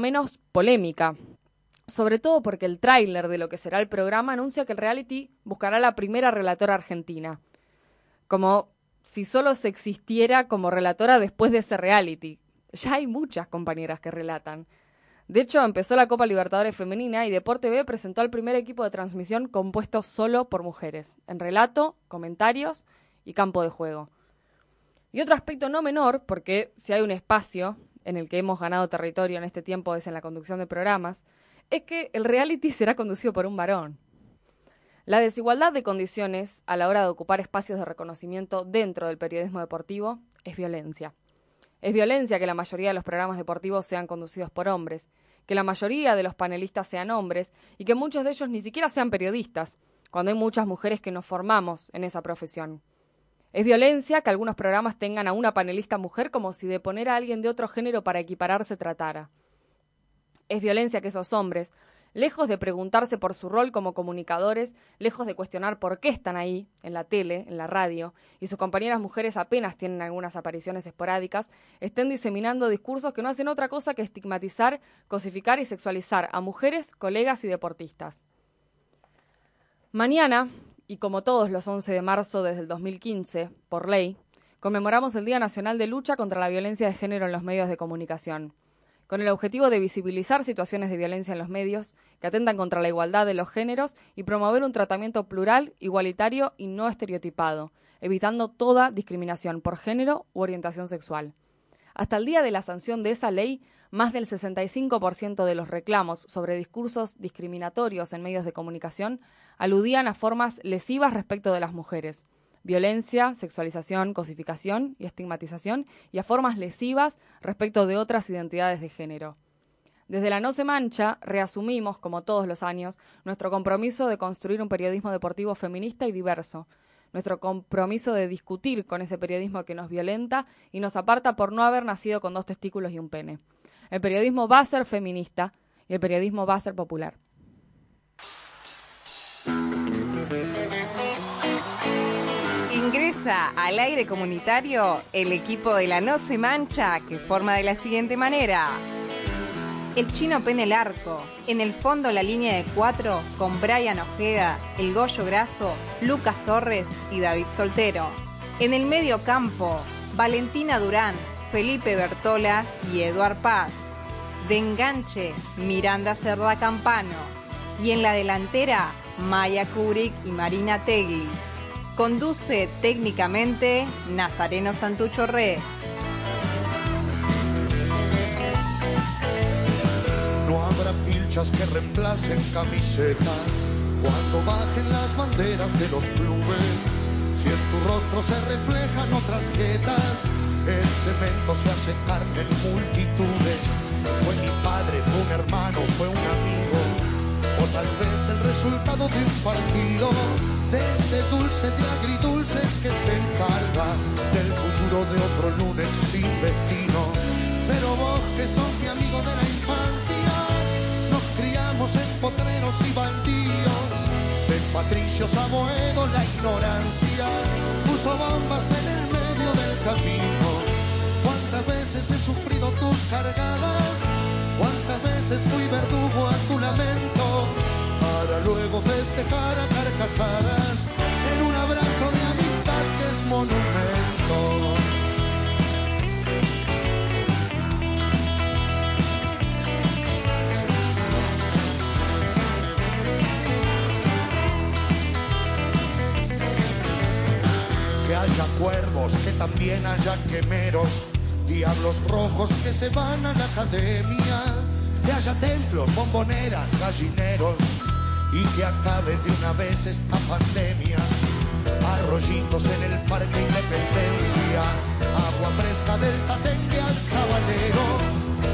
menos polémica, sobre todo porque el tráiler de lo que será el programa anuncia que el reality buscará la primera relatora argentina, como si solo se existiera como relatora después de ese reality. Ya hay muchas compañeras que relatan. De hecho, empezó la Copa Libertadores Femenina y Deporte B presentó al primer equipo de transmisión compuesto solo por mujeres, en relato, comentarios y campo de juego. Y otro aspecto no menor, porque si hay un espacio en el que hemos ganado territorio en este tiempo es en la conducción de programas, es que el reality será conducido por un varón. La desigualdad de condiciones a la hora de ocupar espacios de reconocimiento dentro del periodismo deportivo es violencia. Es violencia que la mayoría de los programas deportivos sean conducidos por hombres, que la mayoría de los panelistas sean hombres y que muchos de ellos ni siquiera sean periodistas, cuando hay muchas mujeres que nos formamos en esa profesión. Es violencia que algunos programas tengan a una panelista mujer como si de poner a alguien de otro género para equipararse tratara. Es violencia que esos hombres, lejos de preguntarse por su rol como comunicadores, lejos de cuestionar por qué están ahí, en la tele, en la radio, y sus compañeras mujeres apenas tienen algunas apariciones esporádicas, estén diseminando discursos que no hacen otra cosa que estigmatizar, cosificar y sexualizar a mujeres, colegas y deportistas. Mañana, y como todos los 11 de marzo desde el 2015, por ley, conmemoramos el Día Nacional de Lucha contra la Violencia de Género en los Medios de Comunicación con el objetivo de visibilizar situaciones de violencia en los medios que atentan contra la igualdad de los géneros y promover un tratamiento plural, igualitario y no estereotipado, evitando toda discriminación por género u orientación sexual. Hasta el día de la sanción de esa ley, más del 65% de los reclamos sobre discursos discriminatorios en medios de comunicación aludían a formas lesivas respecto de las mujeres, violencia, sexualización, cosificación y estigmatización y a formas lesivas respecto de otras identidades de género. Desde la No se mancha, reasumimos, como todos los años, nuestro compromiso de construir un periodismo deportivo feminista y diverso, nuestro compromiso de discutir con ese periodismo que nos violenta y nos aparta por no haber nacido con dos testículos y un pene. El periodismo va a ser feminista y el periodismo va a ser popular. Ingresa al aire comunitario el equipo de la No Se Mancha que forma de la siguiente manera. El chino pene el arco. En el fondo la línea de cuatro con Brian Ojeda, el Goyo Graso, Lucas Torres y David Soltero. En el medio campo, Valentina Durán, Felipe Bertola y Eduard Paz. De enganche, Miranda Cerda Campano. Y en la delantera, Maya Kubrick y Marina Tegli. Conduce técnicamente Nazareno Santucho Re. No habrá pilchas que reemplacen camisetas cuando bajen las banderas de los clubes. Si en tu rostro se reflejan otras jetas, el cemento se hace carne en multitudes. Fue mi padre, fue un hermano, fue un amigo, o tal vez el resultado de un partido de este dulce de agridulces que se encarga del futuro de otro lunes sin destino. Pero vos que sos mi amigo de la infancia, nos criamos en potreros y baldíos, de patricios a boedo la ignorancia, puso bombas en el medio del camino. Cuántas veces he sufrido tus cargadas, cuántas veces fui verdugo a tu lamento para luego festejar a carcajadas en un abrazo de amistad que es monumento. Haya cuervos, que también haya quemeros, diablos rojos que se van a la academia, que haya templos, bomboneras, gallineros y que acabe de una vez esta pandemia. Arroyitos en el Parque Independencia, agua fresca del Tatengue al Sabanero,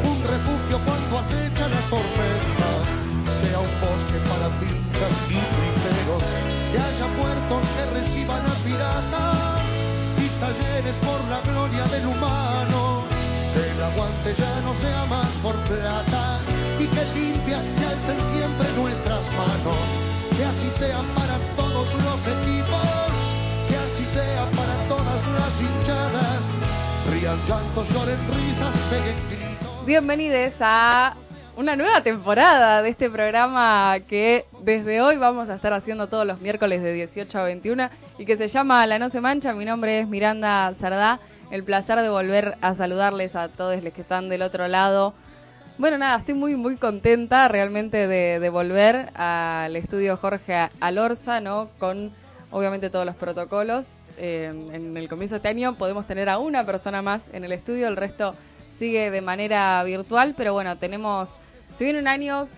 un refugio cuando acecha la tormenta, sea un bosque para pinchas y friteros, que haya puertos que reciban a piratas por la gloria del humano. Que el aguante ya no sea más por plata y que limpias se alcen siempre nuestras manos. Que así sea para todos los equipos, que así sea para todas las hinchadas. Rían llantos, lloren risas, peguen gritos. Bienvenidos a una nueva temporada de este programa que desde hoy vamos a estar haciendo todos los miércoles de 18 a 21 y que se llama La No Se Mancha. Mi nombre es Miranda Sardá. El placer de volver a saludarles a todos los que están del otro lado. Bueno, nada, estoy muy, muy contenta realmente de, volver al estudio Jorge Alorza, ¿no? Con obviamente todos los protocolos. Eh, en el comienzo de este año podemos tener a una persona más en el estudio, el resto sigue de manera virtual, pero bueno, tenemos, si viene un año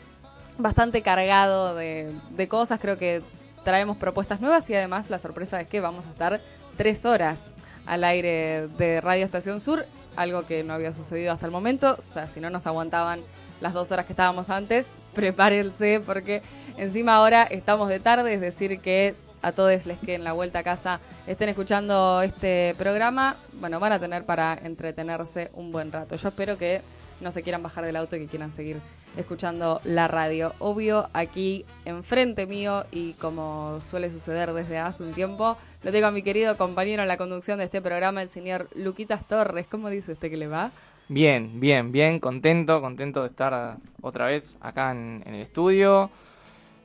bastante cargado de, cosas, creo que traemos propuestas nuevas y además la sorpresa es que vamos a estar tres horas al aire de Radio Estación Sur, algo que no había sucedido hasta el momento, o sea, si no nos aguantaban las dos horas que estábamos antes, prepárense porque encima ahora estamos de tarde, es decir que a todos les que en la vuelta a casa estén escuchando este programa, bueno, van a tener para entretenerse un buen rato. Yo espero que no se quieran bajar del auto y que quieran seguir escuchando la radio. Obvio, aquí enfrente mío y como suele suceder desde hace un tiempo, lo tengo a mi querido compañero en la conducción de este programa, el señor Luquitas Torres. ¿Cómo dice usted que le va? Bien, bien, bien, contento, contento de estar otra vez acá en el estudio.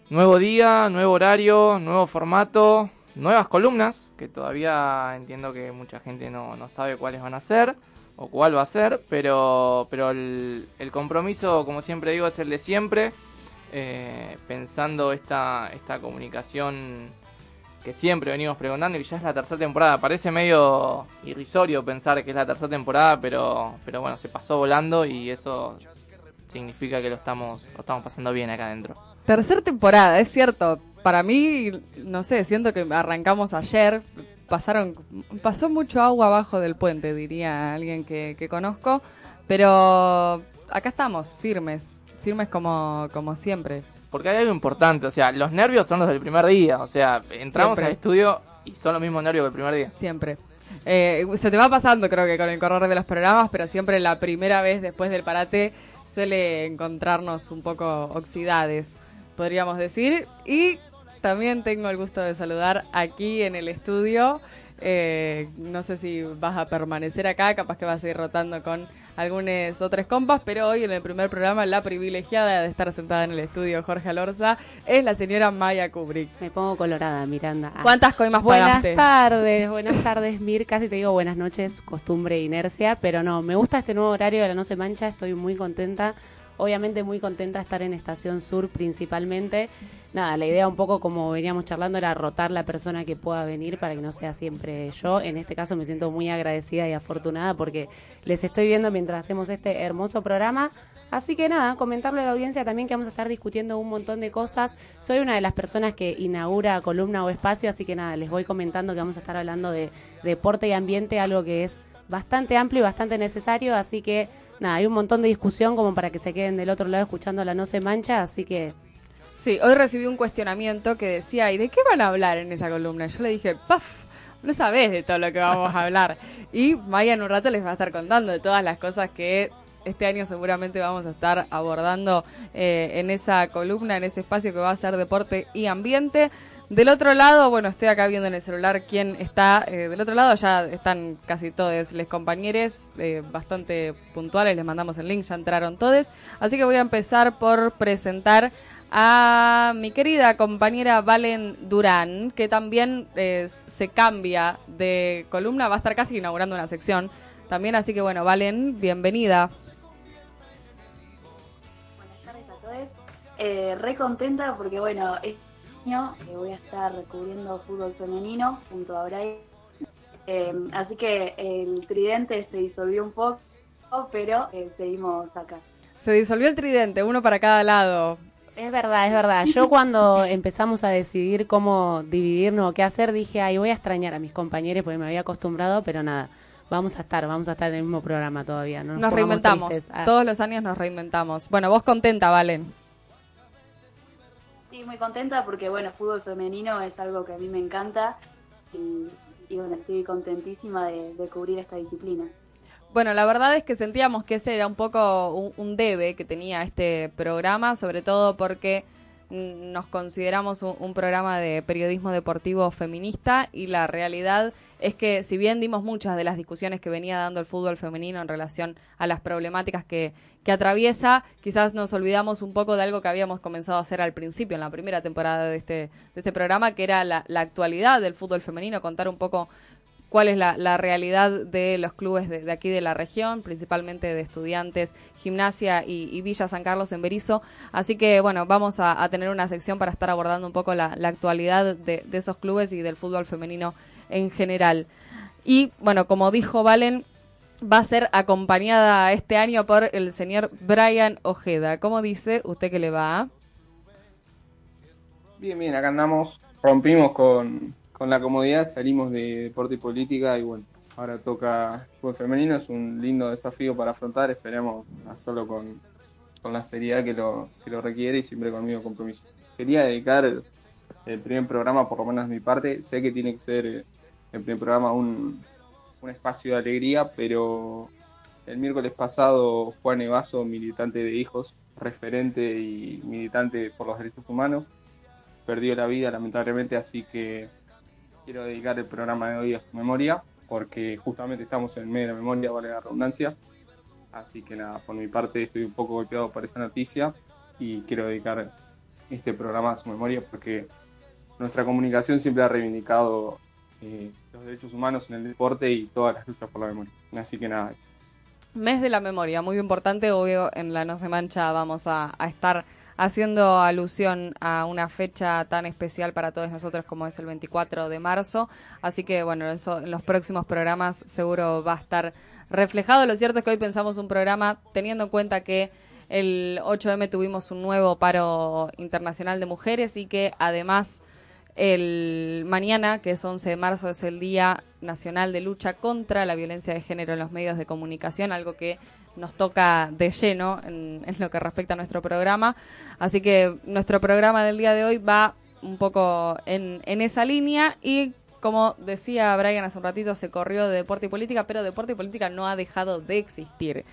Nuevo día, nuevo horario, nuevo formato, nuevas columnas, que todavía entiendo que mucha gente no, no sabe cuáles van a ser o cuál va a ser, pero, pero el, compromiso, como siempre digo, es el de siempre, eh, pensando esta, esta comunicación que siempre venimos preguntando y que ya es la tercera temporada. Parece medio irrisorio pensar que es la tercera temporada, pero, pero bueno, se pasó volando y eso significa que lo estamos, lo estamos pasando bien acá adentro. Tercer temporada, es cierto. Para mí, no sé, siento que arrancamos ayer. Pasaron, pasó mucho agua abajo del puente, diría alguien que, conozco. Pero acá estamos, firmes, firmes como, como siempre. Porque hay algo importante, o sea, los nervios son los del primer día. O sea, entramos al estudio y son los mismos nervios que el primer día. Siempre. Eh, se te va pasando, creo que con el correr de los programas, pero siempre la primera vez después del parate suele encontrarnos un poco oxidades podríamos decir. Y también tengo el gusto de saludar aquí en el estudio. Eh, no sé si vas a permanecer acá, capaz que vas a ir rotando con algunas otras compas, pero hoy en el primer programa la privilegiada de estar sentada en el estudio Jorge Alorza es la señora Maya Kubrick. Me pongo colorada, Miranda. Ah. ¿Cuántas coimas Buenas tardes, buenas tardes, Mir. Casi te digo buenas noches, costumbre e inercia, pero no, me gusta este nuevo horario de la No Se Mancha, estoy muy contenta Obviamente muy contenta de estar en Estación Sur principalmente. Nada, la idea un poco como veníamos charlando era rotar la persona que pueda venir para que no sea siempre yo. En este caso me siento muy agradecida y afortunada porque les estoy viendo mientras hacemos este hermoso programa. Así que nada, comentarle a la audiencia también que vamos a estar discutiendo un montón de cosas. Soy una de las personas que inaugura columna o espacio, así que nada, les voy comentando que vamos a estar hablando de deporte y ambiente, algo que es bastante amplio y bastante necesario, así que nada, hay un montón de discusión como para que se queden del otro lado escuchando la No se mancha, así que... Sí, hoy recibí un cuestionamiento que decía, ¿y de qué van a hablar en esa columna? Yo le dije, ¡paf! No sabés de todo lo que vamos a hablar. Y Maya en un rato les va a estar contando de todas las cosas que este año seguramente vamos a estar abordando eh, en esa columna, en ese espacio que va a ser deporte y ambiente. Del otro lado, bueno, estoy acá viendo en el celular quién está. Eh, del otro lado ya están casi todos los compañeros, eh, bastante puntuales, les mandamos el link, ya entraron todos. Así que voy a empezar por presentar a mi querida compañera Valen Durán, que también eh, se cambia de columna, va a estar casi inaugurando una sección también, así que bueno, Valen, bienvenida. Buenas tardes a todos. re contenta porque bueno, que voy a estar cubriendo fútbol femenino junto a Brian. Eh, así que el tridente se disolvió un poco, pero eh, seguimos acá. Se disolvió el tridente, uno para cada lado. Es verdad, es verdad. Yo cuando empezamos a decidir cómo dividirnos o qué hacer, dije, ay, voy a extrañar a mis compañeros porque me había acostumbrado, pero nada, vamos a estar, vamos a estar en el mismo programa todavía. No nos, reinventamos, ah. todos los años nos reinventamos. Bueno, vos contenta, Valen muy contenta porque, bueno, fútbol femenino es algo que a mí me encanta y, bueno, estoy contentísima de, cubrir esta disciplina. Bueno, la verdad es que sentíamos que ese era un poco un, debe que tenía este programa, sobre todo porque nos consideramos un, programa de periodismo deportivo feminista y la realidad es que si bien dimos muchas de las discusiones que venía dando el fútbol femenino en relación a las problemáticas que, que atraviesa, quizás nos olvidamos un poco de algo que habíamos comenzado a hacer al principio, en la primera temporada de este, de este programa, que era la actualidad del fútbol femenino, contar un poco cuál es la, realidad de los clubes de, aquí de la región, principalmente de estudiantes, gimnasia y, Villa San Carlos en Berizo. Así que, bueno, vamos a, tener una sección para estar abordando un poco la, la actualidad de, de, esos clubes y del fútbol femenino en general. Y, bueno, como dijo Valen, va a ser acompañada este año por el señor Brian Ojeda. ¿Cómo dice usted que le va? Bien, bien, acá andamos, rompimos con, con la comodidad, salimos de deporte y política y bueno, ahora toca fútbol femenino, es un lindo desafío para afrontar, esperemos solo con, con la seriedad que lo, que lo requiere y siempre con mi compromiso. Quería dedicar el, el, primer programa, por lo menos mi parte, sé que tiene que ser el primer programa un, un espacio de alegría, pero el miércoles pasado Juan Evaso, militante de hijos, referente y militante por los derechos humanos, perdió la vida lamentablemente, así que quiero dedicar el programa de hoy a su memoria, porque justamente estamos en medio de la memoria, vale la redundancia. Así que nada, por mi parte estoy un poco golpeado por esa noticia y quiero dedicar este programa a su memoria porque nuestra comunicación siempre ha reivindicado eh, los derechos humanos en el deporte y todas las luchas por la memoria. Así que nada. Mes de la memoria, muy importante, obvio, en la No Se Mancha vamos a estar haciendo alusión a una fecha tan especial para todos nosotros como es el 24 de marzo. Así que, bueno, eso en los próximos programas seguro va a estar reflejado. Lo cierto es que hoy pensamos un programa teniendo en cuenta que el 8M tuvimos un nuevo paro internacional de mujeres y que además el mañana, que es 11 de marzo, es el Día Nacional de Lucha contra la Violencia de Género en los medios de comunicación, algo que nos toca de lleno en, en, lo que respecta a nuestro programa. Así que nuestro programa del día de hoy va un poco en, esa línea y como decía Brian hace un ratito, se corrió de deporte y política, pero deporte y política no ha dejado de existir.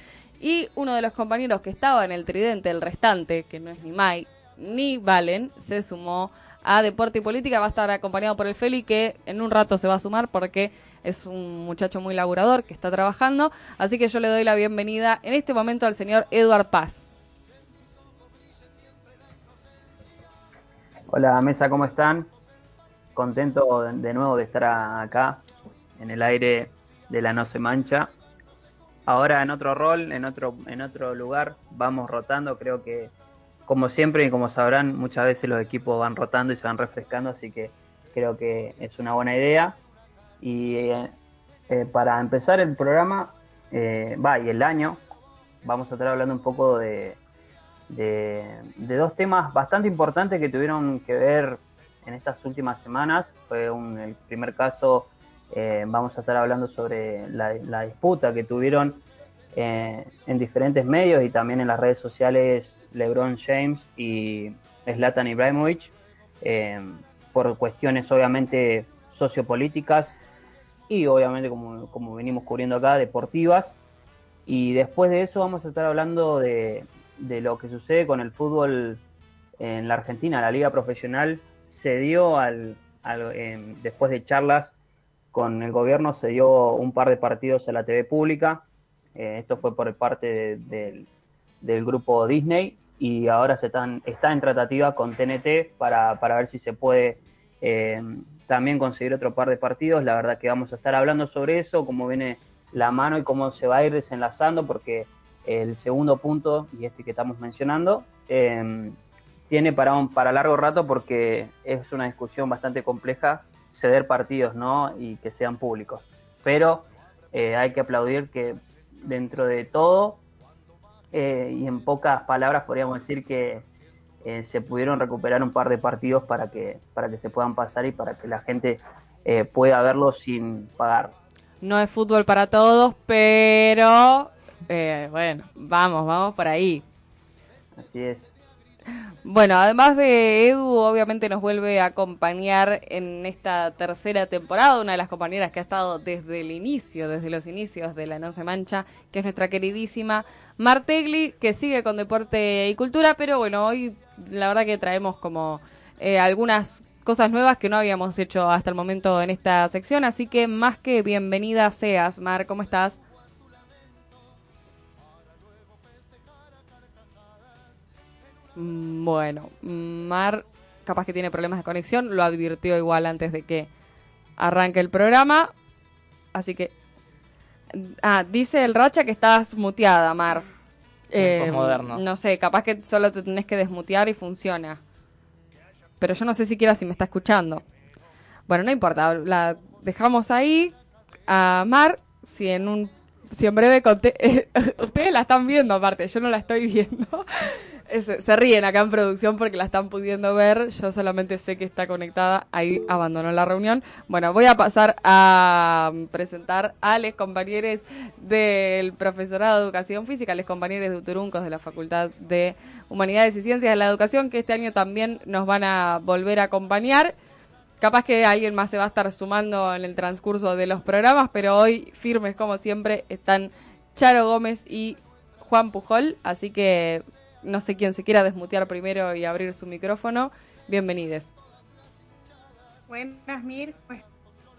Y uno de los compañeros que estaba en el tridente, el restante, que no es ni Mai ni Valen, se sumó a Deporte y Política. Va a estar acompañado por el Feli, que en un rato se va a sumar porque es un muchacho muy laburador que está trabajando. Así que yo le doy la bienvenida en este momento al señor Eduard Paz. Hola, Mesa, ¿cómo están? Contento de nuevo de estar acá en el aire de la No Se Mancha. Ahora en otro rol, en otro, en otro lugar, vamos rotando. Creo que, como siempre y como sabrán, muchas veces los equipos van rotando y se van refrescando, así que creo que es una buena idea. Y eh, eh, para empezar el programa, eh, va, y el año, vamos a estar hablando un poco de, de, dos temas bastante importantes que tuvieron que ver en estas últimas semanas. Fue un, el primer caso, vamos a estar hablando sobre la, la disputa que tuvieron eh, en diferentes medios y también en las redes sociales LeBron James y Zlatan Ibrahimovic, eh, por cuestiones obviamente sociopolíticas y obviamente como, como venimos cubriendo acá, deportivas. Y después de eso vamos a estar hablando de, de lo que sucede con el fútbol en la Argentina. La liga profesional se dio al, eh, después de charlas con el gobierno, se dio un par de partidos a la TV pública. Eh, esto fue por parte de, de, del grupo Disney y ahora se están, está en tratativa con TNT para, para ver si se puede eh, también conseguir otro par de partidos. La verdad que vamos a estar hablando sobre eso, cómo viene la mano y cómo se va a ir desenlazando, porque el segundo punto, y este que estamos mencionando, eh, tiene para, un, para largo rato porque es una discusión bastante compleja ceder partidos ¿no? y que sean públicos. Pero eh, hay que aplaudir que dentro de todo, eh, y en pocas palabras podríamos decir que eh, se pudieron recuperar un par de partidos para que, para que se puedan pasar y para que la gente eh, pueda verlo sin pagar. No es fútbol para todos, pero eh, bueno, vamos, vamos por ahí. Así es. Bueno, además de Edu, obviamente nos vuelve a acompañar en esta tercera temporada, una de las compañeras que ha estado desde el inicio, desde los inicios de la No Se Mancha, que es nuestra queridísima Martegli, que sigue con deporte y cultura, pero bueno, hoy la verdad que traemos como eh, algunas cosas nuevas que no habíamos hecho hasta el momento en esta sección, así que más que bienvenida seas, Mar, ¿cómo estás? Mm, Bueno, Mar capaz que tiene problemas de conexión, lo advirtió igual antes de que arranque el programa, así que... Ah, dice el Racha que estás muteada, Mar. Modernos. No sé, capaz que solo te tenés que desmutear y funciona. Pero yo no sé siquiera si me está escuchando. Bueno, no importa, la dejamos ahí a Mar. Si en un si en breve conté, ustedes la están viendo aparte, yo no la estoy viendo. Se, ríen acá en producción porque la están pudiendo ver. Yo solamente sé que está conectada. Ahí abandonó la reunión. Bueno, voy a pasar a presentar a los compañeros del profesorado de educación física, los compañeros de Uturuncos de la Facultad de Humanidades y Ciencias de la Educación, que este año también nos van a volver a acompañar. Capaz que alguien más se va a estar sumando en el transcurso de los programas, pero hoy firmes como siempre están Charo Gómez y Juan Pujol, así que no sé quién se quiera desmutear primero y abrir su micrófono. Bienvenides. Buenas, Mir. ¿Cómo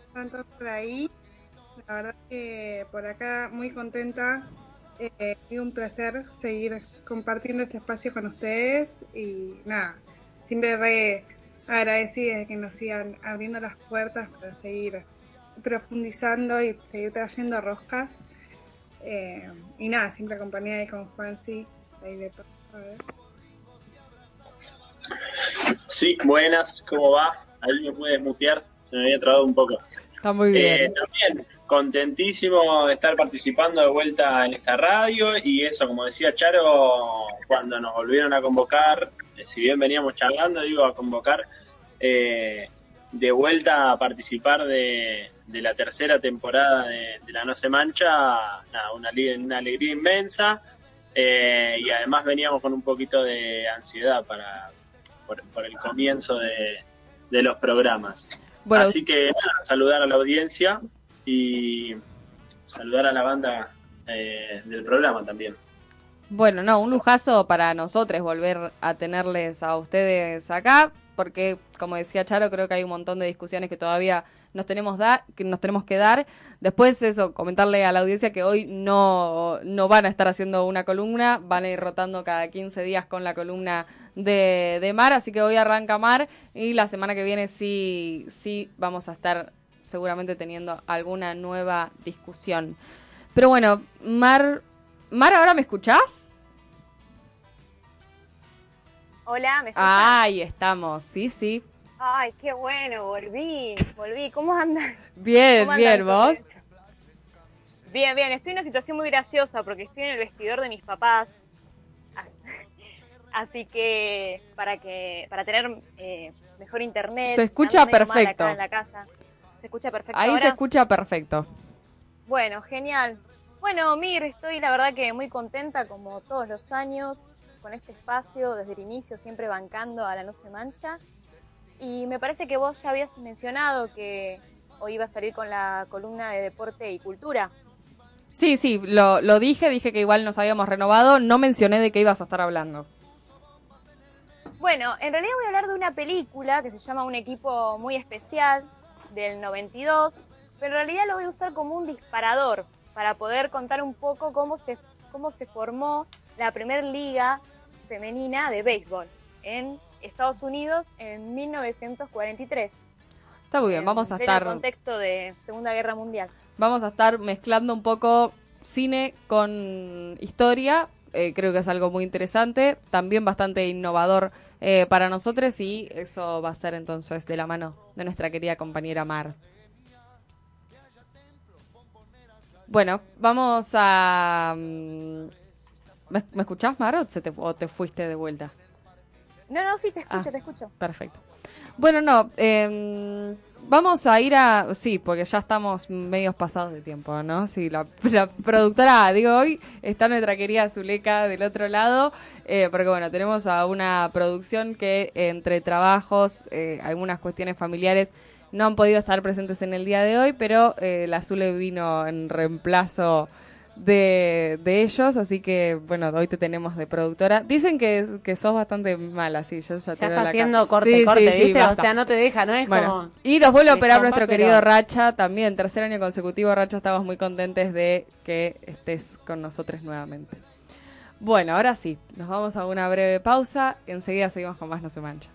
están todos por ahí? La verdad que por acá muy contenta. Eh, y un placer seguir compartiendo este espacio con ustedes. Y nada, siempre re agradecida de que nos sigan abriendo las puertas para seguir profundizando y seguir trayendo roscas. Eh, y nada, siempre acompañada ahí con Juansi, ahí de todo. Sí, buenas, ¿cómo va? Ahí me puedes mutear, se me había trabado un poco. Está muy Eh, bien. también contentísimo de estar participando de vuelta en esta radio y eso, como decía Charo, cuando nos volvieron a convocar, eh, si bien veníamos charlando, digo, a convocar eh, de vuelta a participar de, de la tercera temporada de, de La No Se Mancha, nada, una, una alegría inmensa eh, y además veníamos con un poquito de ansiedad para por, por el comienzo de, de los programas. Bueno, Así que nada, saludar a la audiencia y saludar a la banda eh, del programa también. Bueno, no, un lujazo para nosotros volver a tenerles a ustedes acá, porque como decía Charo, creo que hay un montón de discusiones que todavía nos tenemos da que nos tenemos que dar. Después eso, comentarle a la audiencia que hoy no, no van a estar haciendo una columna, van a ir rotando cada 15 días con la columna de, de Mar, así que hoy arranca Mar y la semana que viene sí, sí vamos a estar seguramente teniendo alguna nueva discusión. Pero bueno, Mar, Mar, ¿ahora me escuchás? Hola, ¿me escuchan? Ahí estamos, sí, sí. Ay, qué bueno, volví, volví. ¿Cómo andan? Bien, ¿Cómo andan bien, vos. Bien, bien, estoy en una situación muy graciosa porque estoy en el vestidor de mis papás. Así que para que para tener eh, mejor internet. Se escucha perfecto. acá en la casa. Se escucha perfecto. Ahí se escucha perfecto. Bueno, genial. Bueno, Mir, estoy la verdad que muy contenta como todos los años con este espacio, desde el inicio siempre bancando a la No Se Mancha. Y me parece que vos ya habías mencionado que hoy iba a salir con la columna de deporte y cultura. Sí, sí, lo, lo dije, dije que igual nos habíamos renovado, no mencioné de qué ibas a estar hablando. Bueno, en realidad voy a hablar de una película que se llama Un equipo muy especial del 92, pero en realidad lo voy a usar como un disparador para poder contar un poco cómo se, cómo se formó la primer liga femenina de béisbol en Estados Unidos en 1943. Está muy bien, vamos a en pleno estar, contexto de Segunda Guerra Mundial. vamos a estar mezclando un poco cine con historia. eh, creo que es algo muy interesante, también bastante innovador eh, para nosotros y eso va a ser entonces de la mano de nuestra querida compañera Mar. Bueno, vamos a... mm, ¿Me, me escuchás, Mar, o, se te, o te fuiste de vuelta? No, no, sí, te escucho, Ah. te escucho. Perfecto. Bueno, no, em, vamos a ir a... Sí, porque ya estamos medios pasados de tiempo, ¿no? Sí, la, la productora, digo, hoy está nuestra querida Zuleika del otro lado, eh, porque bueno, tenemos a una producción que entre trabajos, eh, algunas cuestiones familiares, no han podido estar presentes en el día de hoy, pero eh, la Zule vino en reemplazo de, de, ellos, así que bueno, hoy te tenemos de productora. Dicen que, que sos bastante mala, sí, yo ya, ya te está la haciendo corte, corte, sí, ¿viste? o sea, no te deja, ¿no? Es como... Y nos vuelve a operar nuestro querido Racha también, tercer año consecutivo, Racha, estamos muy contentes de que estés con nosotros nuevamente. Bueno, ahora sí, nos vamos a una breve pausa, enseguida seguimos con más No se mancha.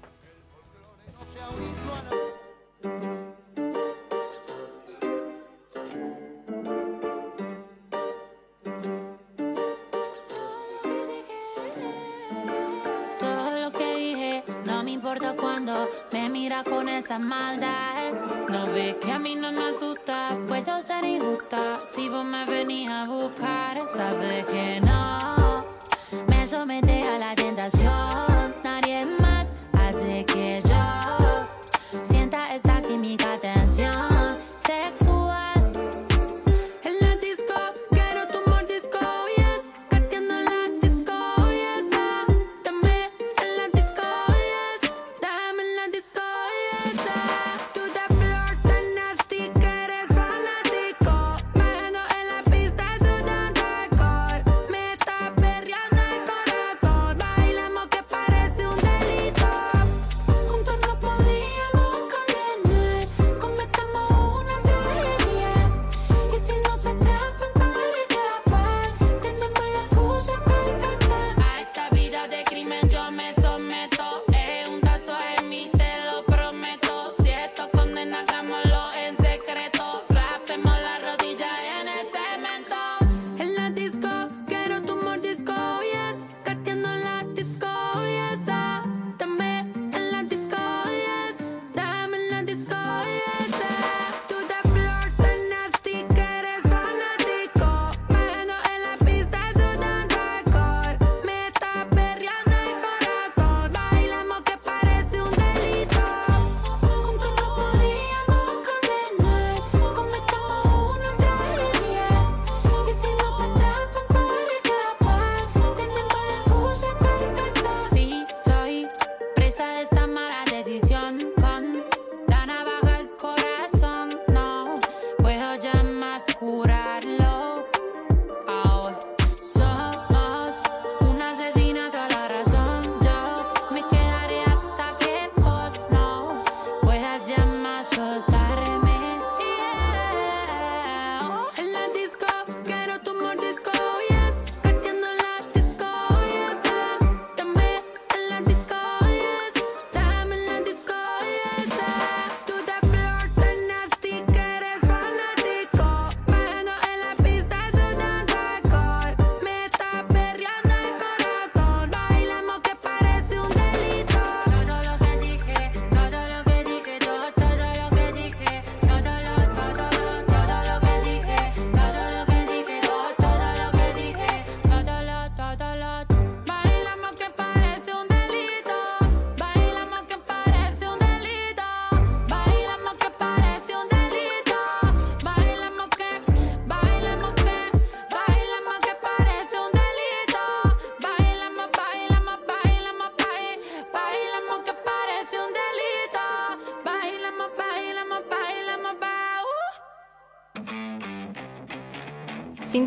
me mira con esa maldad. No ves que a mí no me asusta, puedo ser injusta si vos me venís a buscar. Sabes que no, me somete a la tentación. Nadie me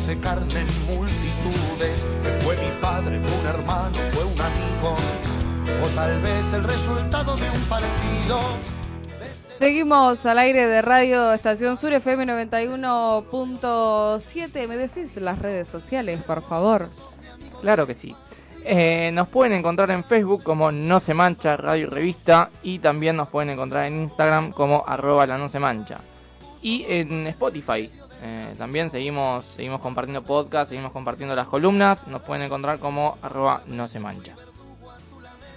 hace carne en multitudes. Fue mi padre, fue un hermano, fue un amigo, o tal vez el resultado de un partido. Seguimos al aire de Radio Estación Sur FM 91.7. ¿Me decís las redes sociales, por favor? Claro que sí. Eh, nos pueden encontrar en Facebook como No Se Mancha Radio y Revista y también nos pueden encontrar en Instagram como arroba la No Se Mancha. Y en Spotify eh, también seguimos, seguimos compartiendo podcasts, seguimos compartiendo las columnas. Nos pueden encontrar como arroba No Se Mancha.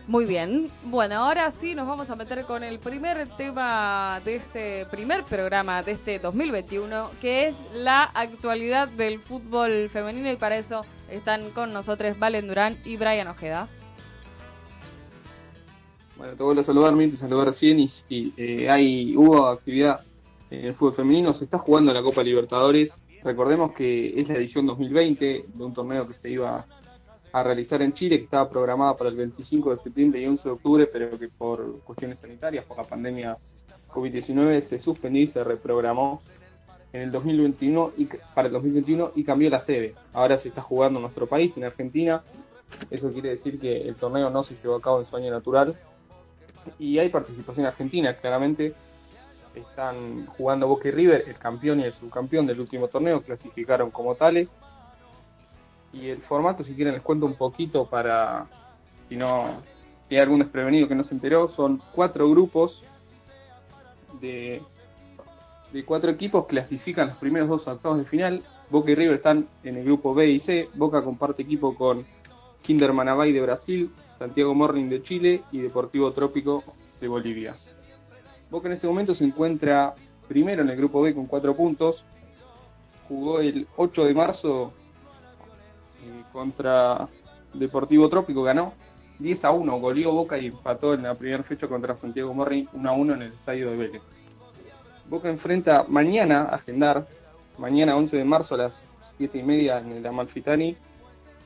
Muy bien. Bueno, ahora sí nos vamos a meter con el primer tema de este primer programa de este 2021, que es la actualidad del fútbol femenino y para eso están con nosotros Valen Durán y Brian Ojeda. Bueno, te vuelvo a saludar, te saludar recién y, y eh, hay, hubo actividad en el fútbol femenino, se está jugando la Copa Libertadores. Recordemos que es la edición 2020 de un torneo que se iba a realizar en Chile, que estaba programada para el 25 de septiembre y 11 de octubre, pero que por cuestiones sanitarias, por la pandemia COVID-19, se suspendió y se reprogramó en el 2021 y para el 2021 y cambió la sede. Ahora se está jugando en nuestro país, en Argentina. Eso quiere decir que el torneo no se llevó a cabo en su año natural. Y hay participación argentina, claramente. Están jugando Boca y River, el campeón y el subcampeón del último torneo, clasificaron como tales. Y el formato, si quieren, les cuento un poquito para, si no, hay algún desprevenido que no se enteró, son cuatro grupos de, de cuatro equipos, clasifican los primeros dos octavos de final. Boca y River están en el grupo B y C. Boca comparte equipo con Kinder Manabay de Brasil, Santiago Morning de Chile y Deportivo Trópico de Bolivia. Boca en este momento se encuentra primero en el grupo B con cuatro puntos. Jugó el 8 de marzo contra Deportivo Trópico, ganó 10 a 1, goleó Boca y empató en la primera fecha contra Santiago Morri 1 a 1 en el estadio de Vélez. Boca enfrenta mañana a agendar, mañana 11 de marzo a las 7 y media en el Amalfitani,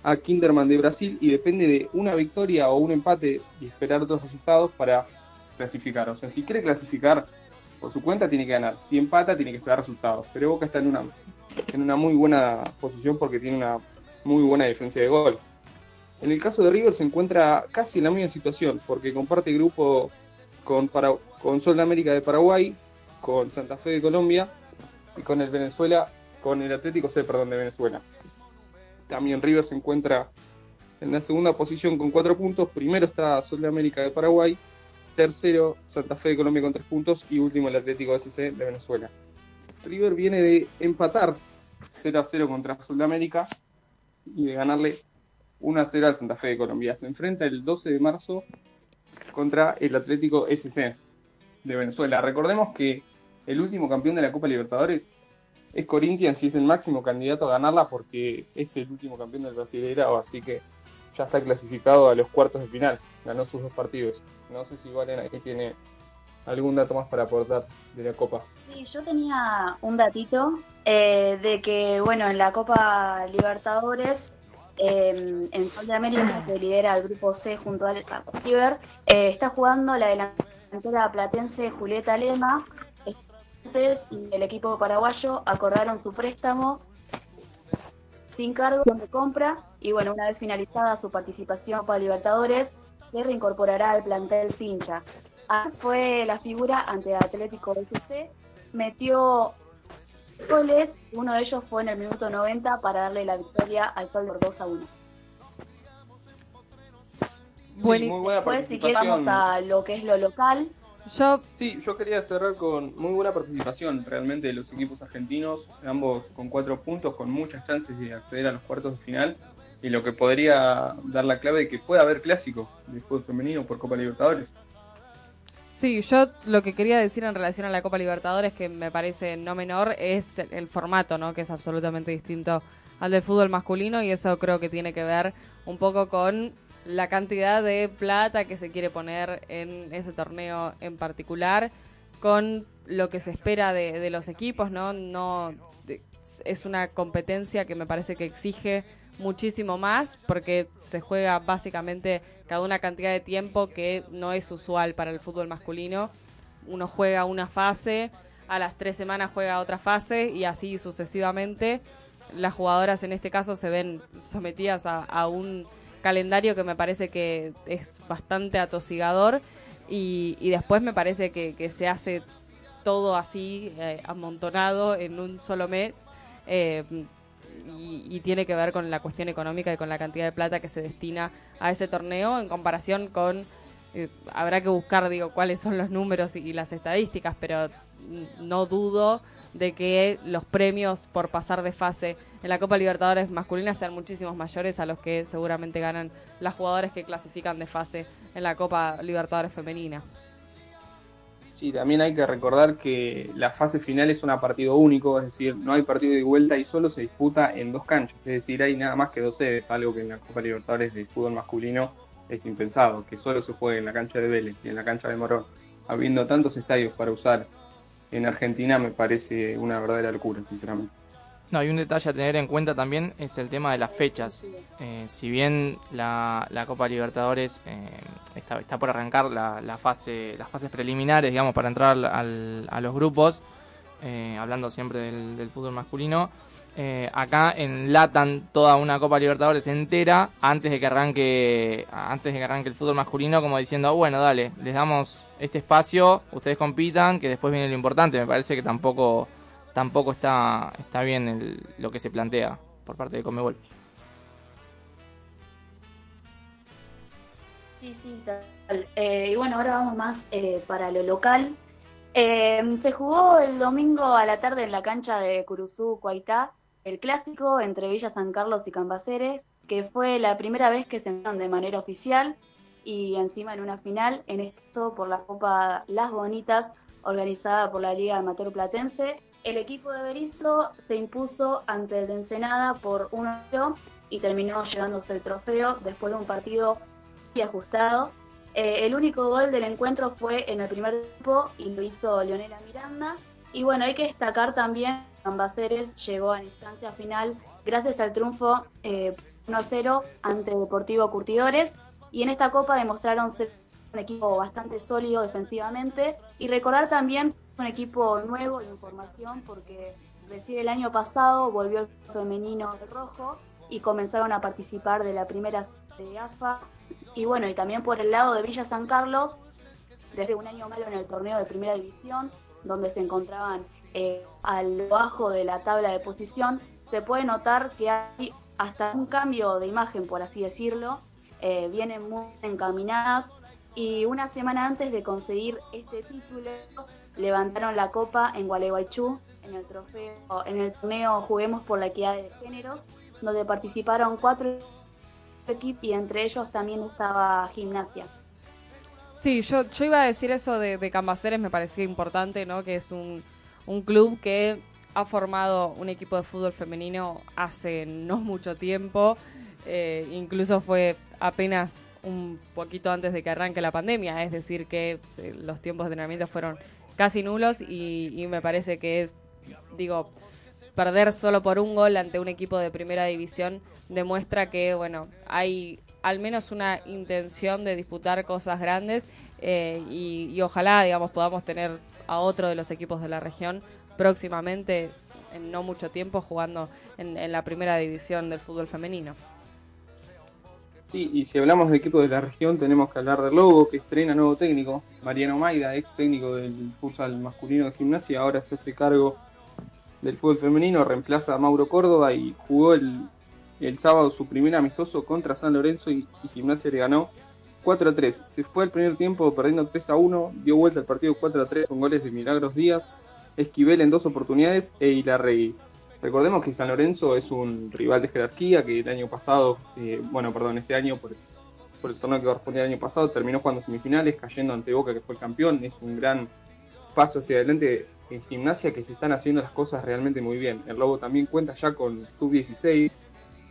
a Kinderman de Brasil y depende de una victoria o un empate y esperar otros resultados para clasificar. O sea, si quiere clasificar por su cuenta tiene que ganar, si empata tiene que esperar resultados. Pero Boca está en una, en una muy buena posición porque tiene una muy buena diferencia de gol. En el caso de River se encuentra casi en la misma situación, porque comparte grupo con, con Sol de América de Paraguay, con Santa Fe de Colombia y con el Venezuela, con el Atlético C, perdón, de Venezuela. También River se encuentra en la segunda posición con cuatro puntos. Primero está Sol de América de Paraguay, tercero Santa Fe de Colombia con tres puntos y último el Atlético SC de Venezuela. River viene de empatar 0 a 0 contra Sol de América y de ganarle 1 a 0 al Santa Fe de Colombia. Se enfrenta el 12 de marzo contra el Atlético SC de Venezuela. Recordemos que el último campeón de la Copa Libertadores es Corinthians y es el máximo candidato a ganarla porque es el último campeón del Brasileirao, así que ya está clasificado a los cuartos de final. Ganó sus dos partidos. No sé si Valen aquí tiene algún dato más para aportar de la Copa. Sí, yo tenía un datito eh, de que, bueno, en la Copa Libertadores, eh, en Sol de América, que lidera el grupo C junto al River, eh, está jugando la delantera platense Julieta Lema. Y el equipo paraguayo acordaron su préstamo sin cargo de compra y bueno, una vez finalizada su participación para Libertadores, se reincorporará al plantel Pincha. Ah, fue la figura ante Atlético FC, metió goles, uno de ellos fue en el minuto 90 para darle la victoria al Sol por 2 a 1. Sí, muy buena Después, si quieres, vamos a lo que es lo local. Yo... Sí, yo quería cerrar con muy buena participación realmente de los equipos argentinos, ambos con cuatro puntos, con muchas chances de acceder a los cuartos de final, y lo que podría dar la clave de que pueda haber clásico de fútbol femenino por Copa Libertadores. Sí, yo lo que quería decir en relación a la Copa Libertadores, que me parece no menor, es el, formato, ¿no? Que es absolutamente distinto al del fútbol masculino y eso creo que tiene que ver un poco con la cantidad de plata que se quiere poner en ese torneo en particular, con lo que se espera de, de los equipos, ¿no? No es una competencia que me parece que exige muchísimo más porque se juega básicamente cada una cantidad de tiempo que no es usual para el fútbol masculino. Uno juega una fase, a las tres semanas juega otra fase y así sucesivamente. Las jugadoras en este caso se ven sometidas a, un calendario que me parece que es bastante atosigador y, después me parece que, que, se hace todo así eh, amontonado en un solo mes. eh, y, y tiene que ver con la cuestión económica y con la cantidad de plata que se destina a ese torneo en comparación con eh, habrá que buscar digo cuáles son los números y, las estadísticas pero no dudo de que los premios por pasar de fase en la Copa Libertadores masculina sean muchísimos mayores a los que seguramente ganan las jugadoras que clasifican de fase en la Copa Libertadores femenina. Sí, también hay que recordar que la fase final es una partido único, es decir, no hay partido de vuelta y solo se disputa en dos canchas, es decir, hay nada más que dos sedes, algo que en la Copa Libertadores de fútbol masculino es impensado, que solo se juegue en la cancha de Vélez y en la cancha de Morón. Habiendo tantos estadios para usar en Argentina me parece una verdadera locura, sinceramente. No, hay un detalle a tener en cuenta también es el tema de las fechas. Eh, si bien la, la Copa Libertadores eh, está, por arrancar la, fase, las fases preliminares, digamos, para entrar al- a los grupos, eh, hablando siempre del, del fútbol masculino, acá enlatan toda una Copa Libertadores entera antes de que arranque antes de que arranque el fútbol masculino, como diciendo, bueno, dale, les damos este espacio, ustedes compitan, que después viene lo importante. Me parece que tampoco tampoco está, está bien lo que se plantea por parte de Comebol. Sí, sí, tal. Eh, y bueno, ahora vamos más eh, para lo local. Eh, se jugó el domingo a la tarde en la cancha de Curuzú, Cuaitá, el clásico entre Villa San Carlos y Cambaceres, que fue la primera vez que se enfrentaron de manera oficial y encima en una final, en esto por la Copa Las Bonitas, organizada por la Liga Amateur Platense. El equipo de Berizo se impuso ante el de Ensenada por 1-0 y terminó llevándose el trofeo después de un partido y ajustado. Eh, el único gol del encuentro fue en el primer tiempo y lo hizo Leonela Miranda. Y bueno, hay que destacar también que Ambaceres llegó a la instancia final gracias al triunfo eh, 1-0 ante Deportivo Curtidores. Y en esta copa demostraron ser un equipo bastante sólido defensivamente. Y recordar también un equipo nuevo de información porque recién el año pasado volvió el femenino de rojo y comenzaron a participar de la primera de AFA y bueno, y también por el lado de Villa San Carlos, desde un año malo en el torneo de primera división, donde se encontraban eh, a lo bajo de la tabla de posición, se puede notar que hay hasta un cambio de imagen, por así decirlo, eh, vienen muy encaminadas y una semana antes de conseguir este título levantaron la copa en Gualeguaychú en el trofeo en el torneo Juguemos por la Equidad de Géneros donde participaron cuatro equipos y entre ellos también estaba gimnasia. Sí, yo, yo iba a decir eso de, Cambaceres, me parecía importante, ¿no? Que es un, un club que ha formado un equipo de fútbol femenino hace no mucho tiempo, eh, incluso fue apenas un poquito antes de que arranque la pandemia, es decir, que eh, los tiempos de entrenamiento fueron casi nulos y, y me parece que es, digo, perder solo por un gol ante un equipo de primera división demuestra que, bueno, hay al menos una intención de disputar cosas grandes eh, y, y ojalá, digamos, podamos tener a otro de los equipos de la región próximamente, en no mucho tiempo, jugando en, en la primera división del fútbol femenino. Sí, y si hablamos de equipos de la región, tenemos que hablar del Lobo, que estrena nuevo técnico, Mariano Maida, ex técnico del futsal masculino de gimnasia, ahora se hace cargo del fútbol femenino, reemplaza a Mauro Córdoba y jugó el, el sábado su primer amistoso contra San Lorenzo y, Gimnasia le ganó 4 a 3. Se fue al primer tiempo perdiendo 3 a 1, dio vuelta al partido 4 a 3 con goles de Milagros Díaz, Esquivel en dos oportunidades e Ilarregui. Recordemos que San Lorenzo es un rival de jerarquía que el año pasado, eh, bueno, perdón, este año por, por el torneo que correspondía al año pasado, terminó jugando semifinales, cayendo ante Boca, que fue el campeón. Es un gran paso hacia adelante en gimnasia que se están haciendo las cosas realmente muy bien. El Lobo también cuenta ya con sub-16,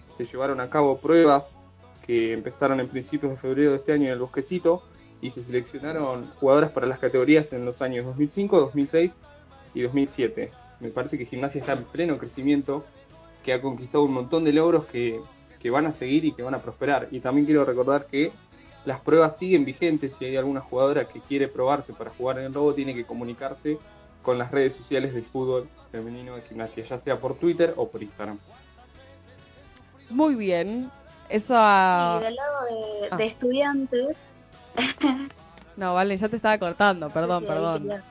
se llevaron a cabo pruebas que empezaron en principios de febrero de este año en el Bosquecito y se seleccionaron jugadoras para las categorías en los años 2005, 2006 y 2007. Me parece que Gimnasia está en pleno crecimiento, que ha conquistado un montón de logros que, que van a seguir y que van a prosperar. Y también quiero recordar que las pruebas siguen vigentes. Si hay alguna jugadora que quiere probarse para jugar en el Lobo, tiene que comunicarse con las redes sociales del fútbol femenino de gimnasia, ya sea por Twitter o por Instagram. Muy bien. Eso a... Y del lado de, Ah. de estudiantes, No, vale, ya te estaba cortando, perdón, Sí, ahí perdón.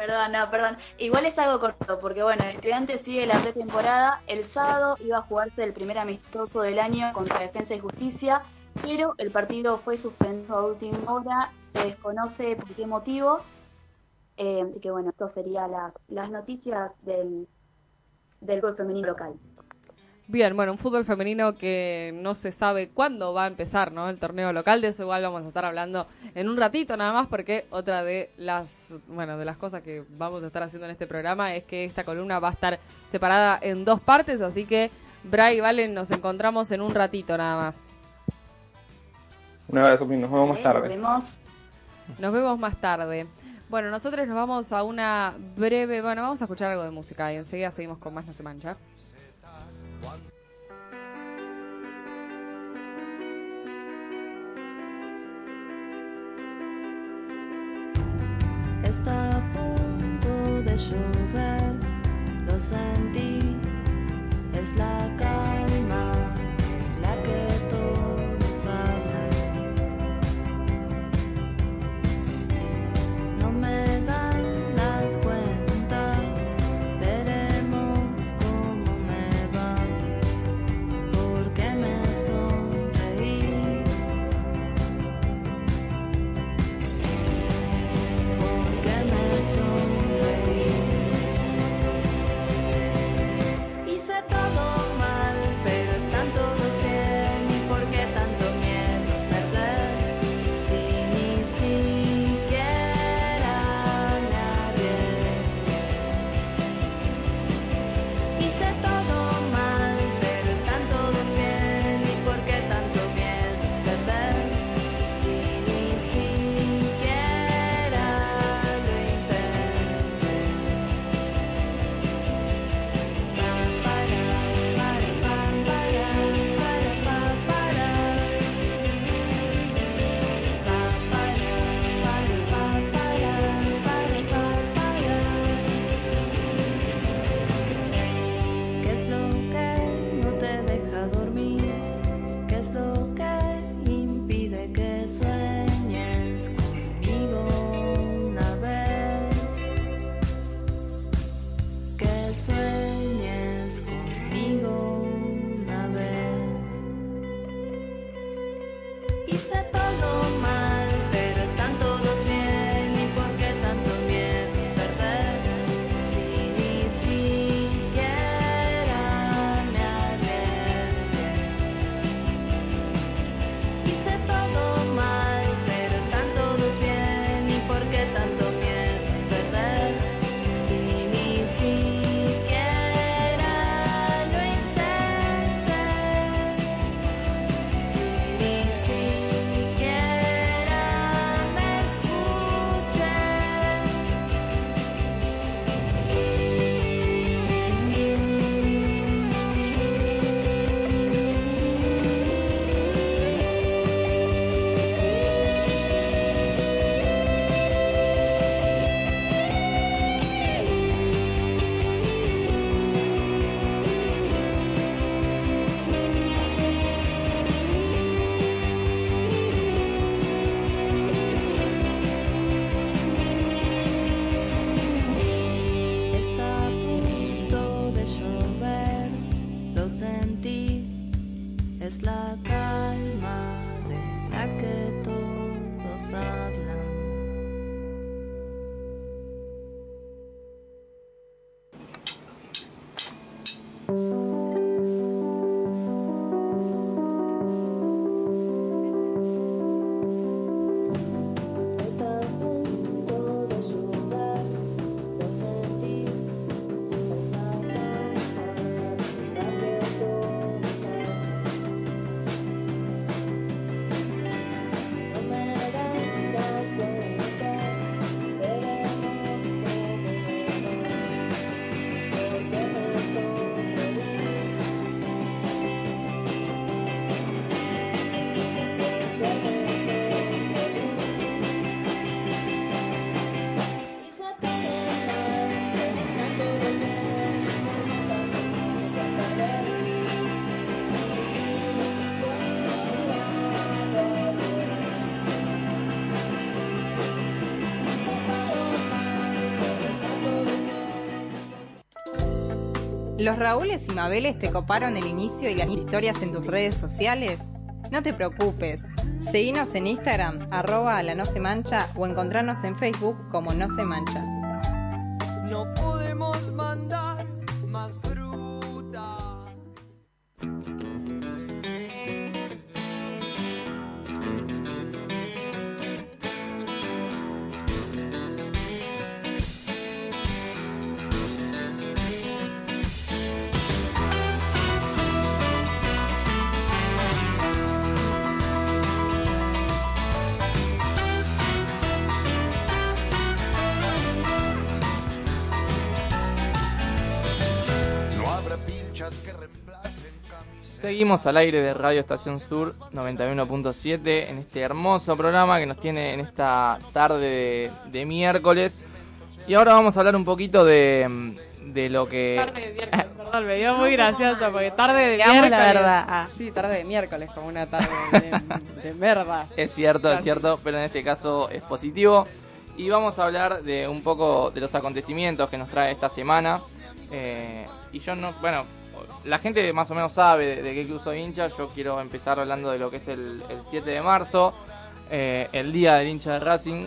Perdón, no, perdón. Igual es algo corto, porque bueno, el estudiante sigue la pretemporada. El sábado iba a jugarse el primer amistoso del año contra Defensa y Justicia, pero el partido fue suspendido a última hora. Se desconoce por qué motivo. Eh, así que bueno, esto serían las, las noticias del, del gol femenino local. Bien, bueno, un fútbol femenino que no se sabe cuándo va a empezar, ¿no? El torneo local, de eso igual vamos a estar hablando en un ratito nada más, porque otra de las, bueno, de las cosas que vamos a estar haciendo en este programa es que esta columna va a estar separada en dos partes, así que Bray y Valen nos encontramos en un ratito nada más. Un abrazo, nos vemos más tarde. Nos vemos. Nos vemos más tarde. Bueno, nosotros nos vamos a una breve, bueno, vamos a escuchar algo de música y enseguida seguimos con más No se mancha. Punto de ¿Los Raúles y Mabeles te coparon el inicio y las historias en tus redes sociales? No te preocupes. Seguinos en Instagram, arroba la no se mancha o encontrarnos en Facebook como no se mancha. Seguimos al aire de Radio Estación Sur 91.7 en este hermoso programa que nos tiene en esta tarde de, de miércoles. Y ahora vamos a hablar un poquito de, de lo que... Tarde de miércoles, perdón, me dio muy gracioso porque tarde de Digamos la miércoles. verdad, ah. Sí, tarde de miércoles, como una tarde de, de merda. Es cierto, es cierto, pero en este caso es positivo. Y vamos a hablar de un poco de los acontecimientos que nos trae esta semana. Eh, y yo no, bueno, la gente más o menos sabe de, qué club soy hincha. Yo quiero empezar hablando de lo que es el, el 7 de marzo, eh, el día del hincha de Racing.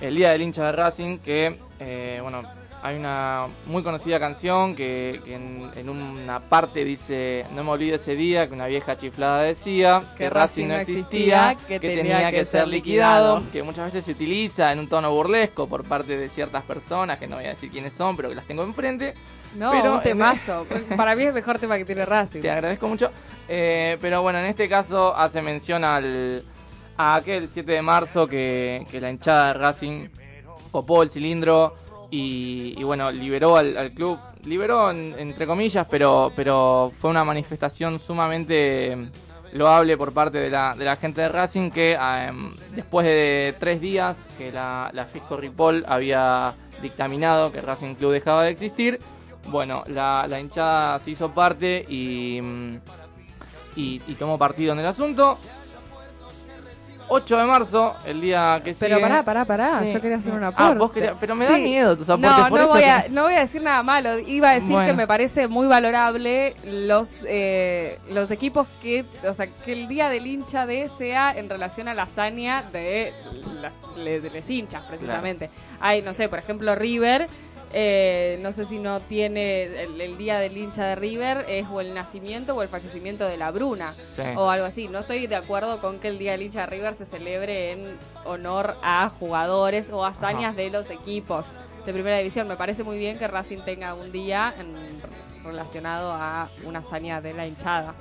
El día del hincha de Racing, que, eh, bueno, hay una muy conocida canción que, que en, en una parte dice: No me olvido ese día que una vieja chiflada decía que, Racing no existía, que, tenía, que ser liquidado, que muchas veces se utiliza en un tono burlesco por parte de ciertas personas, que no voy a decir quiénes son, pero que las tengo enfrente. No, Pero un temazo. Para mí es el mejor tema que tiene Racing. Te agradezco mucho. Eh, pero bueno, en este caso hace mención al, a aquel 7 de marzo que, que la hinchada de Racing copó el cilindro y, y bueno, liberó al, club. Liberó en- entre comillas, pero, pero fue una manifestación sumamente loable por parte de la, de la gente de Racing que em, después de tres días que la, la Fisco Ripoll había dictaminado que Racing Club dejaba de existir, bueno, la, la hinchada se hizo parte y, y, y tomó partido en el asunto. 8 de marzo, el día que sigue. Pero pará, pará, pará. Sí. Yo quería hacer un Ah, aporte. vos querías- pero me da miedo tus aportes, No, por no eso voy, que- a, no voy a decir nada malo. Iba a decir Bueno. que me parece muy valorable los eh, los equipos que, o sea, que el día del hincha de sea en relación a la hazaña de las de los hinchas, precisamente. Hay, no sé, por ejemplo, River. Eh, no sé si no tiene el, el día del hincha de River es o el nacimiento o el fallecimiento de la Bruna Sí. o algo así. No estoy de acuerdo con que el día del hincha de River se celebre en honor a jugadores o hazañas de los equipos de primera división. Me parece muy bien que Racing tenga un día en- relacionado a una hazaña de la hinchada.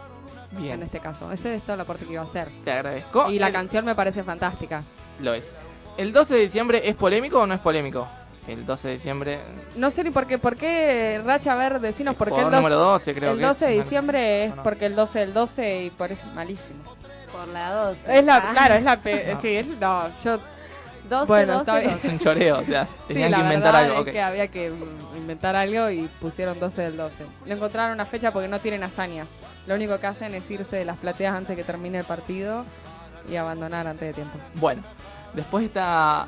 Bien. En este caso. Ese es todo el aporte que iba a hacer. Te agradezco. Y la El- canción me parece fantástica. Lo es. ¿El 12 de diciembre es polémico o no es polémico? El 12 de diciembre. No sé ni por qué, por qué Racha, a ver, decinos por qué el jugador 12, número 12 creo el que es. 12 de diciembre es porque el 12 del 12 y por eso es malísimo. Por la 12. Es la, Ah. claro, es la, pe- No. sí, es, no, yo 12, Bueno, 12, está bien. 12. Es un choreo, o sea, Sí, tenían la que inventar verdad algo. es ok. que había que inventar algo y pusieron 12 del 12. No encontraron una fecha porque no tienen hazañas. Lo único que hacen es irse de las plateas antes que termine el partido y abandonar antes de tiempo. Bueno, después de esta.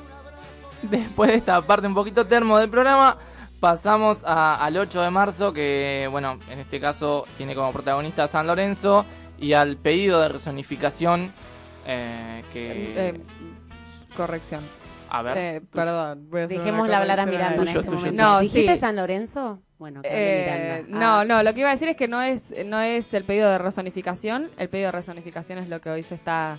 Después de esta parte un poquito termo del programa, pasamos a- al 8 de marzo, que, bueno, en este caso tiene como protagonista a San Lorenzo y al pedido de resonificación eh, que. Eh, corrección. a ver. Eh, perdón. voy a Dejémosla hablar a Miranda en este tuyo, momento. tuyo. No, ¿Dijiste sí. San Lorenzo? Bueno, Eh, Miranda. no, Ah. no, lo que iba a decir es que no es, no es el pedido de resonificación. El pedido de resonificación es lo que hoy se está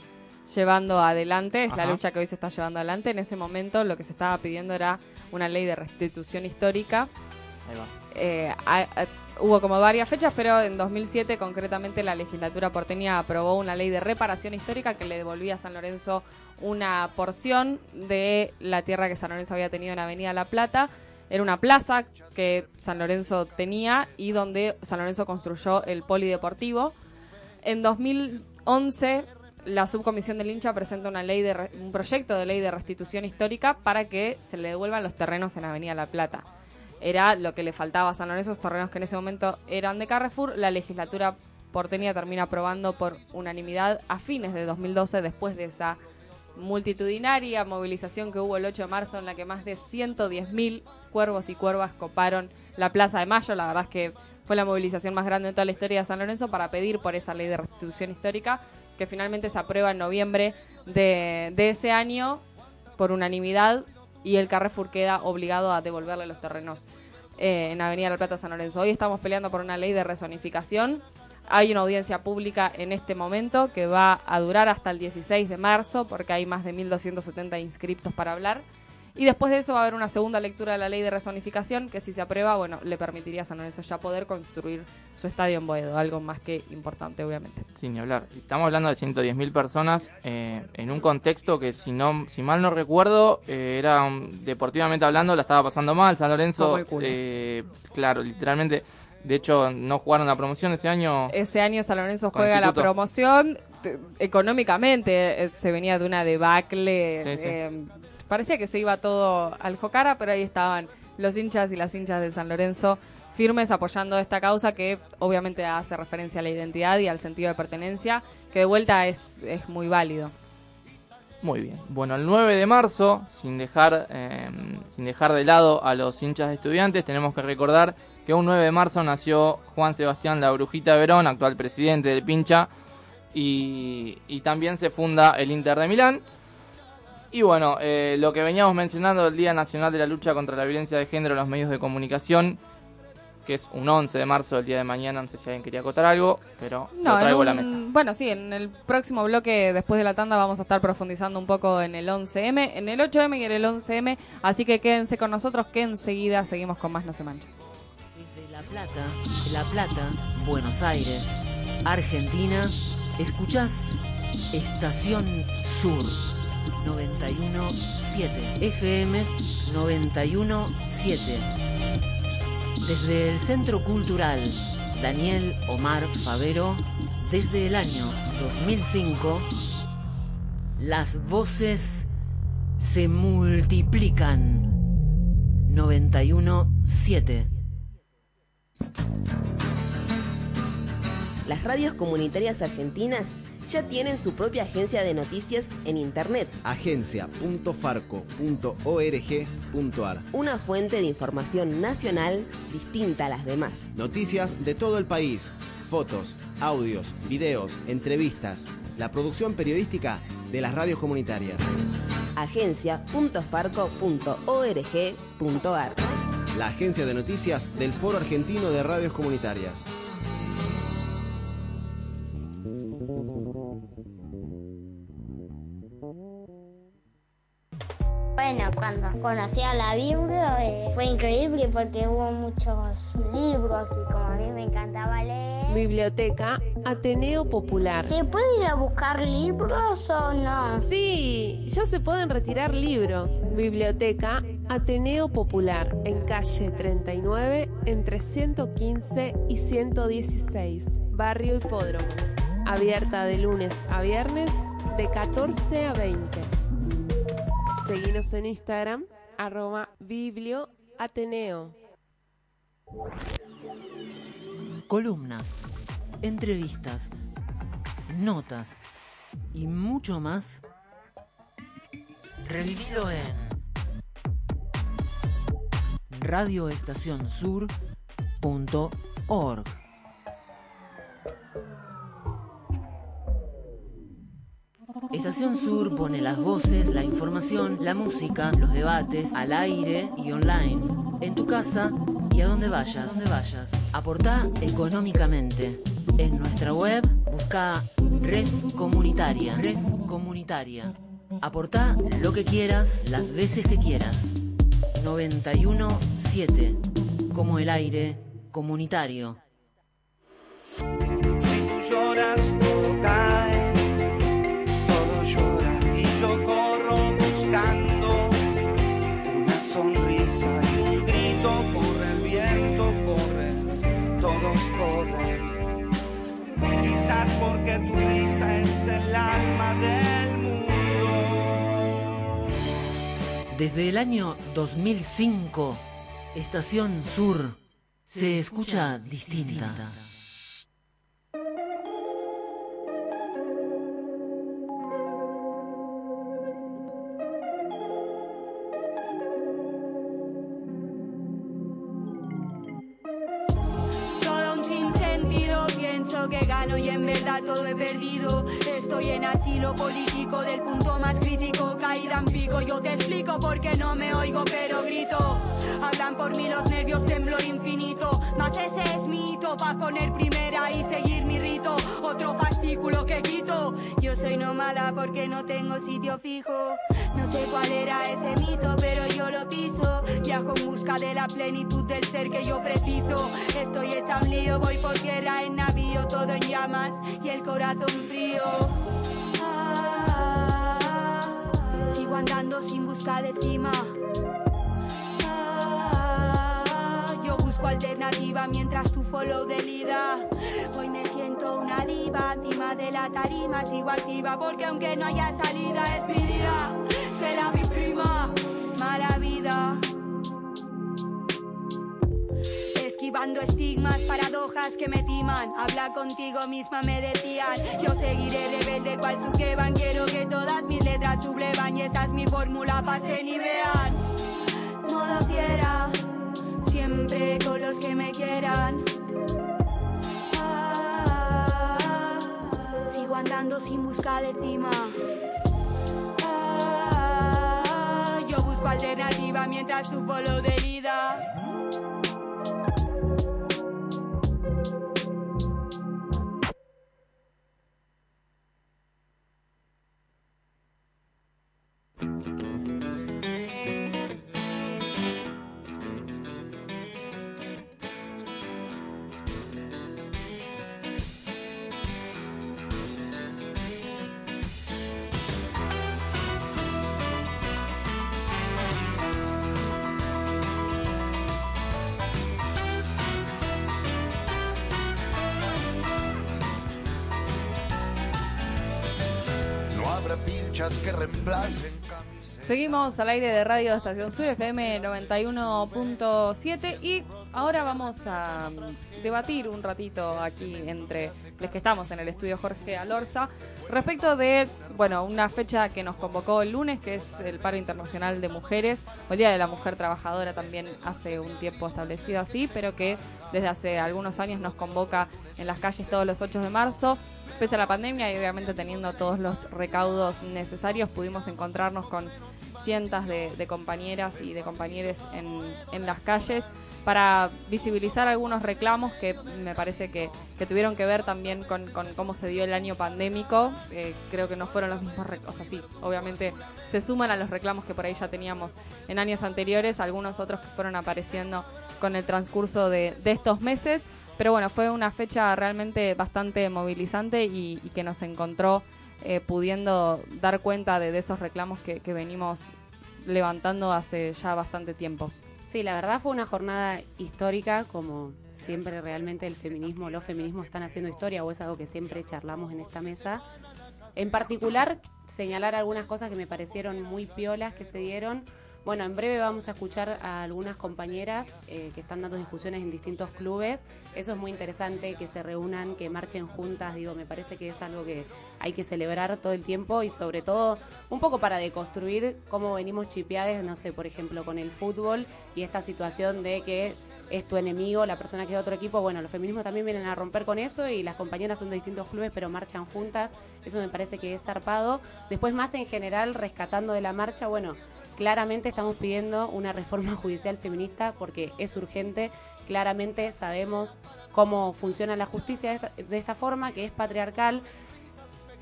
llevando adelante, es la lucha que hoy se está llevando adelante. En ese momento lo que se estaba pidiendo era una ley de restitución histórica. Ahí va. Eh, a- a- hubo como varias fechas, pero en 2007 concretamente la legislatura porteña aprobó una ley de reparación histórica que le devolvía a San Lorenzo una porción de la tierra que San Lorenzo había tenido en Avenida La Plata. Era una plaza que San Lorenzo tenía y donde San Lorenzo construyó el polideportivo. En 2011 la subcomisión del hincha presenta una ley de un proyecto de ley de restitución histórica para que se le devuelvan los terrenos en Avenida La Plata. Era lo que le faltaba a San Lorenzo, esos terrenos que en ese momento eran de Carrefour. La legislatura porteña termina aprobando por unanimidad a fines de 2012, después de esa multitudinaria movilización que hubo el 8 de marzo en la que más de 110.000 cuervos y cuervas coparon la Plaza de Mayo. La verdad es que fue la movilización más grande de toda la historia de San Lorenzo para pedir por esa ley de restitución histórica que finalmente se aprueba en noviembre de, ese año por unanimidad y el Carrefour queda obligado a devolverle los terrenos eh, en Avenida La Plata San Lorenzo. Hoy estamos peleando por una ley de rezonificación. Hay una audiencia pública en este momento que va a durar hasta el 16 de marzo porque hay más de 1.270 inscriptos para hablar. Y después de eso va a haber una segunda lectura de la ley de rezonificación que si se aprueba, bueno, le permitiría a San Lorenzo ya poder construir su estadio en Boedo, algo más que importante obviamente. Sin ni hablar. Estamos hablando de 110.000 personas eh, en un contexto que, si no si mal no recuerdo, eh, era deportivamente hablando, la estaba pasando mal. San Lorenzo, eh, claro, literalmente. De hecho, no jugaron la promoción ese año. Ese año San Lorenzo juega la promoción. te- Económicamente eh, se venía de una debacle. Sí, sí. Parecía que se iba todo al Jocara, pero ahí estaban los hinchas y las hinchas de San Lorenzo firmes apoyando esta causa que obviamente hace referencia a la identidad y al sentido de pertenencia, que de vuelta es, es muy válido. Muy bien. Bueno, el 9 de marzo, sin dejar, eh, sin dejar de lado a los hinchas de estudiantes, tenemos que recordar que un 9 de marzo nació Juan Sebastián La Brujita Verón, actual presidente del Pincha, y también se funda el Inter de Milán. Y bueno, eh, lo que veníamos mencionando del Día Nacional de la Lucha contra la Violencia de Género en los medios de comunicación, que es un 11 de marzo del día de mañana, no sé si alguien quería acotar algo, pero No, lo traigo a la mesa. Bueno, sí, en el próximo bloque, después de la tanda, vamos a estar profundizando un poco en el 11M, en el 8M y en el 11M. Así que quédense con nosotros, que enseguida seguimos con más No se mancha. Desde La Plata, La Plata, Buenos Aires, Argentina, escuchás Estación Sur 917 FM 917. Desde el Centro Cultural Daniel Omar Favero, desde el año 2005, las voces se multiplican. 917. Las radios comunitarias argentinas ya tienen su propia agencia de noticias en Internet, agencia.farco.org.ar una fuente de información nacional distinta a las demás. Noticias de todo el país, fotos, audios, videos, entrevistas, la producción periodística de las radios comunitarias. agencia.farco.org.ar La agencia de noticias del Foro Argentino de Radios Comunitarias. Bueno, cuando conocí a la Biblia eh, fue increíble porque hubo muchos libros y como a mí me encantaba leer. Biblioteca Ateneo Popular. ¿Se puede ir a buscar libros o no? Sí, ya se pueden retirar libros. Biblioteca Ateneo Popular, en calle 39, entre 115 y 116, Barrio Hipódromo. Abierta de lunes a viernes, de 14 a 20. Seguinos en Instagram, arroba biblioateneo. columnas, entrevistas, notas y mucho más. Revivilo en radioestacionsur.org. Estación Sur pone las voces, la información, la música, los debates al aire y online. En tu casa y a donde vayas, donde vayas. Aportá económicamente. En nuestra web busca Res Comunitaria. Res Comunitaria. Aportá lo que quieras, las veces que quieras. 917. Como el aire comunitario. Si tú lloras, Quizás porque tu risa es el alma del mundo. Desde el año 2005, Estación Sur se escucha distinta. Y en verdad todo he perdido. Estoy en asilo político del punto más crítico, caída en pico. Yo te explico por qué no me oigo, pero grito. Hablan por mí los nervios, temblor infinito. Más ese es mi hito, pa' poner primera y seguir mi rito. Otro fascículo que quito. Yo soy nómada porque no tengo sitio fijo. No sé cuál era ese mito, pero yo lo piso. Viajo en busca de la plenitud del ser que yo preciso. Estoy hecha un lío, voy por tierra en navío, todo en y el corazón frío. Ah, sigo andando sin buscar de cima. Ah, yo busco alternativa mientras tú follow de lida. Hoy me siento una diva encima de la tarima, sigo activa porque aunque no haya salida es mi día. Será mi prima, mala vida. Esquivando estigmas, paradojas que me timan. Habla contigo misma, me decían. Yo seguiré rebelde cual su que van. Quiero que todas mis letras sublevan y esa es mi fórmula. Pasen y vean. Modo fiera, siempre con los que me quieran. Ah, sigo andando sin buscar de. Ah, yo busco alternativa mientras tú follow de herida. No habrá Seguimos al aire de Radio Estación Sur FM 91.7 y ahora vamos a mm, debatir un ratito aquí entre los que estamos en el estudio Jorge Alorza respecto de, bueno, una fecha que nos convocó el lunes que es el paro internacional de mujeres, o el Día de la Mujer Trabajadora también hace un tiempo establecido así, pero que desde hace algunos años nos convoca en las calles todos los 8 de marzo. Pese a la pandemia y obviamente teniendo todos los recaudos necesarios, pudimos encontrarnos con cientos de, compañeras y de compañeros en, las calles para visibilizar algunos reclamos que me parece que, que tuvieron que ver también con, cómo se dio el año pandémico. Eh, creo que no fueron los mismos reclamos, o sea, sí, obviamente se suman a los reclamos que por ahí ya teníamos en años anteriores, algunos otros que fueron apareciendo con el transcurso de estos meses. Pero bueno, fue una fecha realmente bastante movilizante y, que nos encontró eh, pudiendo dar cuenta de, de esos reclamos que, que venimos levantando hace ya bastante tiempo. Sí, la verdad fue una jornada histórica, como siempre realmente el feminismo, los feminismos están haciendo historia, o es algo que siempre charlamos en esta mesa. En particular, señalar algunas cosas que me parecieron muy piolas que se dieron. Bueno, en breve vamos a escuchar a algunas compañeras eh, que están dando discusiones en distintos clubes. Eso es muy interesante, que se reúnan, que marchen juntas. Digo, me parece que es algo que hay que celebrar todo el tiempo y sobre todo un poco para deconstruir cómo venimos chipeadas, no sé, por ejemplo, con el fútbol y esta situación de que es tu enemigo, la persona que es otro equipo. Bueno, los feminismos también vienen a romper con eso y las compañeras son de distintos clubes pero marchan juntas. Eso me parece que es zarpado. Después más en general, rescatando de la marcha, bueno, claramente estamos pidiendo una reforma judicial feminista porque es urgente. Claramente sabemos cómo funciona la justicia de esta, forma, que es patriarcal.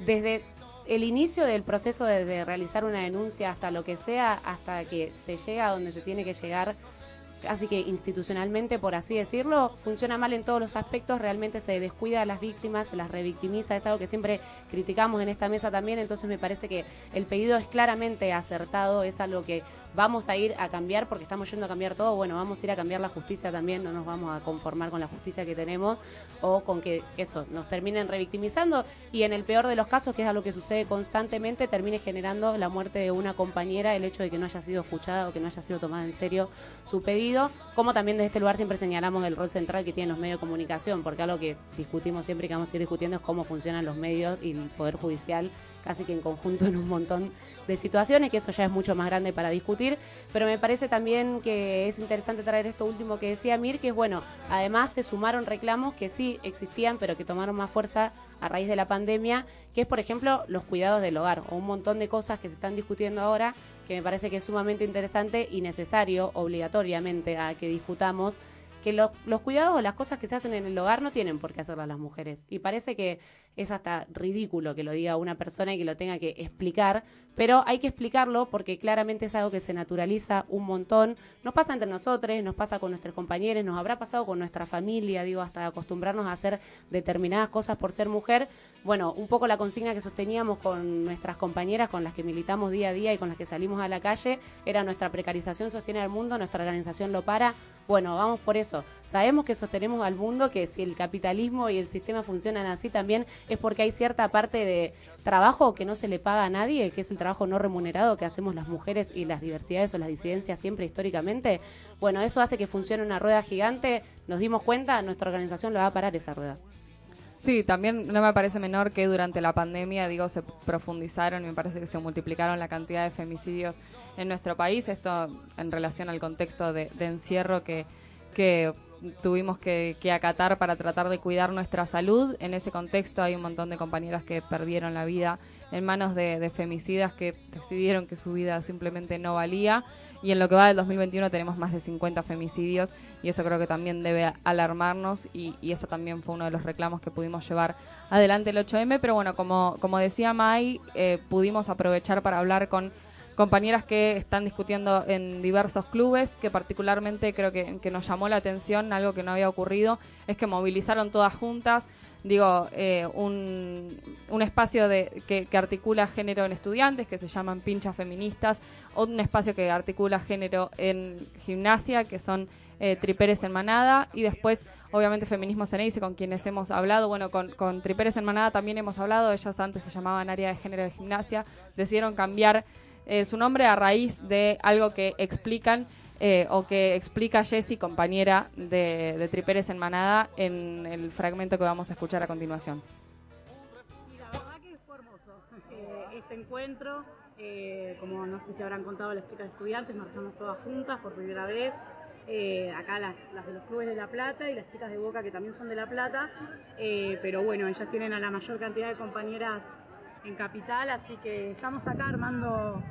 Desde el inicio del proceso de, de realizar una denuncia hasta lo que sea, hasta que se llega a donde se tiene que llegar, así que institucionalmente, por así decirlo, funciona mal en todos los aspectos, realmente se descuida a las víctimas, se las revictimiza, es algo que siempre criticamos en esta mesa también, entonces me parece que el pedido es claramente acertado, es algo que vamos a ir a cambiar porque estamos yendo a cambiar todo, bueno, vamos a ir a cambiar la justicia también, no nos vamos a conformar con la justicia que tenemos o con que eso nos terminen revictimizando y en el peor de los casos, que es algo que sucede constantemente, termine generando la muerte de una compañera, el hecho de que no haya sido escuchada o que no haya sido tomada en serio su pedido, como también desde este lugar siempre señalamos el rol central que tienen los medios de comunicación, porque algo que discutimos siempre y que vamos a ir discutiendo es cómo funcionan los medios y el Poder Judicial casi que en conjunto en un montón de situaciones, que eso ya es mucho más grande para discutir, pero me parece también que es interesante traer esto último que decía Mir, que es bueno, además se sumaron reclamos que sí existían, pero que tomaron más fuerza a raíz de la pandemia, que es por ejemplo los cuidados del hogar, o un montón de cosas que se están discutiendo ahora, que me parece que es sumamente interesante y necesario, obligatoriamente, a que discutamos que los, los cuidados o las cosas que se hacen en el hogar no tienen por qué hacerlas las mujeres. Y parece que es hasta ridículo que lo diga una persona y que lo tenga que explicar, pero hay que explicarlo porque claramente es algo que se naturaliza un montón. Nos pasa entre nosotros, nos pasa con nuestros compañeros, nos habrá pasado con nuestra familia, digo, hasta acostumbrarnos a hacer determinadas cosas por ser mujer. Bueno, un poco la consigna que sosteníamos con nuestras compañeras, con las que militamos día a día y con las que salimos a la calle, era nuestra precarización sostiene al mundo, nuestra organización lo para. Bueno, vamos por eso. Sabemos que sostenemos al mundo, que si el capitalismo y el sistema funcionan así también es porque hay cierta parte de trabajo que no se le paga a nadie, que es el trabajo no remunerado que hacemos las mujeres y las diversidades o las disidencias siempre históricamente. Bueno, eso hace que funcione una rueda gigante. Nos dimos cuenta, nuestra organización lo va a parar esa rueda. Sí, también no me parece menor que durante la pandemia, digo, se profundizaron y me parece que se multiplicaron la cantidad de femicidios en nuestro país. Esto en relación al contexto de, encierro que, que tuvimos que, acatar para tratar de cuidar nuestra salud. En ese contexto hay un montón de compañeras que perdieron la vida en manos de, femicidas que decidieron que su vida simplemente no valía. Y en lo que va del 2021 tenemos más de 50 femicidios y eso creo que también debe alarmarnos y, y también fue uno de los reclamos que pudimos llevar adelante el 8M. Pero bueno, como, como decía Mai, eh, pudimos aprovechar para hablar con compañeras que están discutiendo en diversos clubes, que particularmente creo que, nos llamó la atención, algo que no había ocurrido, es que movilizaron todas juntas, digo, eh, un, un espacio de, que, que articula género en estudiantes, que se llaman pinchas feministas, o un espacio que articula género en gimnasia, que son eh, Triperes en Manada, y después, obviamente, Feminismo Ceneice, con quienes hemos hablado. Bueno, con, con Triperes en Manada también hemos hablado, ellas antes se llamaban Área de Género de Gimnasia, decidieron cambiar eh, su nombre a raíz de algo que explican eh, o que explica Jessie, compañera de, Triperes en Manada, en el fragmento que vamos a escuchar a continuación. Eh, este encuentro, eh, como no sé si habrán contado las chicas estudiantes, marchamos todas juntas por primera vez. eh, acá las, las de los clubes de La Plata y las chicas de Boca que también son de La Plata. pero bueno, ellas tienen a la mayor cantidad de compañeras en Capital, así que estamos acá armando,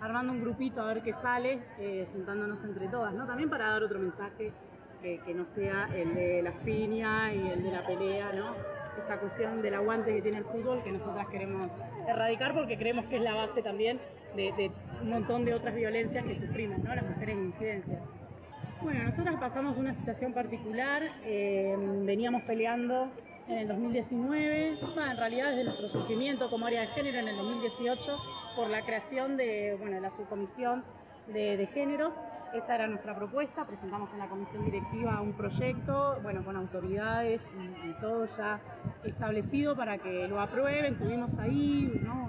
armando un grupito a ver qué sale, eh, juntándonos entre todas, ¿no? También para dar otro mensaje que, que no sea el de las piñas y el de la pelea, ¿no? Esa cuestión del aguante que tiene el fútbol que nosotras queremos erradicar porque creemos que es la base también de, de un montón de otras violencias que sufrimos, ¿no? Las mujeres en incidencias. Bueno, nosotras pasamos una situación particular, eh, veníamos peleando en el 2019, bueno, en realidad desde nuestro surgimiento como área de género en el 2018 por la creación de bueno, la subcomisión de, de géneros. Esa era nuestra propuesta, presentamos en la comisión directiva un proyecto, bueno, con autoridades y, y todo ya establecido para que lo aprueben. Tuvimos ahí ¿no?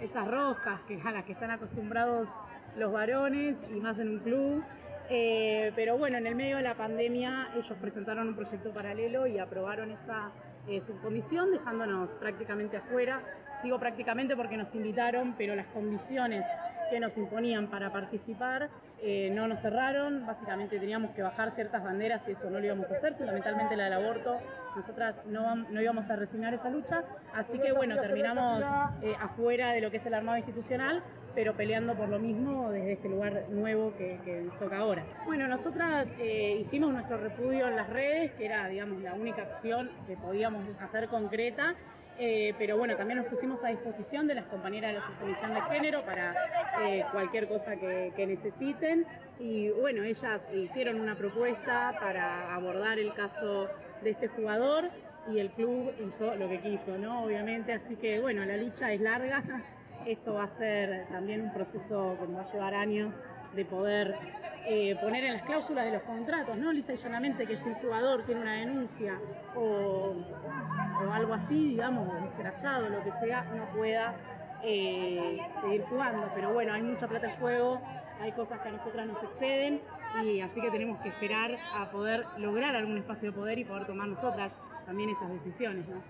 esas roscas que, a las que están acostumbrados los varones y más en un club. Eh, pero bueno, en el medio de la pandemia ellos presentaron un proyecto paralelo y aprobaron esa eh, subcomisión, dejándonos prácticamente afuera. Digo prácticamente porque nos invitaron, pero las condiciones que nos imponían para participar eh, no nos cerraron. Básicamente teníamos que bajar ciertas banderas y eso no lo íbamos a hacer, fundamentalmente la del aborto. Nosotras no, no íbamos a resignar esa lucha, así que bueno, terminamos eh, afuera de lo que es el armado institucional, pero peleando por lo mismo desde este lugar nuevo que, que nos toca ahora. Bueno, nosotras eh, hicimos nuestro repudio en las redes, que era, digamos, la única acción que podíamos hacer concreta. eh, pero bueno, también nos pusimos a disposición de las compañeras de la subcomisión de género para eh, cualquier cosa que, que necesiten. Y bueno, ellas hicieron una propuesta para abordar el caso de este jugador y el club hizo lo que quiso, ¿no? Obviamente, así que bueno, la lucha es larga. Esto va a ser también un proceso que nos va a llevar años de poder eh, poner en las cláusulas de los contratos, ¿no? Lisa y llanamente que si un jugador tiene una denuncia o, algo así, digamos, escrachado, lo que sea, no pueda eh, seguir jugando. Pero bueno, hay mucha plata en juego, hay cosas que a nosotras nos exceden y así que tenemos que esperar a poder lograr algún espacio de poder y poder tomar nosotras también esas decisiones, ¿no?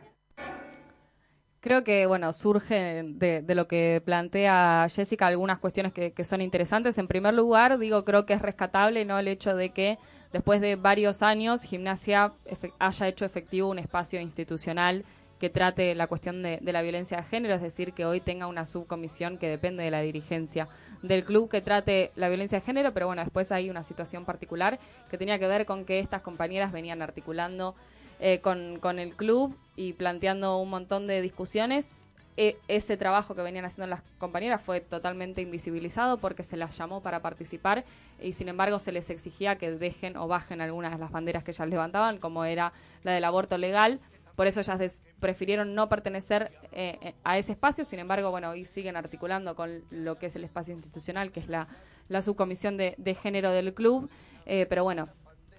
Creo que, bueno, surge de, de lo que plantea Jessica algunas cuestiones que, que son interesantes. En primer lugar, digo, creo que es rescatable no el hecho de que después de varios años Gimnasia haya hecho efectivo un espacio institucional que trate la cuestión de, de la violencia de género, es decir, que hoy tenga una subcomisión que depende de la dirigencia del club que trate la violencia de género, pero bueno, después hay una situación particular que tenía que ver con que estas compañeras venían articulando eh, con, con el club y planteando un montón de discusiones. E- ese trabajo que venían haciendo las compañeras fue totalmente invisibilizado porque se las llamó para participar y sin embargo se les exigía que dejen o bajen algunas de las banderas que ellas levantaban, como era la del aborto legal. Por eso ellas prefirieron no pertenecer eh, eh, a ese espacio, sin embargo, bueno, hoy siguen articulando con lo que es el espacio institucional, que es la, la subcomisión de, de género del club. Eh, pero bueno,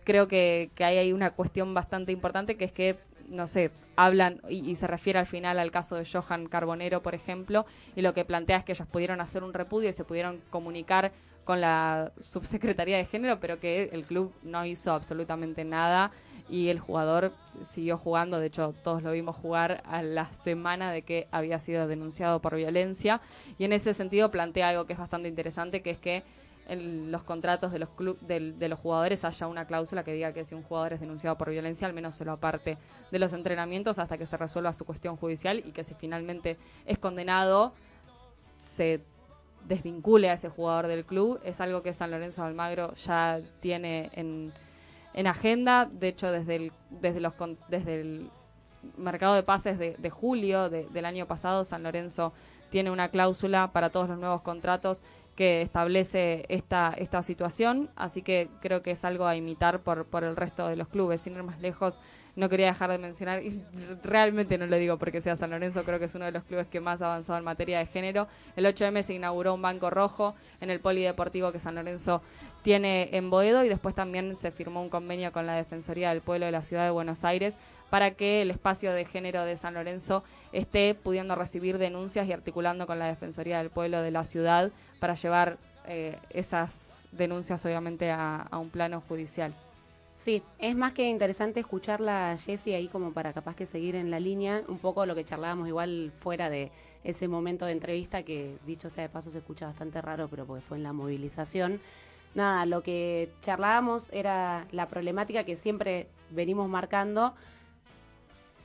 creo que, que ahí hay una cuestión bastante importante que es que, no sé, hablan y, se refiere al final al caso de Johan Carbonero, por ejemplo, y lo que plantea es que ellas pudieron hacer un repudio y se pudieron comunicar con la subsecretaría de género, pero que el club no hizo absolutamente nada y el jugador siguió jugando, de hecho todos lo vimos jugar a la semana de que había sido denunciado por violencia. Y en ese sentido plantea algo que es bastante interesante, que es que en los contratos de los club, del- de los jugadores haya una cláusula que diga que si un jugador es denunciado por violencia, al menos se lo aparte de los entrenamientos hasta que se resuelva su cuestión judicial y que si finalmente es condenado, se desvincule a ese jugador del club. Es algo que San Lorenzo de Almagro ya tiene en, en agenda. De hecho, desde el, desde los, desde el mercado de pases de, de julio de- del año pasado, San Lorenzo tiene una cláusula para todos los nuevos contratos que establece esta, esta situación, así que creo que es algo a imitar por, por el resto de los clubes. Sin ir más lejos, no quería dejar de mencionar, y realmente no lo digo porque sea San Lorenzo, creo que es uno de los clubes que más ha avanzado en materia de género. El 8M se inauguró un banco rojo en el polideportivo que San Lorenzo tiene en Boedo y después también se firmó un convenio con la Defensoría del Pueblo de la Ciudad de Buenos Aires para que el espacio de género de San Lorenzo esté pudiendo recibir denuncias y articulando con la Defensoría del Pueblo de la ciudad para llevar eh, esas denuncias obviamente a, un plano judicial. Sí, es más que interesante escucharla a Jessie ahí como para capaz que seguir en la línea, un poco lo que charlábamos igual fuera de ese momento de entrevista que dicho sea de paso se escucha bastante raro, pero porque fue en la movilización. Nada, lo que charlábamos era la problemática que siempre venimos marcando,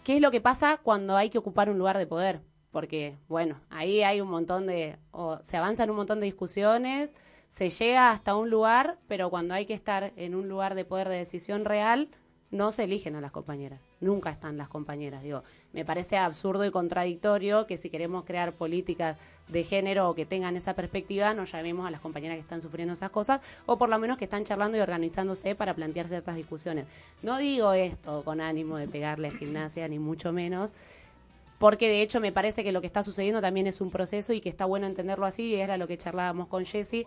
qué es lo que pasa cuando hay que ocupar un lugar de poder, porque bueno, ahí hay un montón de, o se avanzan un montón de discusiones, se llega hasta un lugar, pero cuando hay que estar en un lugar de poder de decisión real, no se eligen a las compañeras, nunca están las compañeras. Digo, me parece absurdo y contradictorio que si queremos crear políticas de género o que tengan esa perspectiva, nos llamemos a las compañeras que están sufriendo esas cosas, o por lo menos que están charlando y organizándose para plantear ciertas discusiones. No digo esto con ánimo de pegarle a gimnasia, ni mucho menos, porque de hecho me parece que lo que está sucediendo también es un proceso y que está bueno entenderlo así, y era lo que charlábamos con Jessy.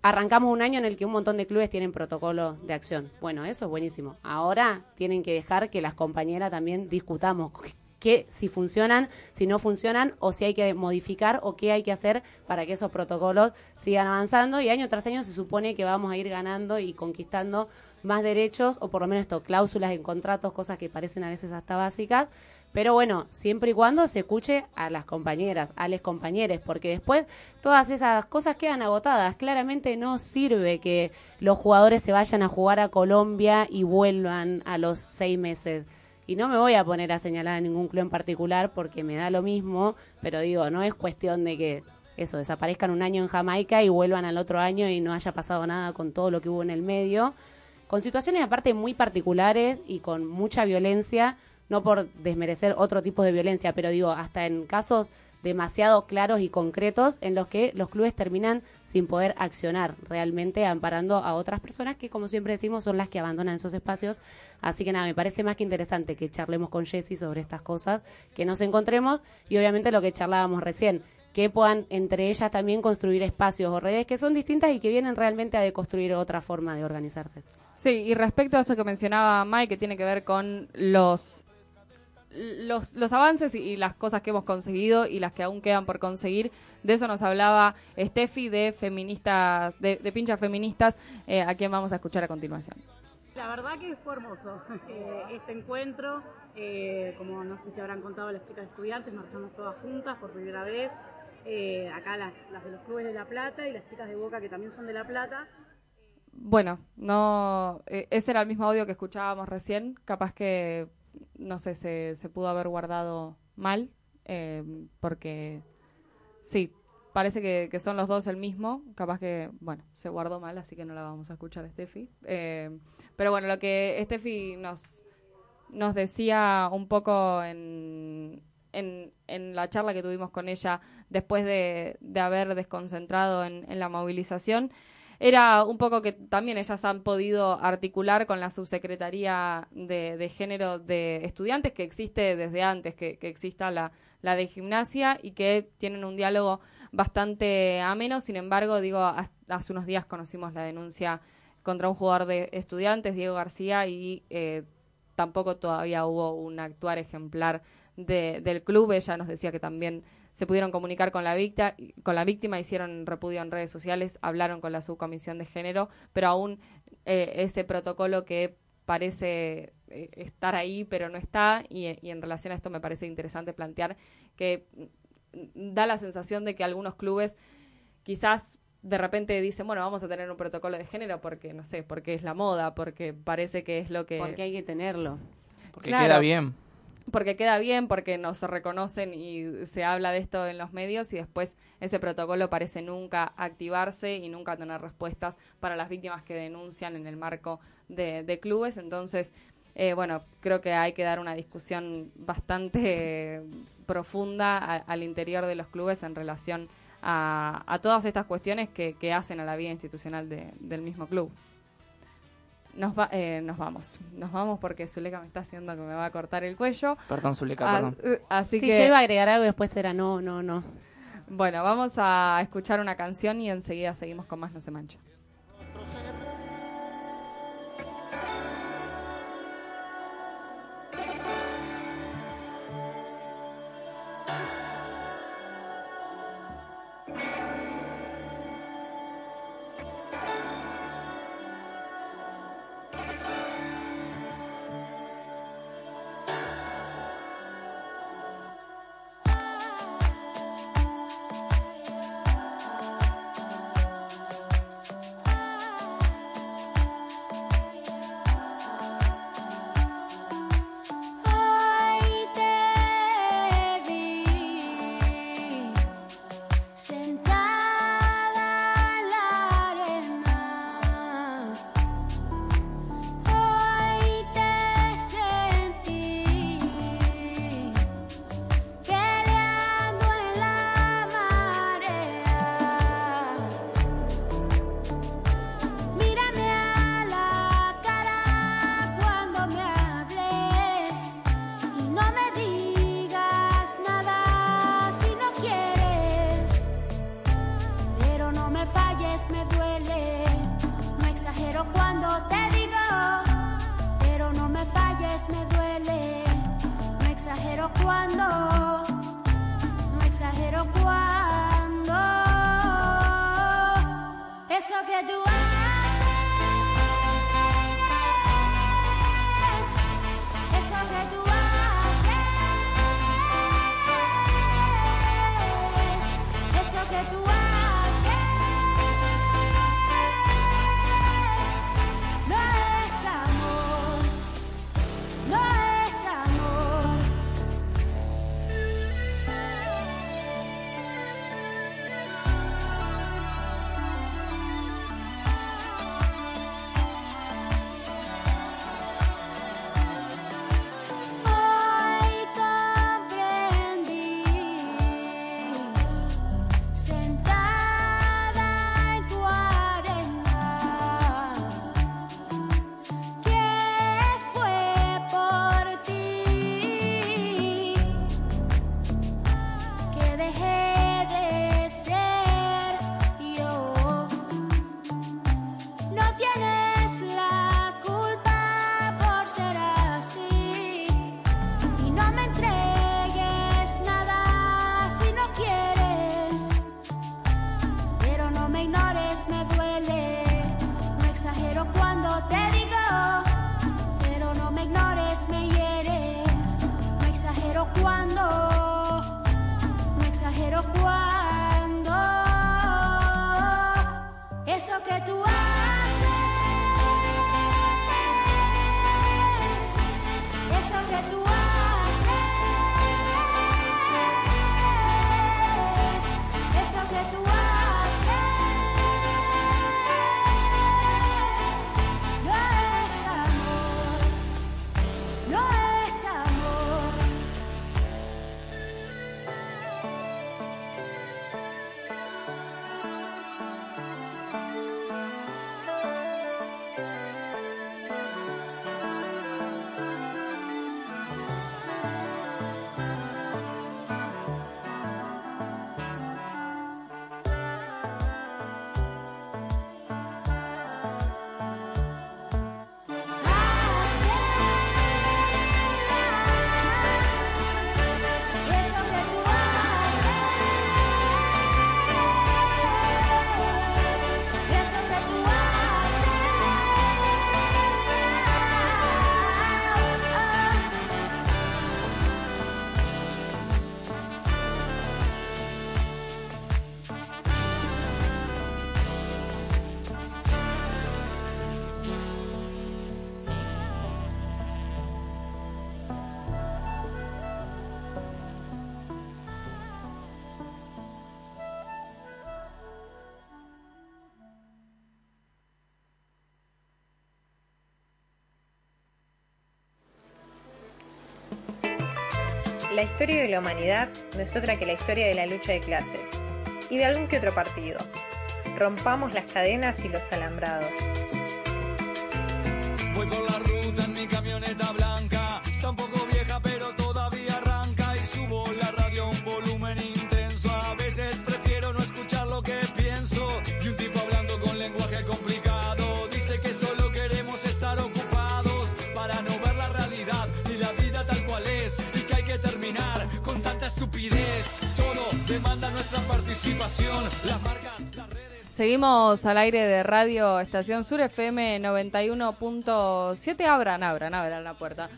Arrancamos un año en el que un montón de clubes tienen protocolo de acción. Bueno, eso es buenísimo. Ahora tienen que dejar que las compañeras también discutamos que si funcionan, si no funcionan, o si hay que modificar o qué hay que hacer para que esos protocolos sigan avanzando. Y año tras año se supone que vamos a ir ganando y conquistando más derechos, o por lo menos esto, cláusulas en contratos, cosas que parecen a veces hasta básicas. Pero bueno, siempre y cuando se escuche a las compañeras, a los compañeros, porque después todas esas cosas quedan agotadas. Claramente no sirve que los jugadores se vayan a jugar a Colombia y vuelvan a los seis meses. Y no me voy a poner a señalar a ningún club en particular porque me da lo mismo, pero digo, no es cuestión de que eso, desaparezcan un año en Jamaica y vuelvan al otro año y no haya pasado nada con todo lo que hubo en el medio. Con situaciones aparte muy particulares y con mucha violencia, no por desmerecer otro tipo de violencia, pero digo, hasta en casos demasiado claros y concretos en los que los clubes terminan sin poder accionar realmente amparando a otras personas que como siempre decimos son las que abandonan esos espacios. Así que nada me parece más que interesante que charlemos con Jessy sobre estas cosas que nos encontremos y obviamente lo que charlábamos recién que puedan entre ellas también construir espacios o redes que son distintas y que vienen realmente a deconstruir otra forma de organizarse. Sí, y respecto a esto que mencionaba Mike, que tiene que ver con los los, los avances y, y las cosas que hemos conseguido y las que aún quedan por conseguir. De eso nos hablaba Steffi de feministas, de, de pinchas feministas, eh, a quien vamos a escuchar a continuación. La verdad que fue hermoso eh, este encuentro. eh, como no sé si habrán contado las chicas estudiantes, marchamos todas juntas por primera vez. acá las, las de los clubes de La Plata y las chicas de Boca que también son de La Plata. Bueno, no, ese era el mismo audio que escuchábamos recién. Capaz que, no sé, se, se pudo haber guardado mal, eh, porque sí, parece que, son los dos el mismo. Capaz que, bueno, se guardó mal, así que no la vamos a escuchar, Steffi. Eh, pero bueno, lo que Steffi nos, nos decía un poco en, en, la charla que tuvimos con ella después de, haber desconcentrado en, en la movilización era un poco que también ellas han podido articular con la subsecretaría de, de género de estudiantes que existe desde antes que, que exista la, la de gimnasia y que tienen un diálogo bastante ameno. Sin embargo, digo, hace unos días conocimos la denuncia contra un jugador de estudiantes, Diego García, y eh, tampoco todavía hubo un actuar ejemplar de- del club. Ella nos decía que también se pudieron comunicar con la, víctima, con la víctima, hicieron repudio en redes sociales, hablaron con la subcomisión de género, pero aún eh, ese protocolo que parece eh, estar ahí, pero no está, y, y en relación a esto me parece interesante plantear que mm, da la sensación de que algunos clubes quizás de repente dicen, bueno, vamos a tener un protocolo de género porque, no sé, porque es la moda, porque parece que es lo que... Porque hay que tenerlo. Porque Claro. queda bien. Porque queda bien, porque nos reconocen y se habla de esto en los medios y después ese protocolo parece nunca activarse y nunca tener respuestas para las víctimas que denuncian en el marco de, clubes. Entonces, eh, bueno, creo que hay que dar una discusión bastante profunda al interior de los clubes en relación a, todas estas cuestiones que, que hacen a la vida institucional de- del mismo club. Nos, va- eh, nos vamos, nos vamos porque Zuleika me está haciendo que me va a cortar el cuello. Perdón, Zuleika, Ah, perdón. eh, Así Sí, que yo iba a agregar algo y después era no, no, no. bueno, vamos a escuchar una canción y enseguida seguimos con más No se mancha. La historia de la humanidad no es otra que la historia de la lucha de clases y de algún que otro partido. Rompamos las cadenas y los alambrados. Seguimos al aire de Radio Estación Sur FM 91.7. Abran, abran, abran la puerta.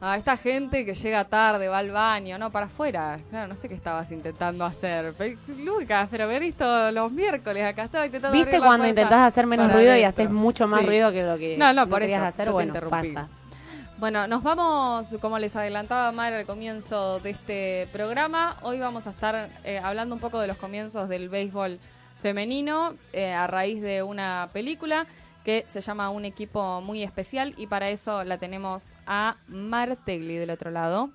A esta gente que llega tarde, va al baño, no, para afuera. Claro, no sé qué estabas intentando hacer. Lucas, pero haber visto los miércoles, acá estaba intentando ¿Viste cuando puerta intentás hacer menos para ruido y haces mucho más Sí. ruido que lo que No, no, por querías eso. hacer? Bueno, pasa. Bueno, nos vamos, como les adelantaba Mar al comienzo de este programa, hoy vamos a estar eh, hablando un poco de los comienzos del béisbol femenino eh, a raíz de una película que se llama Un equipo muy especial y para eso la tenemos a Mar Tegli del otro lado.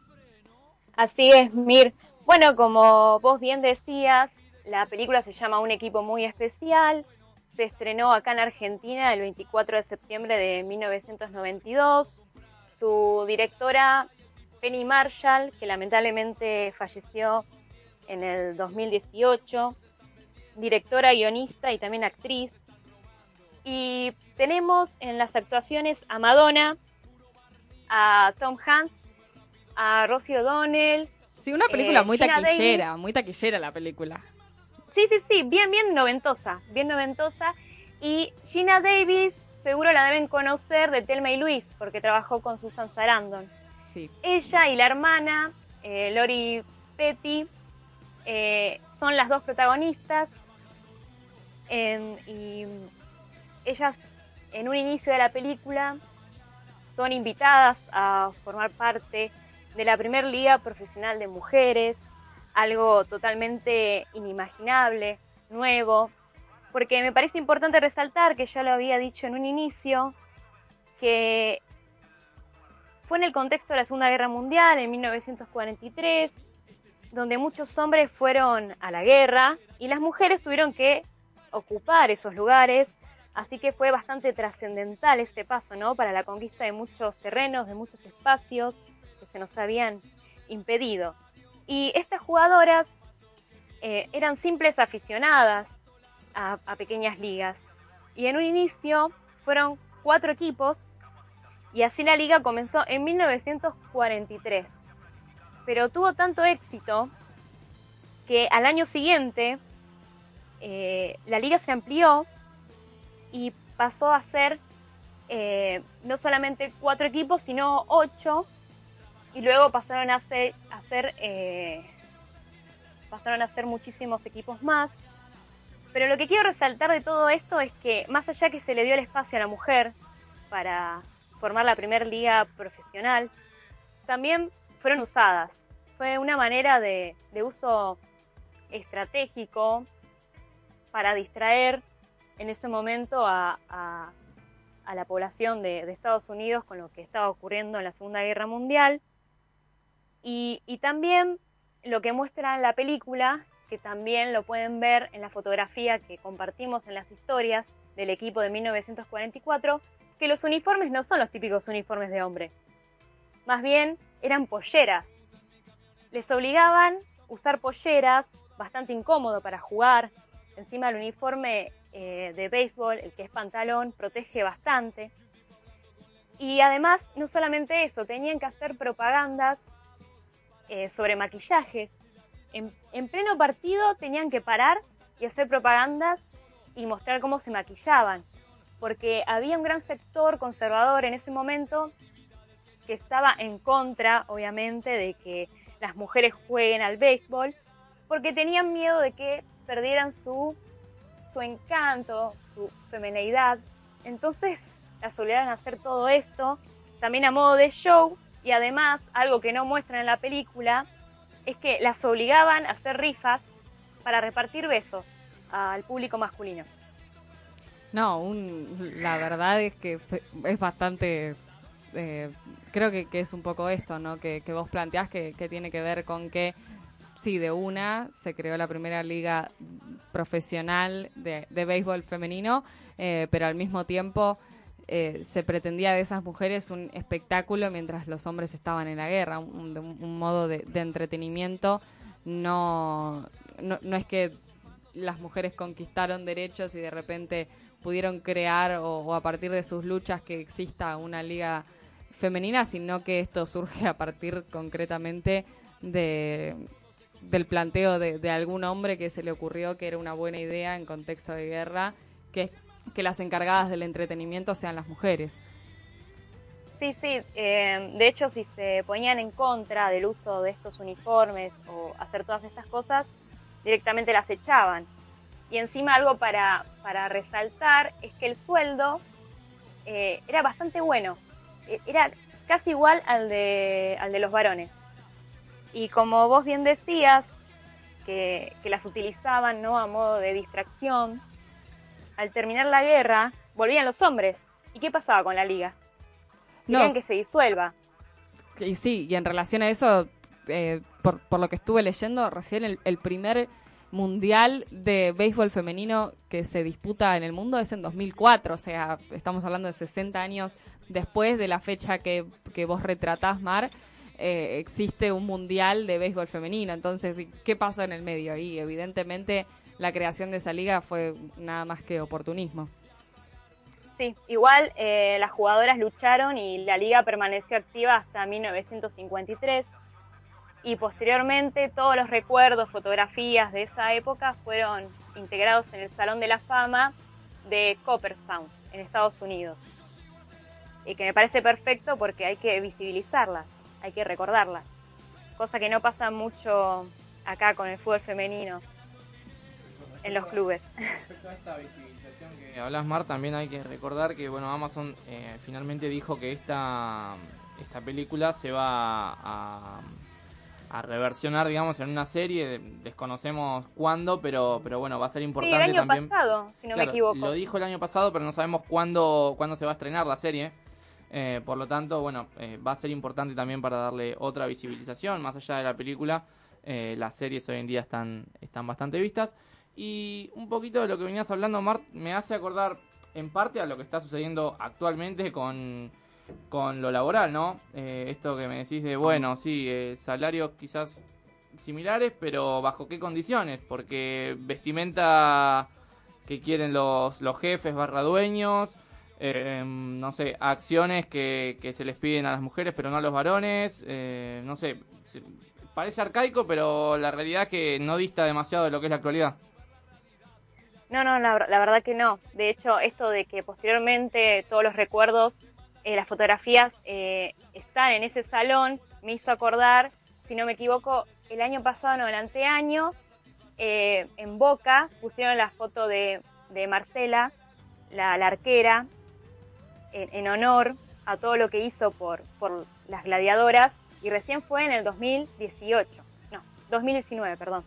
Así es, Mir. Bueno, como vos bien decías, la película se llama Un equipo muy especial. Se estrenó acá en Argentina el 24 de septiembre de 1992. Su directora, Penny Marshall, que lamentablemente falleció en el 2018. Directora, guionista y también actriz. Y tenemos en las actuaciones a Madonna, a Tom Hanks, a Rosie O'Donnell. Sí, una película eh, muy Gina taquillera, muy taquillera la película. Sí, sí, sí, bien, bien noventosa, bien noventosa. Y Gina Davis, seguro la deben conocer de Telma y Luis, porque trabajó con Susan Sarandon. Sí. Ella y la hermana, eh, Lori Petty, eh, son las dos protagonistas. En- y ellas, en un inicio de la película, son invitadas a formar parte de la primer liga profesional de mujeres, algo totalmente inimaginable, nuevo, porque me parece importante resaltar, que ya lo había dicho en un inicio, que fue en el contexto de la Segunda Guerra Mundial, en 1943, donde muchos hombres fueron a la guerra y las mujeres tuvieron que ocupar esos lugares, así que fue bastante trascendental este paso, ¿no? Para la conquista de muchos terrenos, de muchos espacios que se nos habían impedido. Y estas jugadoras eh, eran simples aficionadas a, a pequeñas ligas. Y en un inicio fueron cuatro equipos y así la liga comenzó en 1943. Pero tuvo tanto éxito que al año siguiente eh, la liga se amplió y pasó a ser eh, no solamente cuatro equipos, sino ocho, y luego pasaron a ser, eh, pasaron a ser muchísimos equipos más. Pero lo que quiero resaltar de todo esto es que más allá que se le dio el espacio a la mujer para formar la primer liga profesional, también fueron usadas. Fue una manera de uso estratégico para distraer en ese momento a, la población de, Estados Unidos con lo que estaba ocurriendo en la Segunda Guerra Mundial. Y, también lo que muestra la película, que también lo pueden ver en la fotografía que compartimos en las historias del equipo de 1944, que los uniformes no son los típicos uniformes de hombre. Más bien eran polleras. Les obligaban a usar polleras, bastante incómodo para jugar. Encima el uniforme eh, de béisbol, el que es pantalón, protege bastante. Y además, no solamente eso, tenían que hacer propagandas eh, sobre maquillajes. En, en pleno partido tenían que parar y hacer propagandas y mostrar cómo se maquillaban. Porque había un gran sector conservador en ese momento que estaba en contra, obviamente, de que las mujeres jueguen al béisbol, porque tenían miedo de que perdieran su, su encanto, su femineidad. Entonces las obligaron a hacer todo esto, también a modo de show, y además, algo que no muestran en la película, es que las obligaban a hacer rifas para repartir besos al público masculino. No, un, la verdad es que es bastante... eh, creo que, que es un poco esto, ¿no? Que, que vos planteás que, que tiene que ver con que, sí, de una se creó la primera liga profesional de, de béisbol femenino, eh, pero al mismo tiempo eh, se pretendía de esas mujeres un espectáculo mientras los hombres estaban en la guerra, un, un- modo de, entretenimiento. No, no, es que las mujeres conquistaron derechos y de repente pudieron crear o a partir de sus luchas que exista una liga femenina, sino que esto surge a partir concretamente de del planteo de, algún hombre que se le ocurrió que era una buena idea en contexto de guerra, que, que las encargadas del entretenimiento sean las mujeres. Sí, sí. eh, de hecho, si se ponían en contra del uso de estos uniformes o hacer todas estas cosas, directamente las echaban. Y encima algo para, para resaltar es que el sueldo eh, era bastante bueno. Eh, Era casi igual al de, al de los varones. Y como vos bien decías, que, que las utilizaban ¿no? a modo de distracción, al terminar la guerra, volvían los hombres. ¿Y qué pasaba con la liga? No. Querían que se disuelva. Y sí, y en relación a eso, eh, por, por lo que estuve leyendo, recién el, el primer mundial de béisbol femenino que se disputa en el mundo es en 2004, o sea, estamos hablando de 60 años después de la fecha que, que vos retratás, Mar, eh, existe un mundial de béisbol femenino. Entonces, ¿y ¿qué pasó en el medio? Y evidentemente la creación de esa liga fue nada más que oportunismo. Sí, igual eh, las jugadoras lucharon y la liga permaneció activa hasta 1953 y posteriormente todos los recuerdos, fotografías de esa época fueron integrados en el Salón de la Fama de Copperstown en Estados Unidos. Y que me parece perfecto porque hay que visibilizarlas, hay que recordarlas, cosa que no pasa mucho acá con el fútbol femenino en los clubes. Respecto a esta visibilización que hablas, Mar, también hay que recordar que bueno Amazon eh, finalmente dijo que esta, esta película se va a, a reversionar, digamos, en una serie. Desconocemos cuándo, pero, pero bueno, va a ser Sí, importante el año también. pasado, si no Claro, me equivoco. Lo dijo el año pasado, pero no sabemos cuándo, cuándo se va a estrenar la serie. Eh, por lo tanto, bueno, eh, va a ser importante también para darle otra visibilización. Más allá de la película, eh, las series hoy en día están, están bastante vistas. Y un poquito de lo que venías hablando, Mart, me hace acordar en parte a lo que está sucediendo actualmente con, con lo laboral, ¿no? Eh, esto que me decís de, bueno, sí, salarios quizás similares, pero ¿bajo qué condiciones? Porque vestimenta que quieren los, los jefes barra dueños, eh, no sé, acciones que, que se les piden a las mujeres pero no a los varones, eh, no sé, parece arcaico, pero la realidad es que no dista demasiado de lo que es la actualidad. No, no, la, la verdad que no. De hecho, esto de que posteriormente todos los recuerdos, eh, las fotografías eh, están en ese salón, me hizo acordar, si no me equivoco, el año pasado, no, el anteaño, eh, en Boca pusieron la foto de, de Marcela, la, la arquera, en, honor a todo lo que hizo por, por las gladiadoras, y recién fue en el 2018, no, 2019, perdón,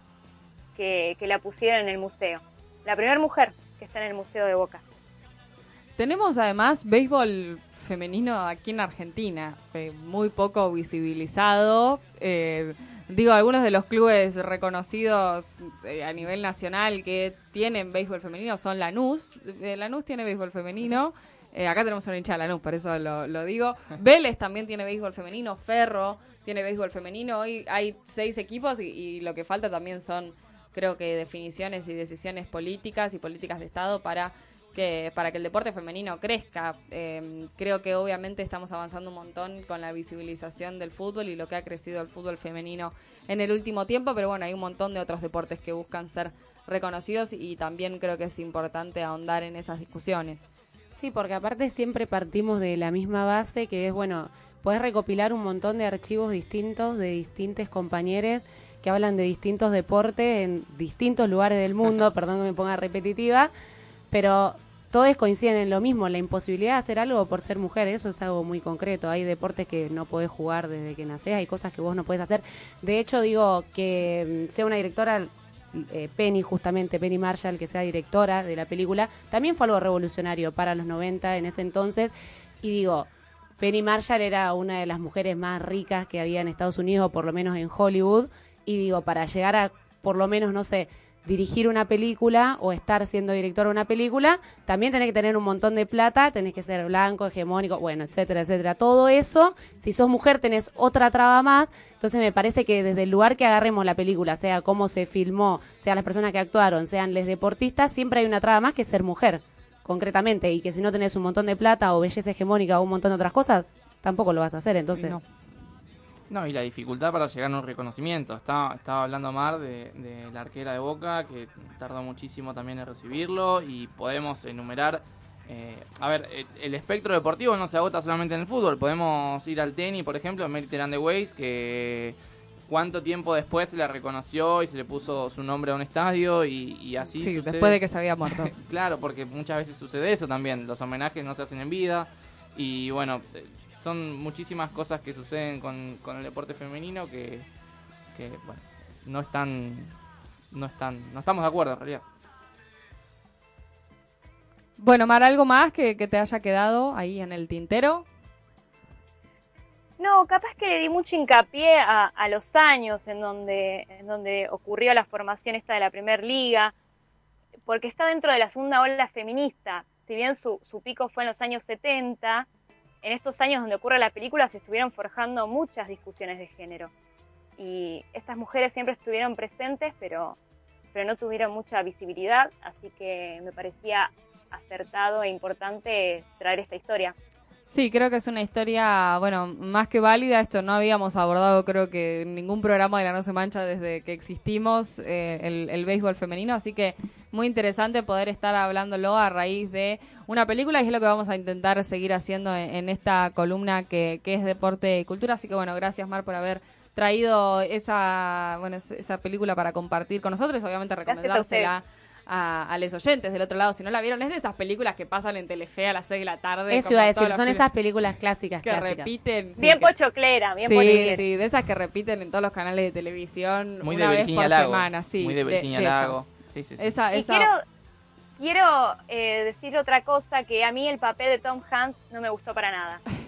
que, que la pusieron en el museo. La primera mujer que está en el Museo de Boca. Tenemos además béisbol femenino aquí en Argentina, eh, muy poco visibilizado. eh, digo, algunos de los clubes reconocidos eh, a nivel nacional que tienen béisbol femenino son Lanús. Eh, Lanús tiene béisbol femenino. Eh, acá tenemos una hincha de Lanús, por eso lo, lo digo. Vélez también tiene béisbol femenino. Ferro tiene béisbol femenino. Hoy hay seis equipos y, y lo que falta también son, creo que, definiciones y decisiones políticas y políticas de Estado para que para que el deporte femenino crezca. Eh, creo que obviamente estamos avanzando un montón con la visibilización del fútbol y lo que ha crecido el fútbol femenino en el último tiempo, pero bueno, hay un montón de otros deportes que buscan ser reconocidos y también creo que es importante ahondar en esas discusiones. Sí, porque aparte siempre partimos de la misma base que es, bueno, puedes recopilar un montón de archivos distintos de distintos compañeros que hablan de distintos deportes en distintos lugares del mundo, perdón que me ponga repetitiva, pero todos coinciden en lo mismo, la imposibilidad de hacer algo por ser mujer, eso es algo muy concreto. Hay deportes que no podés jugar desde que nacés, hay cosas que vos no podés hacer. De hecho, digo que mm, sea una directora, eh, Penny justamente, Penny Marshall, que sea directora de la película, también fue algo revolucionario para los 90 en ese entonces. Y digo, Penny Marshall era una de las mujeres más ricas que había en Estados Unidos, o por lo menos en Hollywood. Y digo, para llegar a, por lo menos, no sé, dirigir una película o estar siendo director de una película, también tenés que tener un montón de plata, tenés que ser blanco, hegemónico, bueno, etcétera, etcétera. Todo eso, si sos mujer tenés otra traba más, entonces me parece que desde el lugar que agarremos la película, sea cómo se filmó, sea las personas que actuaron, sean les deportistas, siempre hay una traba más que ser mujer, concretamente, y que si no tenés un montón de plata o belleza hegemónica o un montón de otras cosas, tampoco lo vas a hacer, entonces... No. No, y la dificultad para llegar a un reconocimiento. Estaba, estaba hablando Mar de, de la arquera de Boca, que tardó muchísimo también en recibirlo, y podemos enumerar... eh, a ver, eh, el espectro deportivo no se agota solamente en el fútbol. Podemos ir al tenis, por ejemplo, Mediterranean the Ways, que cuánto tiempo después se le reconoció y se le puso su nombre a un estadio y, y así Sí, sucede. después de que se había muerto. claro, porque muchas veces sucede eso también. Los homenajes no se hacen en vida y bueno, son muchísimas cosas que suceden con, con el deporte femenino que, que bueno, no están, no están, no estamos de acuerdo en realidad. Bueno, Mar, ¿algo más que, que te haya quedado ahí en el tintero? No, capaz que le di mucho hincapié a, a los años en donde, en donde ocurrió la formación esta de la Primer Liga, porque está dentro de la segunda ola feminista. Si bien su, su pico fue en los años 70, en estos años donde ocurre la película se estuvieron forjando muchas discusiones de género. Y estas mujeres siempre estuvieron presentes, pero, pero no tuvieron mucha visibilidad, así que me parecía acertado e importante traer esta historia. Sí, creo que es una historia, bueno, más que válida. Esto no habíamos abordado, creo que en ningún programa de La No Se Mancha desde que existimos, eh, el, el béisbol femenino. Así que muy interesante poder estar hablándolo a raíz de una película y es lo que vamos a intentar seguir haciendo en, en esta columna que, que es Deporte y Cultura. Así que bueno, gracias Mar por haber traído esa, bueno, es- esa película para compartir con nosotros. Obviamente recomendársela a, a los oyentes del otro lado. Si no la vieron, es de esas películas que pasan en Telefe a las 6 de la tarde. Eso iba a decir, son esas películas clásicas, que clásicas. repiten. sí, Bien pochoclera, bien sí, pochoclera. sí, de esas que repiten en todos los canales de televisión Muy una de vez Virginia por Lago. semana, sí. Muy de Virginia esas. Lago. Sí, sí, sí. Esa, Y esa- quiero, quiero eh, decir otra cosa, que a mí el papel de Tom Hanks no me gustó para nada.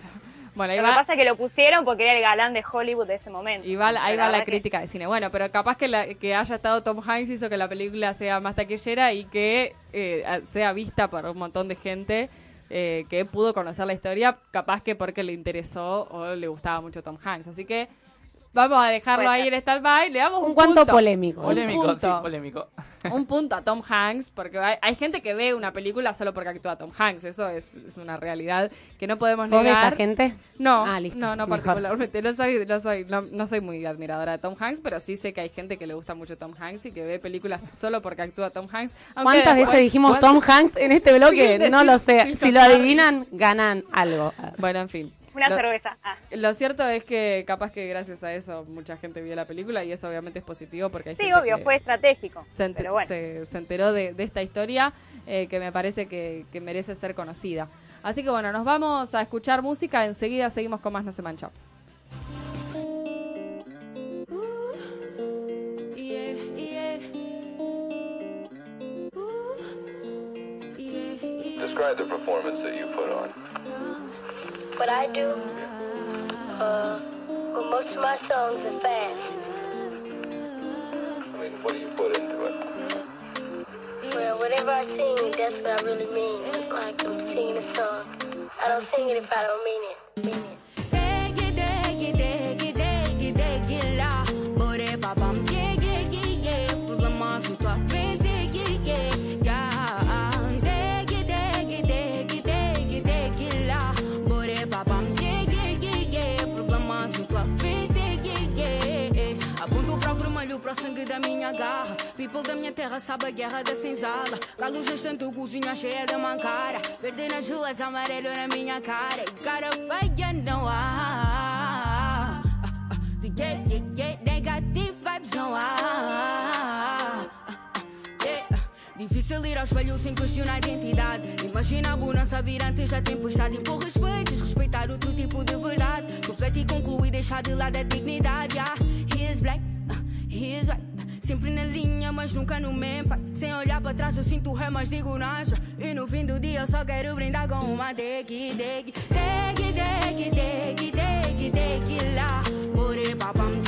bueno, ahí Lo que pasa es que lo pusieron porque era el galán de Hollywood de ese momento. y va- ahí va la que- crítica de cine. Bueno, pero capaz que, la- que haya estado Tom Hanks hizo que la película sea más taquillera y que eh, sea vista por un montón de gente eh, que pudo conocer la historia, capaz que porque le interesó o le gustaba mucho Tom Hanks. Así que Vamos a dejarlo ahí en stand-by. Le damos un, Un cuanto punto. polémico. Un Polémico, punto. sí, polémico. Un punto a Tom Hanks, porque hay, hay gente que ve una película solo porque actúa Tom Hanks. Eso es, es una realidad que no podemos ¿Sos negar. esa gente? No, Ah, listo. no, no Mejor. particularmente. No soy, no soy, no, no soy muy admiradora de Tom Hanks, pero sí sé que hay gente que le gusta mucho Tom Hanks y que ve películas solo porque actúa Tom Hanks. ¿Cuántas después- veces dijimos ¿cuántas- Tom Hanks en este bloque? Sí, no lo sé. Si lo adivinan, ganan algo. Bueno, en fin. Una Lo- cerveza. Ah. Lo cierto es que capaz que gracias a eso mucha gente vio la película y eso obviamente es positivo porque hay Sí, gente obvio, que fue estratégico. se, enter- pero bueno. se- se enteró de, de esta historia eh, que me parece que, que merece ser conocida. Así que bueno, nos vamos a escuchar música, enseguida seguimos con más No se mancha. Yeah, yeah. Describe the performance that you put on. What I do, uh, well, most of my songs are fast. I mean, what do you put into it? Well, whatever I sing, that's what I really mean. Like I'm singing a song. I don't sing it if I don't mean it. Mean it. Sangue da minha garra. People da minha terra sabe a guerra da senzala. Galo gestante, cozinha cheia de mancara. Verde nas ruas, amarelo na minha cara. E cara feia não há. Yeah, yeah, yeah, negative vibes não há. Difícil ir ao espelho sem questionar a identidade. Imagina a bonança vir antes da tempestade. Impor respeito, respeitar outro tipo de verdade. Refletir, concluir, deixar de lado a dignidade. Yeah. He is black, white. Sempre na linha, mas nunca no mempa. Sem olhar para trás, eu sinto ré, mas digo nada. E no fim do dia, eu só quero brindar com uma deg, deg, deg, deg, deg, deg, deg, lá. More babam,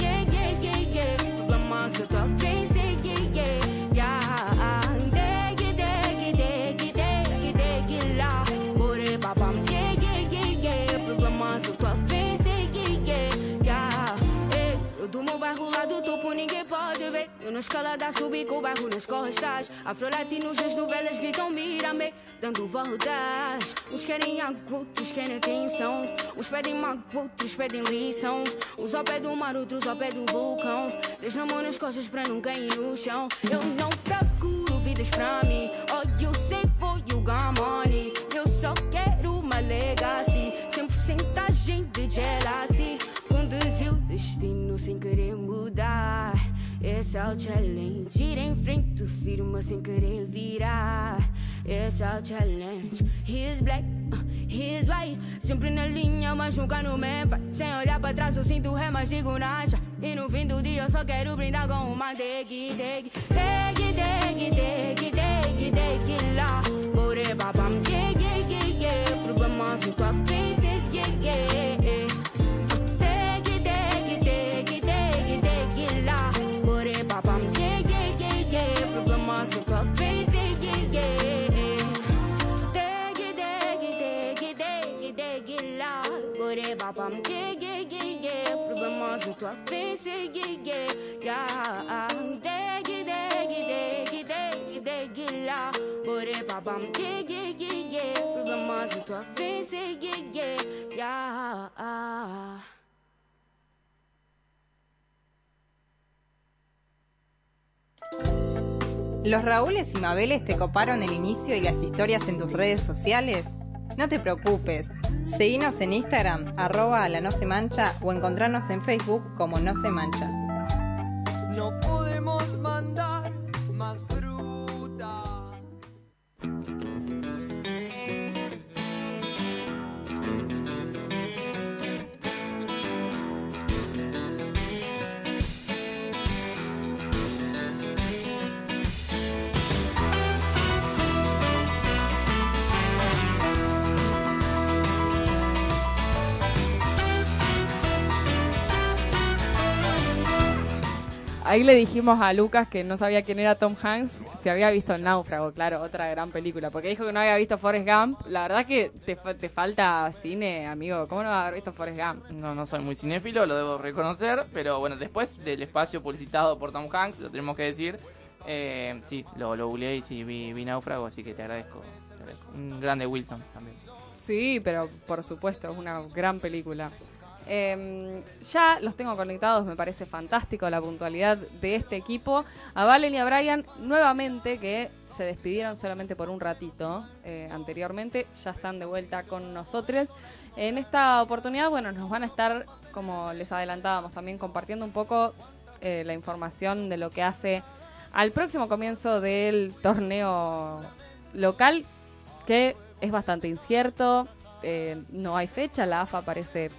na escalada subi com o bairro nas costas. Afro-latinos nas novelas gritam mira-me Dando voltas. Uns querem agudo, uns querem atenção Uns pedem mago, outros pedem lição Uns ao pé do mar, outros ao pé do vulcão. Três na mão nas costas pra não cair no chão. Eu não procuro vidas pra mim. All you say for you got money. Eu só quero uma legacy. Sem porcentagem de jealousy. Conduziu o destino sem querer mudar. Esse é o challenge. Ir em frente, firma sem querer virar. Esse é o challenge. He is black, uh, he is white. Sempre na linha, mas nunca no mempa. Sem olhar pra trás, eu sinto ré, mas digo nada. E no fim do dia, eu só quero brindar com uma deg, deg. Deg, deg, deg, deg, deg, lá. Bore babam, yeah, yeah, yeah, yeah. Problema sem tua frente, yeah, yeah, Bore babam, yeah, yeah, yeah, yeah. Problema sem tua vez, yeah, yeah, yeah. Deg, deg, deg, deg, deg, lá. Bore babam, yeah, yeah, yeah, yeah. Problema sem tua vez, yeah, yeah, yeah. ¿Los Raúles y Mabeles te coparon el inicio y las historias en tus redes sociales? No te preocupes. Seguinos en Instagram, arroba la no se mancha o encontrarnos en Facebook como no se mancha. Ahí le dijimos a Lucas que no sabía quién era Tom Hanks, si había visto El Náufrago, claro, otra gran película, porque dijo que no había visto Forrest Gump. La verdad que te, te falta cine, amigo. ¿Cómo no haber visto Forrest Gump? No, no soy muy cinéfilo, lo debo reconocer, pero bueno, después del espacio publicitado por Tom Hanks, lo tenemos que decir, eh, sí, lo, lo googleé y sí, vi, vi Náufrago, así que te agradezco. te agradezco. Un grande Wilson también. Sí, pero por supuesto, es una gran película. Eh, ya los tengo conectados, me parece fantástico la puntualidad de este equipo. A Valen y a Brian nuevamente, que se despidieron solamente por un ratito eh, anteriormente, ya están de vuelta con nosotros. En esta oportunidad, bueno, nos van a estar, como les adelantábamos, también compartiendo un poco eh, la información de lo que hace al próximo comienzo del torneo local, que es bastante incierto, eh, no hay fecha, la AFA parece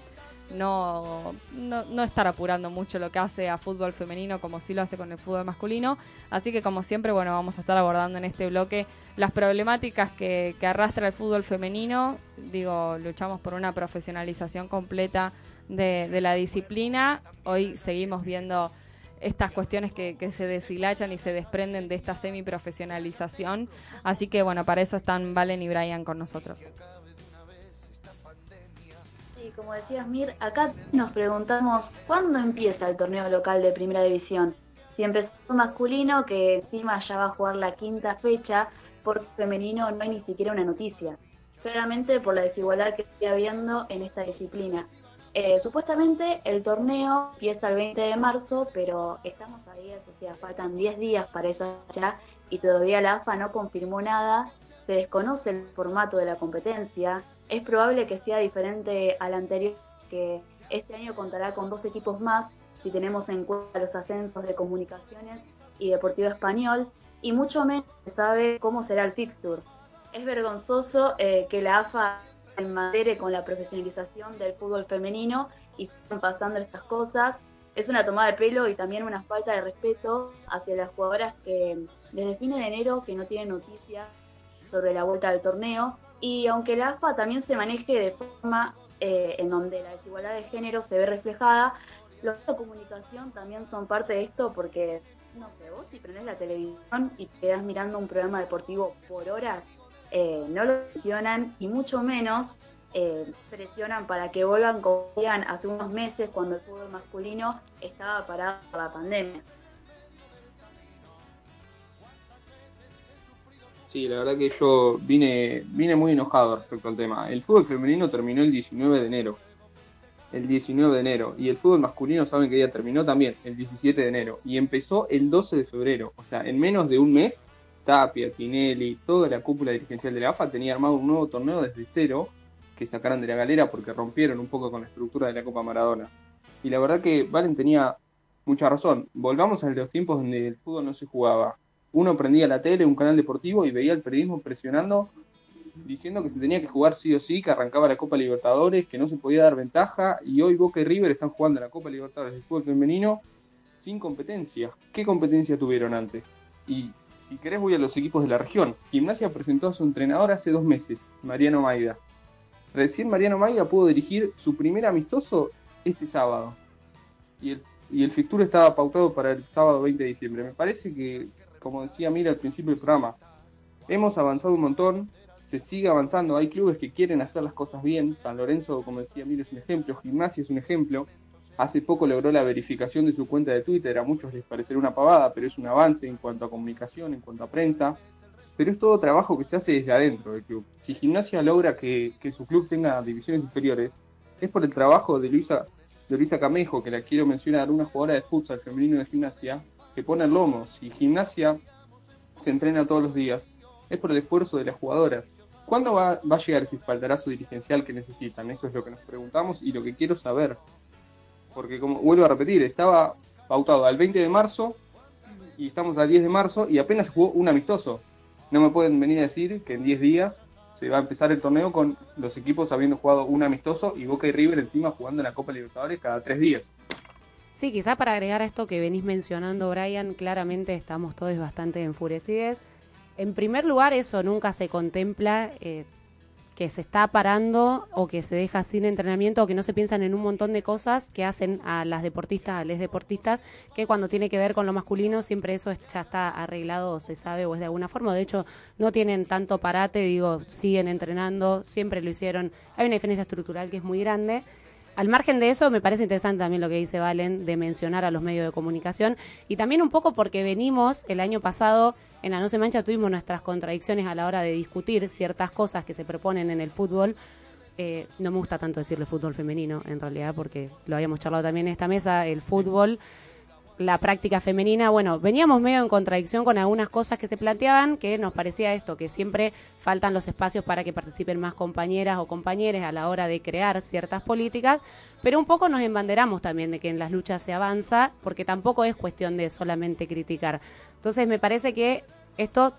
no, no, no estar apurando mucho lo que hace a fútbol femenino como sí lo hace con el fútbol masculino. Así que como siempre, bueno, vamos a estar abordando en este bloque las problemáticas que, que arrastra el fútbol femenino. Digo, luchamos por una profesionalización completa de, la disciplina. Hoy seguimos viendo estas cuestiones que, que se deshilachan y se desprenden de esta semiprofesionalización. Así que bueno, para eso están Valen y Brian con nosotros. Como decías Mir, acá nos preguntamos cuándo empieza el torneo local de Primera División. Si empezó masculino, que encima ya va a jugar la quinta fecha, por femenino no hay ni siquiera una noticia. Claramente por la desigualdad que sigue habiendo en esta disciplina. Eh, supuestamente el torneo empieza el 20 de marzo, pero estamos ahí, o sea, faltan 10 días para esa fecha y todavía la AFA no confirmó nada. Se desconoce el formato de la competencia. Es probable que sea diferente al anterior, que este año contará con dos equipos más si tenemos en cuenta los ascensos de comunicaciones y Deportivo Español, y mucho menos se sabe cómo será el fixture. Es vergonzoso eh, que la AFA enmadere con la profesionalización del fútbol femenino y sigan pasando estas cosas. Es una tomada de pelo y también una falta de respeto hacia las jugadoras que desde fines de enero que no tienen noticias sobre la vuelta del torneo. Y aunque la AFA también se maneje de forma eh, en donde la desigualdad de género se ve reflejada, los medios de comunicación también son parte de esto porque, no sé, vos si prendés la televisión y te quedás mirando un programa deportivo por horas, eh, no lo presionan y mucho menos eh, presionan para que vuelvan como hace unos meses cuando el fútbol masculino estaba parado por la pandemia. Sí, la verdad que yo vine, vine muy enojado respecto al tema. El fútbol femenino terminó el 19 de enero. El 19 de enero. Y el fútbol masculino, ¿saben qué día terminó también? El 17 de enero. Y empezó el 12 de febrero. O sea, en menos de un mes, Tapia, Tinelli, toda la cúpula dirigencial de la AFA tenía armado un nuevo torneo desde cero que sacaron de la galera porque rompieron un poco con la estructura de la Copa Maradona. Y la verdad que Valen tenía mucha razón. Volvamos a los tiempos donde el fútbol no se jugaba. Uno prendía la tele, un canal deportivo y veía el periodismo presionando, diciendo que se tenía que jugar sí o sí, que arrancaba la Copa Libertadores, que no se podía dar ventaja. Y hoy Boca y River están jugando la Copa Libertadores de fútbol femenino sin competencia. ¿Qué competencia tuvieron antes? Y si querés voy a los equipos de la región. Gimnasia presentó a su entrenador hace dos meses, Mariano Maida. Recién Mariano Maida pudo dirigir su primer amistoso este sábado. Y el, y el fixture estaba pautado para el sábado 20 de diciembre. Me parece que, como decía Mira al principio del programa, hemos avanzado un montón, se sigue avanzando. Hay clubes que quieren hacer las cosas bien. San Lorenzo, como decía Mira, es un ejemplo. Gimnasia es un ejemplo. Hace poco logró la verificación de su cuenta de Twitter. A muchos les parecerá una pavada, pero es un avance en cuanto a comunicación, en cuanto a prensa pero es todo trabajo que se hace desde adentro del club. Si Gimnasia logra que, su club tenga divisiones inferiores, es por el trabajo de Luisa, de Luisa Camejo, que la quiero mencionar, una jugadora de futsal femenino de Gimnasia, que pone el lomo. Si Gimnasia se entrena todos los días, es por el esfuerzo de las jugadoras. ¿Cuándo va, va a llegar ese espaldarazo dirigencial que necesitan? Eso es lo que nos preguntamos y lo que quiero saber. Porque, como vuelvo a repetir, estaba pautado al 20 de marzo y estamos al 10 de marzo y apenas jugó un amistoso no me pueden venir a decir que en 10 días se va a empezar el torneo con los equipos habiendo jugado un amistoso y Boca y River encima jugando en la Copa Libertadores cada tres días. Sí, quizá para agregar a esto que venís mencionando, Brian, claramente estamos todos bastante enfurecidos. En primer lugar, eso nunca se contempla, eh, que se está parando o que se deja sin entrenamiento o que no se piensan en un montón de cosas que hacen a las deportistas, a les deportistas, que cuando tiene que ver con lo masculino siempre eso es- ya está arreglado o se sabe o es de alguna forma. De hecho, no tienen tanto parate, digo, siguen entrenando, siempre lo hicieron. Hay una diferencia estructural que es muy grande. Al margen de eso, me parece interesante también lo que dice Valen de mencionar a los medios de comunicación y también un poco porque venimos el año pasado en la No Se Mancha tuvimos nuestras contradicciones a la hora de discutir ciertas cosas que se proponen en el fútbol. Eh, no me gusta tanto decirle fútbol femenino en realidad porque lo habíamos charlado también en esta mesa, el fútbol la práctica femenina, bueno, veníamos medio en contradicción con algunas cosas que se planteaban, que nos parecía esto, que siempre faltan los espacios para que participen más compañeras o compañeros a la hora de crear ciertas políticas, pero un poco nos embanderamos también de que en las luchas se avanza, porque tampoco es cuestión de solamente criticar. Entonces me parece que esto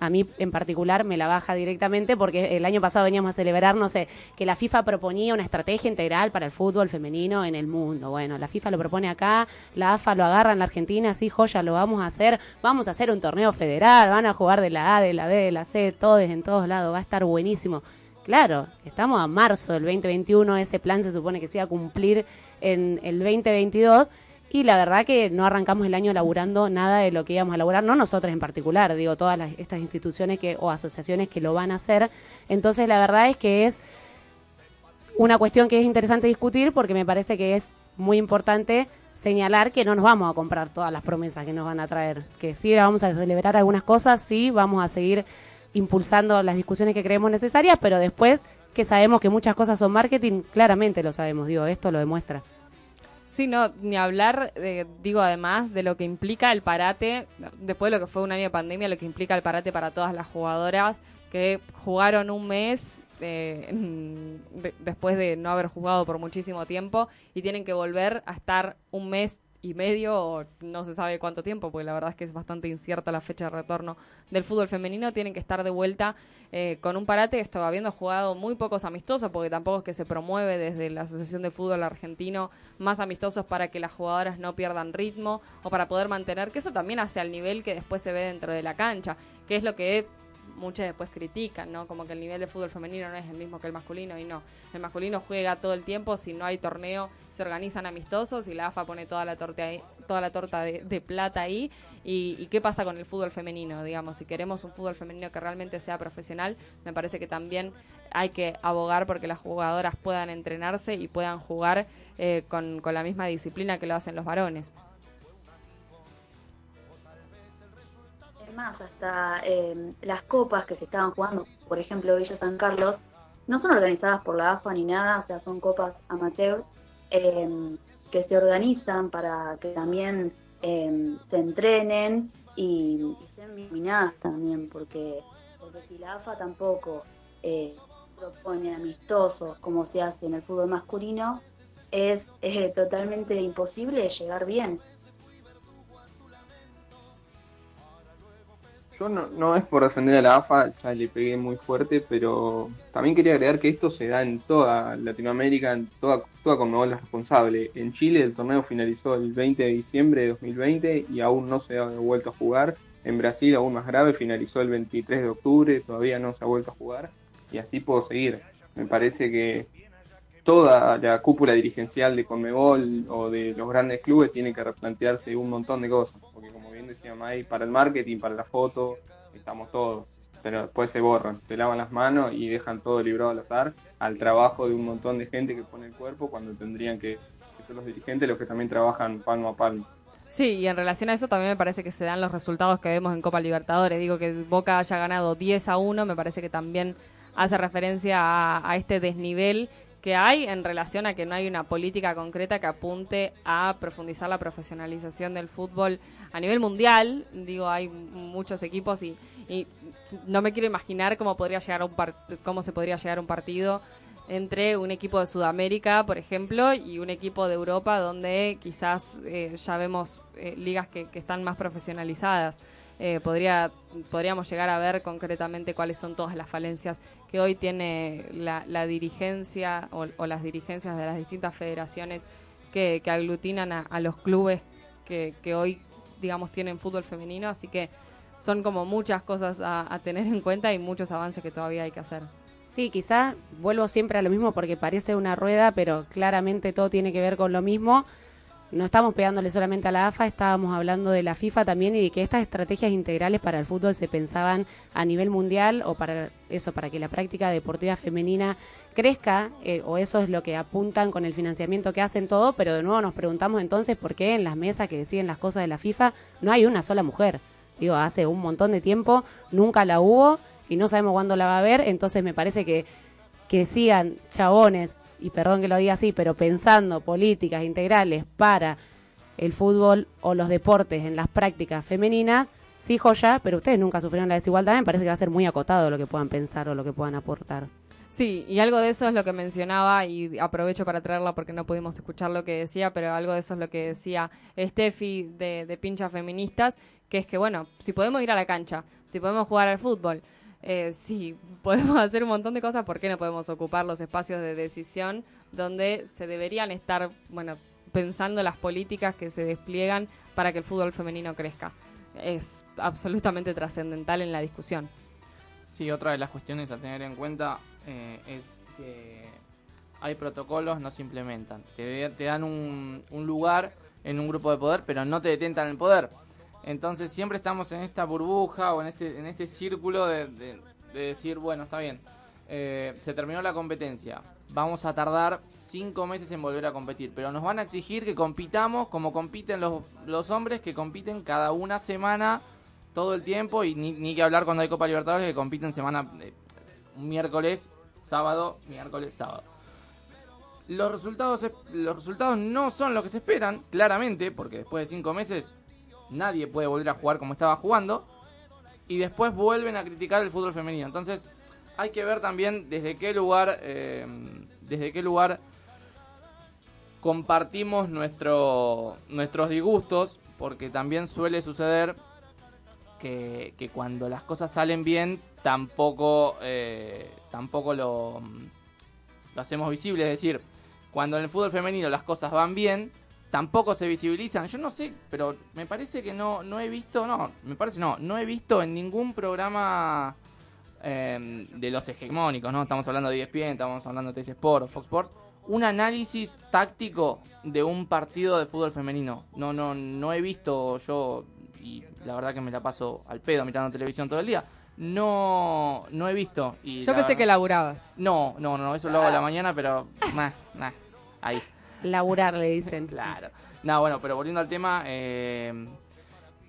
a mí en particular me la baja directamente porque el año pasado veníamos a celebrar, no sé, que la FIFA proponía una estrategia integral para el fútbol femenino en el mundo. Bueno, la FIFA lo propone acá, la AFA lo agarra en la Argentina, sí, joya, lo vamos a hacer, vamos a hacer un torneo federal, van a jugar de la A, de la B, de la C, todos en todos lados, va a estar buenísimo. Claro, estamos a marzo del 2021, ese plan se supone que se iba a cumplir en el 2022 y la verdad que no arrancamos el año laburando nada de lo que íbamos a laburar, no nosotros en particular, digo, todas las, estas instituciones que, o asociaciones que lo van a hacer. Entonces la verdad es que es una cuestión que es interesante discutir porque me parece que es muy importante señalar que no nos vamos a comprar todas las promesas que nos van a traer, que sí vamos a celebrar algunas cosas, sí vamos a seguir impulsando las discusiones que creemos necesarias, pero después que sabemos que muchas cosas son marketing, claramente lo sabemos, digo, esto lo demuestra. Sí, no, ni hablar, eh, digo, además de lo que implica el parate, después de lo que fue un año de pandemia, lo que implica el parate para todas las jugadoras que jugaron un mes eh, después de no haber jugado por muchísimo tiempo y tienen que volver a estar un mes y medio o no se sabe cuánto tiempo, porque la verdad es que es bastante incierta la fecha de retorno del fútbol femenino, tienen que estar de vuelta eh, con un parate, esto habiendo jugado muy pocos amistosos, porque tampoco es que se promueve desde la Asociación de Fútbol Argentino más amistosos para que las jugadoras no pierdan ritmo o para poder mantener, que eso también hace al nivel que después se ve dentro de la cancha, que es lo que muchas después critican, ¿no? Como que el nivel de fútbol femenino no es el mismo que el masculino y no. El masculino juega todo el tiempo, si no hay torneo se organizan amistosos y la AFA pone toda la torta toda la torta de, de plata ahí. Y, y qué pasa con el fútbol femenino? Digamos, si queremos un fútbol femenino que realmente sea profesional, me parece que también hay que abogar porque las jugadoras puedan entrenarse y puedan jugar eh, con, con la misma disciplina que lo hacen los varones. Más, hasta eh, las copas que se estaban jugando, por ejemplo, Villa San Carlos, no son organizadas por la AFA ni nada, o sea, son copas amateur eh, que se organizan para que también eh, se entrenen y, y sean eliminadas también, porque, porque si la AFA tampoco eh, propone amistosos como se hace en el fútbol masculino, es eh, totalmente imposible llegar bien. Yo no, no es por defender a la AFA, ya le pegué muy fuerte, pero también quería agregar que esto se da en toda Latinoamérica, en toda, toda Conmebol es responsable. En Chile el torneo finalizó el 20 de diciembre de 2020 y aún no se ha vuelto a jugar. En Brasil, aún más grave, finalizó el 23 de octubre, todavía no se ha vuelto a jugar. Y así puedo seguir. Me parece que toda la cúpula dirigencial de Conmebol o de los grandes clubes tiene que replantearse un montón de cosas. Porque como bien decía May, para el marketing, para la foto, estamos todos. Pero después se borran, se lavan las manos y dejan todo librado al azar al trabajo de un montón de gente que pone el cuerpo cuando tendrían que, que ser los dirigentes los que también trabajan palmo a palmo. Sí, y en relación a eso también me parece que se dan los resultados que vemos en Copa Libertadores. Digo que Boca haya ganado 10 a 1, me parece que también hace referencia a, a este desnivel que hay en relación a que no hay una política concreta que apunte a profundizar la profesionalización del fútbol a nivel mundial. Digo, hay muchos equipos y, y no me quiero imaginar cómo podría llegar un cómo se podría llegar a un partido entre un equipo de Sudamérica, por ejemplo, y un equipo de Europa donde quizás eh, ya vemos eh, ligas que están más profesionalizadas. Eh, podría, podríamos llegar a ver concretamente cuáles son todas las falencias que hoy tiene la, la dirigencia o, las dirigencias de las distintas federaciones que, aglutinan a, a los clubes que, que hoy, digamos, tienen fútbol femenino. Así que son como muchas cosas a, a tener en cuenta y muchos avances que todavía hay que hacer. Sí, quizás vuelvo siempre a lo mismo porque parece una rueda, pero claramente todo tiene que ver con lo mismo. No estamos pegándole solamente a la AFA, estábamos hablando de la FIFA también y de que estas estrategias integrales para el fútbol se pensaban a nivel mundial o para eso, para que la práctica deportiva femenina crezca, eh, o eso es lo que apuntan con el financiamiento que hacen todo, pero de nuevo nos preguntamos entonces por qué en las mesas que deciden las cosas de la FIFA no hay una sola mujer. Digo, hace un montón de tiempo nunca la hubo y no sabemos cuándo la va a haber, entonces me parece que, que sigan chabones, y perdón que lo diga así, pero pensando políticas integrales para el fútbol o los deportes en las prácticas femeninas, sí joya, pero ustedes nunca sufrieron la desigualdad, me parece que va a ser muy acotado lo que puedan pensar o lo que puedan aportar. Sí, y algo de eso es lo que mencionaba y aprovecho para traerla porque no pudimos escuchar lo que decía, pero algo de eso es lo que decía Steffi de, de Pinchas Feministas, que es que, bueno, si podemos ir a la cancha, si podemos jugar al fútbol, eh, si podemos hacer un montón de cosas, ¿por qué no podemos ocupar los espacios de decisión donde se deberían estar, bueno, pensando las políticas que se despliegan para que el fútbol femenino crezca? Es absolutamente trascendental en la discusión. Sí, otra de las cuestiones a tener en cuenta eh, es que hay protocolos, no se implementan. Te, te dan un, un lugar en un grupo de poder, pero no te detentan el poder. Entonces siempre estamos en esta burbuja o en este, en este círculo de, de- de decir, bueno, está bien, eh, se terminó la competencia, vamos a tardar cinco meses en volver a competir, pero nos van a exigir que compitamos como compiten los, los hombres, que compiten cada una semana todo el tiempo y ni, ni que hablar cuando hay Copa Libertadores que compiten semana eh, miércoles, sábado, miércoles, sábado. Los resultados, es- los resultados no son los que se esperan, claramente, porque después de cinco meses nadie puede volver a jugar como estaba jugando. Y después vuelven a criticar el fútbol femenino. Entonces, hay que ver también desde qué lugar, eh, desde qué lugar compartimos nuestro, nuestros disgustos, porque también suele suceder que, que cuando las cosas salen bien, tampoco, eh, tampoco lo, lo hacemos visible. Es decir, cuando en el fútbol femenino las cosas van bien, tampoco se visibilizan. Yo no sé, pero me parece que no, no he visto, no, me parece no, no he visto en ningún programa eh, de los hegemónicos, ¿no? Estamos hablando de ESPN, estamos hablando de TC Sport o Fox Sports, un análisis táctico de un partido de fútbol femenino. No, no, no he visto yo, y la verdad que me la paso al pedo mirando televisión todo el día. No, no he visto. Y Yo pensé que laburabas. No, no, no, eso lo hago a la mañana, pero nah, nah, ahí. Laburar, le dicen. Claro. No, bueno, pero volviendo al tema, eh,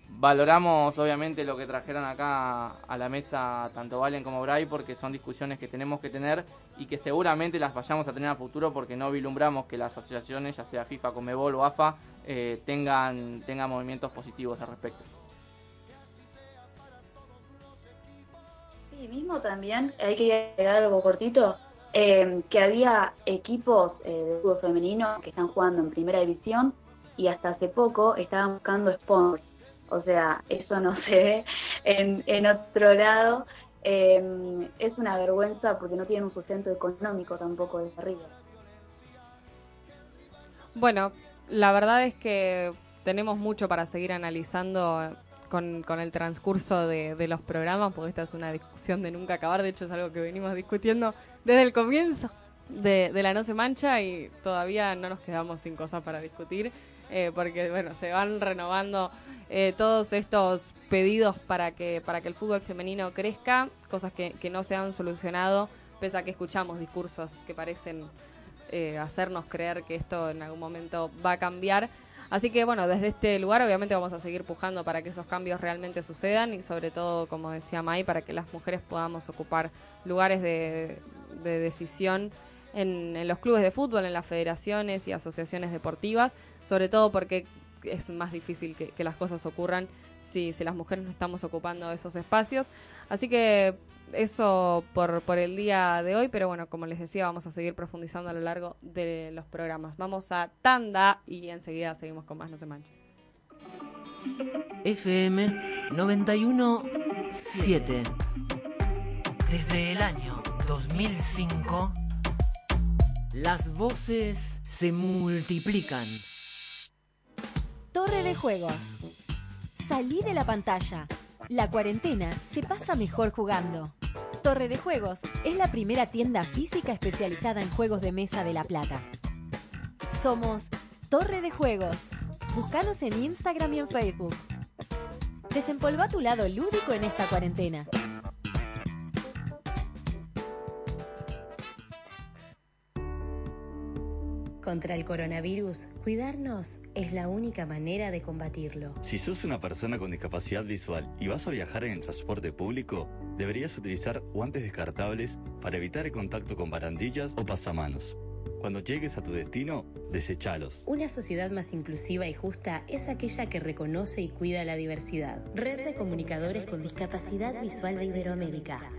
valoramos obviamente lo que trajeron acá a la mesa tanto Valen como Bray porque son discusiones que tenemos que tener y que seguramente las vayamos a tener a futuro porque no vislumbramos que las asociaciones, ya sea FIFA, Comebol o AFA, eh, tengan, tengan movimientos positivos al respecto. Sí, mismo también, hay que agregar algo cortito, eh, que había equipos eh, de fútbol femenino que están jugando en primera división y hasta hace poco estaban buscando sponsors. O sea, eso no se ve en, en otro lado. Eh, es una vergüenza porque no tienen un sustento económico tampoco desde arriba. Bueno, la verdad es que tenemos mucho para seguir analizando con, con el transcurso de, los programas, porque esta es una discusión de nunca acabar, de hecho es algo que venimos discutiendo desde el comienzo de, de la No se mancha y todavía no nos quedamos sin cosas para discutir, eh, porque bueno, se van renovando eh, todos estos pedidos para que, para que el fútbol femenino crezca, cosas que, que no se han solucionado, pese a que escuchamos discursos que parecen eh, hacernos creer que esto en algún momento va a cambiar. Así que bueno, desde este lugar obviamente vamos a seguir pujando para que esos cambios realmente sucedan y sobre todo, como decía Mai, para que las mujeres podamos ocupar lugares de, de decisión en, en los clubes de fútbol, en las federaciones y asociaciones deportivas, sobre todo porque es más difícil que, que las cosas ocurran si, si las mujeres no estamos ocupando esos espacios. Así que eso por, por el día de hoy, pero bueno, como les decía, vamos a seguir profundizando a lo largo de los programas. Vamos a tanda y enseguida seguimos con más No se manche. FM 917. Desde el año 2005, las voces se multiplican. Torre de juegos. Salí de la pantalla. La cuarentena se pasa mejor jugando. Torre de Juegos es la primera tienda física especializada en juegos de mesa de La Plata. Somos Torre de Juegos. Búscanos en Instagram y en Facebook. Desempolva tu lado lúdico en esta cuarentena. Contra el coronavirus, cuidarnos es la única manera de combatirlo. Si sos una persona con discapacidad visual y vas a viajar en el transporte público, deberías utilizar guantes descartables para evitar el contacto con barandillas o pasamanos. Cuando llegues a tu destino, desechalos. Una sociedad más inclusiva y justa es aquella que reconoce y cuida la diversidad. Red de Comunicadores con Discapacidad Visual de Iberoamérica.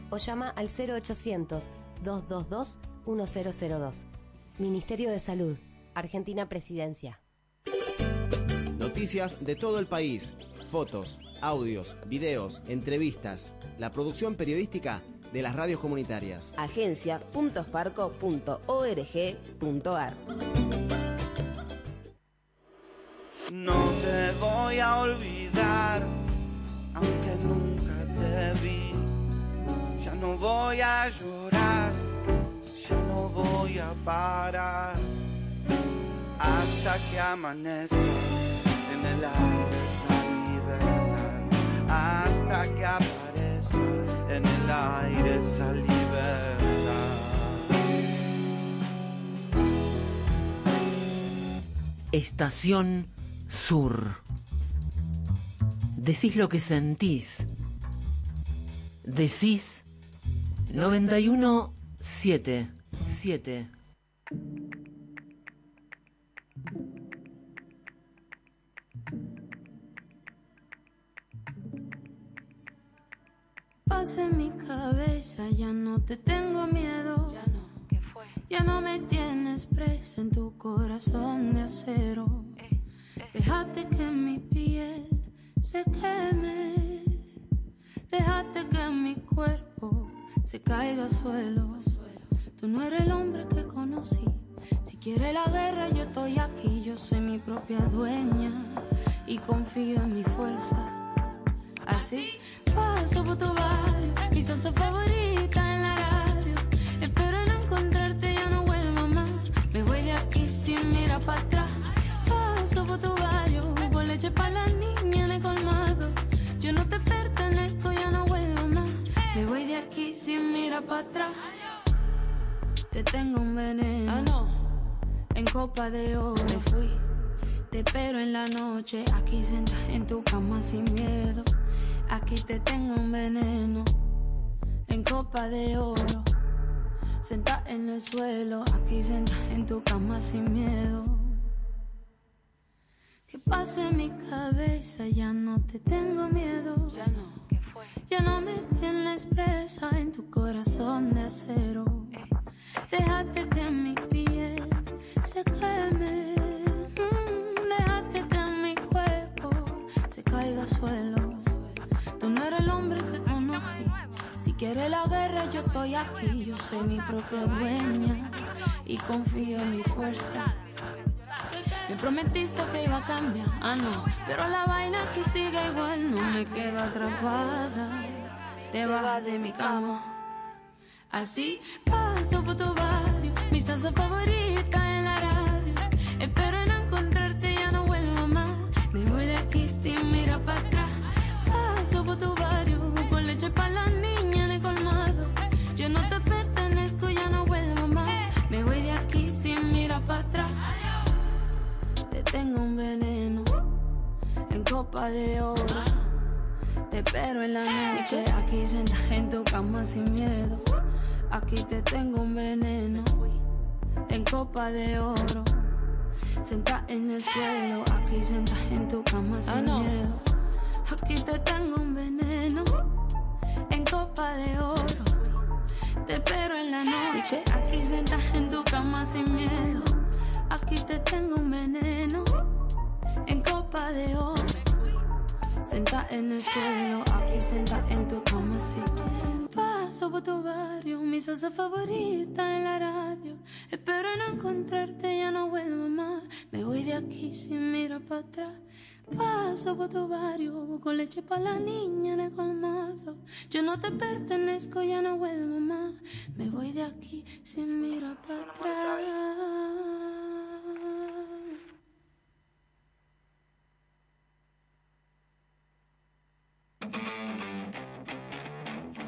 o llama al 0800-222-1002. Ministerio de Salud, Argentina Presidencia. Noticias de todo el país, fotos, audios, videos, entrevistas, la producción periodística de las radios comunitarias. Agencia.sparco.org.ar No te voy a olvidar, aunque nunca te vi. Ya no voy a llorar, ya no voy a parar. Hasta que amanezca en el aire esa libertad. Hasta que aparezca en el aire esa libertad. Estación Sur. Decís lo que sentís. Decís 91 7 7. Pasa en mi cabeza, ya no te tengo miedo. Ya no, ¿qué fue? Ya no me tienes presa en tu corazón de acero. Déjate que mi piel se queme. Déjate que mi cuerpo se caiga al suelo. Tú no eres el hombre que conocí. Si quiere la guerra, yo estoy aquí. Yo soy mi propia dueña y confío en mi fuerza. Así paso por tu barrio, mi salsa favorita en la radio. Espero no encontrarte, ya no vuelvo más. Me voy de aquí sin mirar para atrás. Paso por tu barrio, con leche para la niña en el colmado. Yo no te pertenezco, Me voy de aquí sin mirar para atrás. Te tengo un veneno. Ah, no. En copa de oro fui. Te espero en la noche, aquí sentada en tu cama sin miedo. Aquí te tengo un veneno. En copa de oro. Sentada en el suelo, aquí sentada en tu cama sin miedo. Que pase en mi cabeza, ya no te tengo miedo. Ya no. Ya no me tienes presa en tu corazón de acero. Déjate que mi piel se queme. Mm, Déjate que mi cuerpo se caiga al suelo. Tú no eres el hombre que conocí. Si quieres la guerra, yo estoy aquí. Yo soy mi propia dueña y confío en mi fuerza. Me prometiste que iba a cambiar, ah no, pero la vaina aquí sigue igual, no me quedo atrapada. Te bajas de mi cama. Así paso por tu barrio, mi salsa favorita en la radio. Espero no encontrarte, ya no vuelvo más. Me voy de aquí sin mirar para atrás. Paso por tu barrio, con leche para la niña en el colmado. Yo no te pertenezco, ya no vuelvo más. Me voy de aquí sin mirar para atrás. Te tengo un veneno en copa de oro. Te espero en la noche, aquí sentada en tu cama sin miedo. Aquí te tengo un veneno en copa de oro. Sentada en el suelo, aquí sentada en tu cama sin Ah, no. miedo. Aquí te tengo un veneno en copa de oro. Te espero en la noche, aquí sentada en tu cama sin miedo. Aquí te tengo un veneno en copa de oro. Senta en el suelo, aquí senta en tu cama así. Paso por tu barrio, mi salsa favorita en la radio. Espero no encontrarte, ya no vuelvo más. Me voy de aquí sin mirar para atrás. Paso por tu barrio, con leche para la niña en el colmado. Yo no te pertenezco, ya no vuelvo más. Me voy de aquí sin mirar para atrás.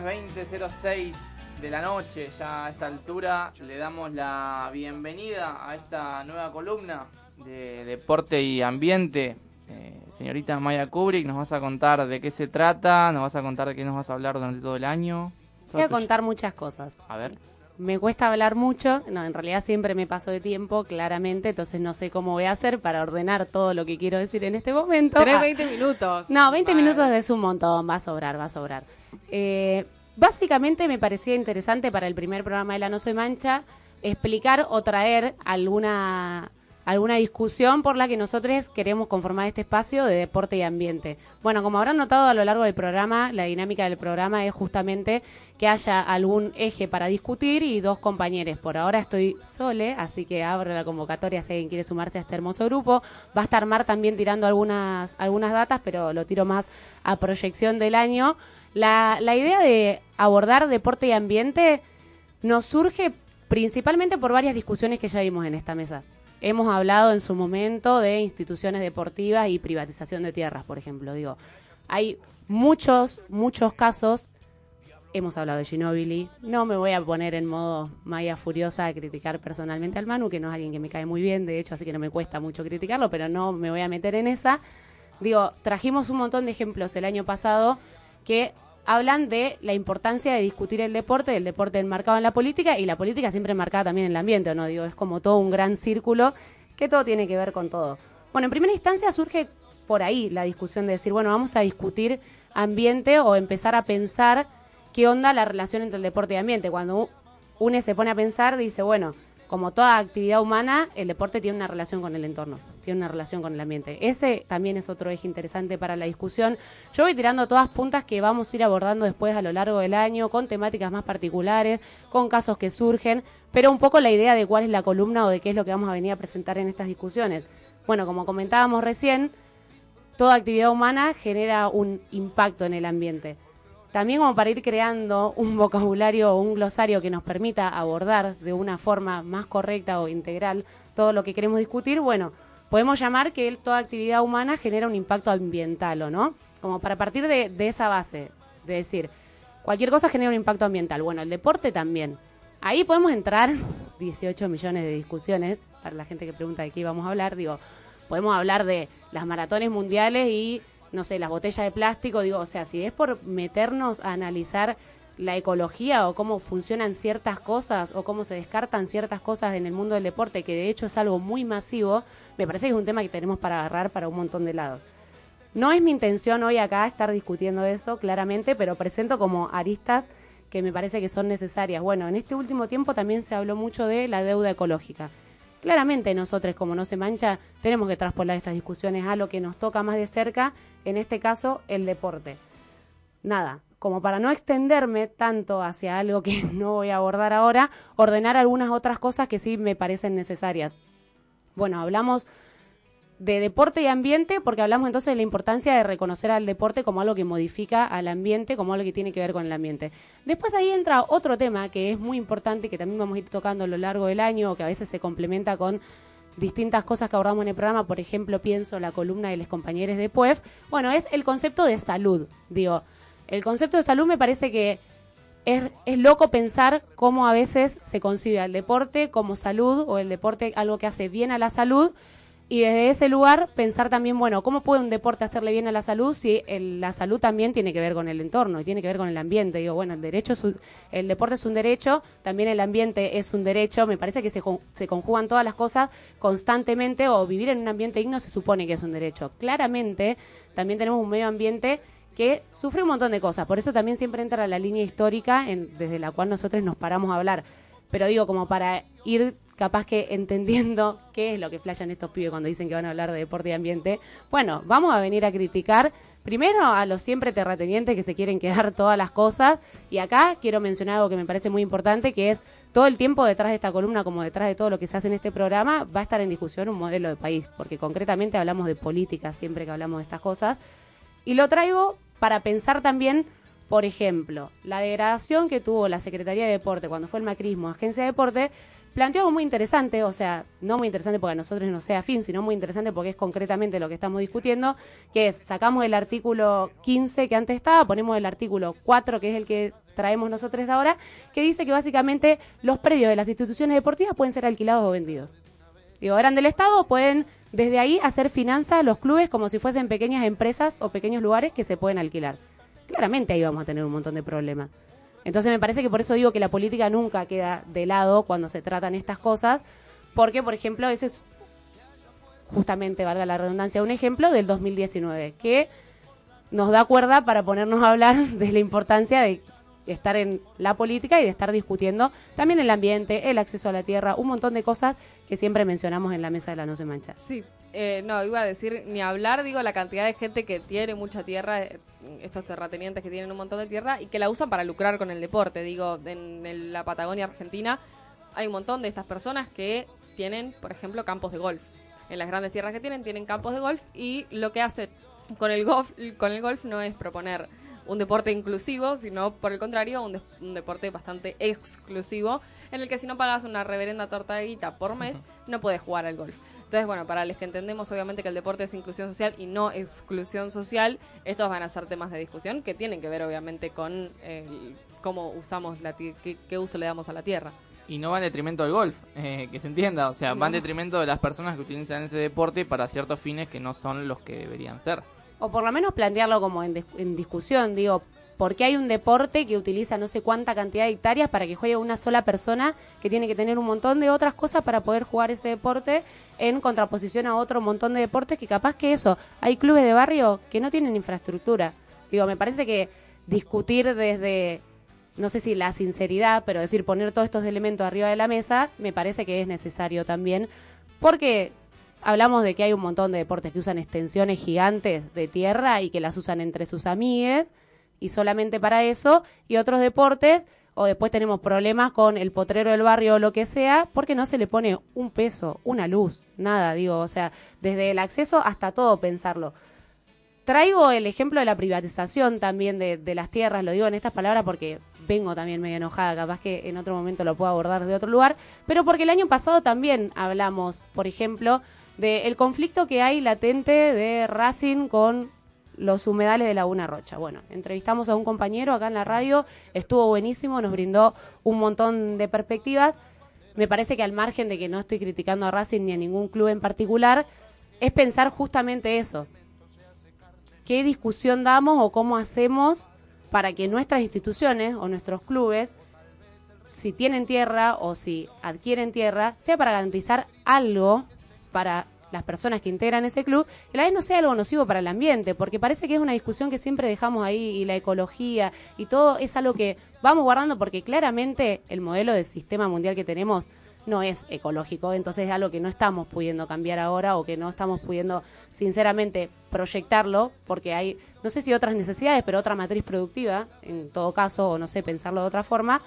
Las 20.06 de la noche, ya a esta altura, le damos la bienvenida a esta nueva columna de deporte y ambiente. Eh, señorita Maya Kubrick, nos vas a contar de qué se trata, nos vas a contar de qué nos vas a hablar durante todo el año. Voy a contar muchas cosas. A ver. Me cuesta hablar mucho, no, en realidad siempre me paso de tiempo, claramente, entonces no sé cómo voy a hacer para ordenar todo lo que quiero decir en este momento. Tenés Ah, 20 minutos. No, 20 Vale. minutos es un montón, va a sobrar, va a sobrar. Eh, básicamente me parecía interesante para el primer programa de La No Se Mancha explicar o traer alguna, alguna discusión por la que nosotros queremos conformar este espacio de deporte y ambiente. Bueno, como habrán notado a lo largo del programa, la dinámica del programa es justamente que haya algún eje para discutir y dos compañeros. Por ahora estoy sole, así que abro la convocatoria si alguien quiere sumarse a este hermoso grupo. Va a estar Mar también tirando algunas, algunas datas, pero lo tiro más a proyección del año. La, la idea de abordar deporte y ambiente nos surge principalmente por varias discusiones que ya vimos en esta mesa. Hemos hablado en su momento de instituciones deportivas y privatización de tierras, por ejemplo. Digo, hay muchos, muchos casos. Hemos hablado de Ginóbili. No me voy a poner en modo Maya furiosa a criticar personalmente al Manu, que no es alguien que me cae muy bien, de hecho, así que no me cuesta mucho criticarlo, pero no me voy a meter en esa. Digo, trajimos un montón de ejemplos el año pasado que hablan de la importancia de discutir el deporte, el deporte enmarcado en la política y la política siempre enmarcada también en el ambiente, ¿o ¿no? Digo, es como todo un gran círculo que todo tiene que ver con todo. Bueno, en primera instancia surge por ahí la discusión de decir, bueno, vamos a discutir ambiente o empezar a pensar qué onda la relación entre el deporte y ambiente. Cuando uno se pone a pensar, dice, bueno, como toda actividad humana, el deporte tiene una relación con el entorno, tiene una relación con el ambiente. Ese también es otro eje interesante para la discusión. Yo voy tirando todas puntas que vamos a ir abordando después a lo largo del año, con temáticas más particulares, con casos que surgen, pero un poco la idea de cuál es la columna o de qué es lo que vamos a venir a presentar en estas discusiones. Bueno, como comentábamos recién, toda actividad humana genera un impacto en el ambiente. También como para ir creando un vocabulario o un glosario que nos permita abordar de una forma más correcta o integral todo lo que queremos discutir, bueno, podemos llamar que toda actividad humana genera un impacto ambiental, ¿o no? Como para partir de, de esa base, de decir, cualquier cosa genera un impacto ambiental. Bueno, el deporte también. Ahí podemos entrar 18 millones de discusiones, para la gente que pregunta de qué íbamos a hablar, digo, podemos hablar de las maratones mundiales y, no sé, las botellas de plástico, digo, o sea, si es por meternos a analizar la ecología o cómo funcionan ciertas cosas o cómo se descartan ciertas cosas en el mundo del deporte, que de hecho es algo muy masivo, me parece que es un tema que tenemos para agarrar para un montón de lados. No es mi intención hoy acá estar discutiendo eso, claramente, pero presento como aristas que me parece que son necesarias. Bueno, en este último tiempo también se habló mucho de la deuda ecológica. Claramente nosotros, como no se mancha, tenemos que traspolar estas discusiones a lo que nos toca más de cerca, en este caso, el deporte. Nada, como para no extenderme tanto hacia algo que no voy a abordar ahora, ordenar algunas otras cosas que sí me parecen necesarias. Bueno, hablamos de deporte y ambiente, porque hablamos entonces de la importancia de reconocer al deporte como algo que modifica al ambiente, como algo que tiene que ver con el ambiente. Después ahí entra otro tema que es muy importante, que también vamos a ir tocando a lo largo del año, que a veces se complementa con distintas cosas que abordamos en el programa, por ejemplo, pienso la columna de los compañeros de PUEF, bueno, es el concepto de salud. Digo, el concepto de salud me parece que es, es loco pensar cómo a veces se concibe al deporte como salud o el deporte algo que hace bien a la salud y desde ese lugar pensar también, bueno, ¿cómo puede un deporte hacerle bien a la salud si el- la salud también tiene que ver con el entorno y tiene que ver con el ambiente? Digo, bueno, el derecho es un- el deporte es un derecho, también el ambiente es un derecho, me parece que se, se conjugan todas las cosas constantemente o vivir en un ambiente digno se supone que es un derecho. Claramente también tenemos un medio ambiente que sufre un montón de cosas, por eso también siempre entra la línea histórica en- desde la cual nosotros nos paramos a hablar. Pero digo, como para ir capaz que entendiendo qué es lo que flashan estos pibes cuando dicen que van a hablar de deporte y ambiente, bueno, vamos a venir a criticar primero a los siempre terratenientes que se quieren quedar todas las cosas. Y acá quiero mencionar algo que me parece muy importante, que es todo el tiempo detrás de esta columna, como detrás de todo lo que se hace en este programa, va a estar en discusión un modelo de país, porque concretamente hablamos de política siempre que hablamos de estas cosas. Y lo traigo para pensar también, por ejemplo, la degradación que tuvo la Secretaría de Deporte cuando fue el macrismo, Agencia de Deporte, planteó algo muy interesante, o sea, no muy interesante porque a nosotros no sea fin, sino muy interesante porque es concretamente lo que estamos discutiendo, que es, sacamos el artículo 15 que antes estaba, ponemos el artículo 4, que es el que traemos nosotros ahora, que dice que básicamente los predios de las instituciones deportivas pueden ser alquilados o vendidos. Digo, eran del Estado, pueden desde ahí hacer finanzas los clubes como si fuesen pequeñas empresas o pequeños lugares que se pueden alquilar. Claramente ahí vamos a tener un montón de problemas. Entonces me parece que por eso digo que la política nunca queda de lado cuando se tratan estas cosas, porque por ejemplo ese es justamente, valga la redundancia, un ejemplo del 2019, que nos da cuerda para ponernos a hablar de la importancia de estar en la política y de estar discutiendo también el ambiente, el acceso a la tierra, un montón de cosas que siempre mencionamos en la mesa de la No se mancha. Sí, eh, no, iba a decir, ni hablar, digo, la cantidad de gente que tiene mucha tierra, estos terratenientes que tienen un montón de tierra y que la usan para lucrar con el deporte. Digo, en, la Patagonia Argentina hay un montón de estas personas que tienen, por ejemplo, campos de golf. En las grandes tierras que tienen, tienen campos de golf y lo que hace con el golf, con el golf no es proponer un deporte inclusivo, sino por el contrario, un, de- un deporte bastante exclusivo, en el que si no pagas una reverenda torta de guita por mes, no puedes jugar al golf. Entonces, bueno, para los que entendemos obviamente que el deporte es inclusión social y no exclusión social, estos van a ser temas de discusión que tienen que ver obviamente con el- cómo usamos la qué, qué uso le damos a la tierra. Y no va en detrimento del golf, eh, que se entienda. O sea, va en No. detrimento de las personas que utilizan ese deporte para ciertos fines que no son los que deberían ser. O por lo menos plantearlo como en, dis- en discusión, digo, ¿por qué hay un deporte que utiliza no sé cuánta cantidad de hectáreas para que juegue una sola persona que tiene que tener un montón de otras cosas para poder jugar ese deporte en contraposición a otro montón de deportes que capaz que eso, hay clubes de barrio que no tienen infraestructura. Digo, me parece que discutir desde, no sé si la sinceridad, pero decir poner todos estos elementos arriba de la mesa, me parece que es necesario también, porque hablamos de que hay un montón de deportes que usan extensiones gigantes de tierra y que las usan entre sus amigues y solamente para eso, y otros deportes, o después tenemos problemas con el potrero del barrio o lo que sea, porque no se le pone un peso, una luz, nada, digo, o sea, desde el acceso hasta todo pensarlo. Traigo el ejemplo de la privatización también de, de las tierras, lo digo en estas palabras porque vengo también medio enojada, capaz que en otro momento lo puedo abordar de otro lugar, pero porque el año pasado también hablamos, por ejemplo, del conflicto que hay latente de Racing con los humedales de Laguna Rocha. Bueno, entrevistamos a un compañero acá en la radio, estuvo buenísimo, nos brindó un montón de perspectivas. Me parece que al margen de que no estoy criticando a Racing ni a ningún club en particular, es pensar justamente eso. ¿Qué discusión damos o cómo hacemos para que nuestras instituciones o nuestros clubes, si tienen tierra o si adquieren tierra, sea para garantizar algo para las personas que integran ese club, a la vez no sea algo nocivo para el ambiente, porque parece que es una discusión que siempre dejamos ahí y la ecología y todo es algo que vamos guardando porque claramente el modelo de sistema mundial que tenemos no es ecológico, entonces es algo que no estamos pudiendo cambiar ahora o que no estamos pudiendo sinceramente proyectarlo porque hay, no sé si otras necesidades, pero otra matriz productiva, en todo caso, o no sé, pensarlo de otra forma,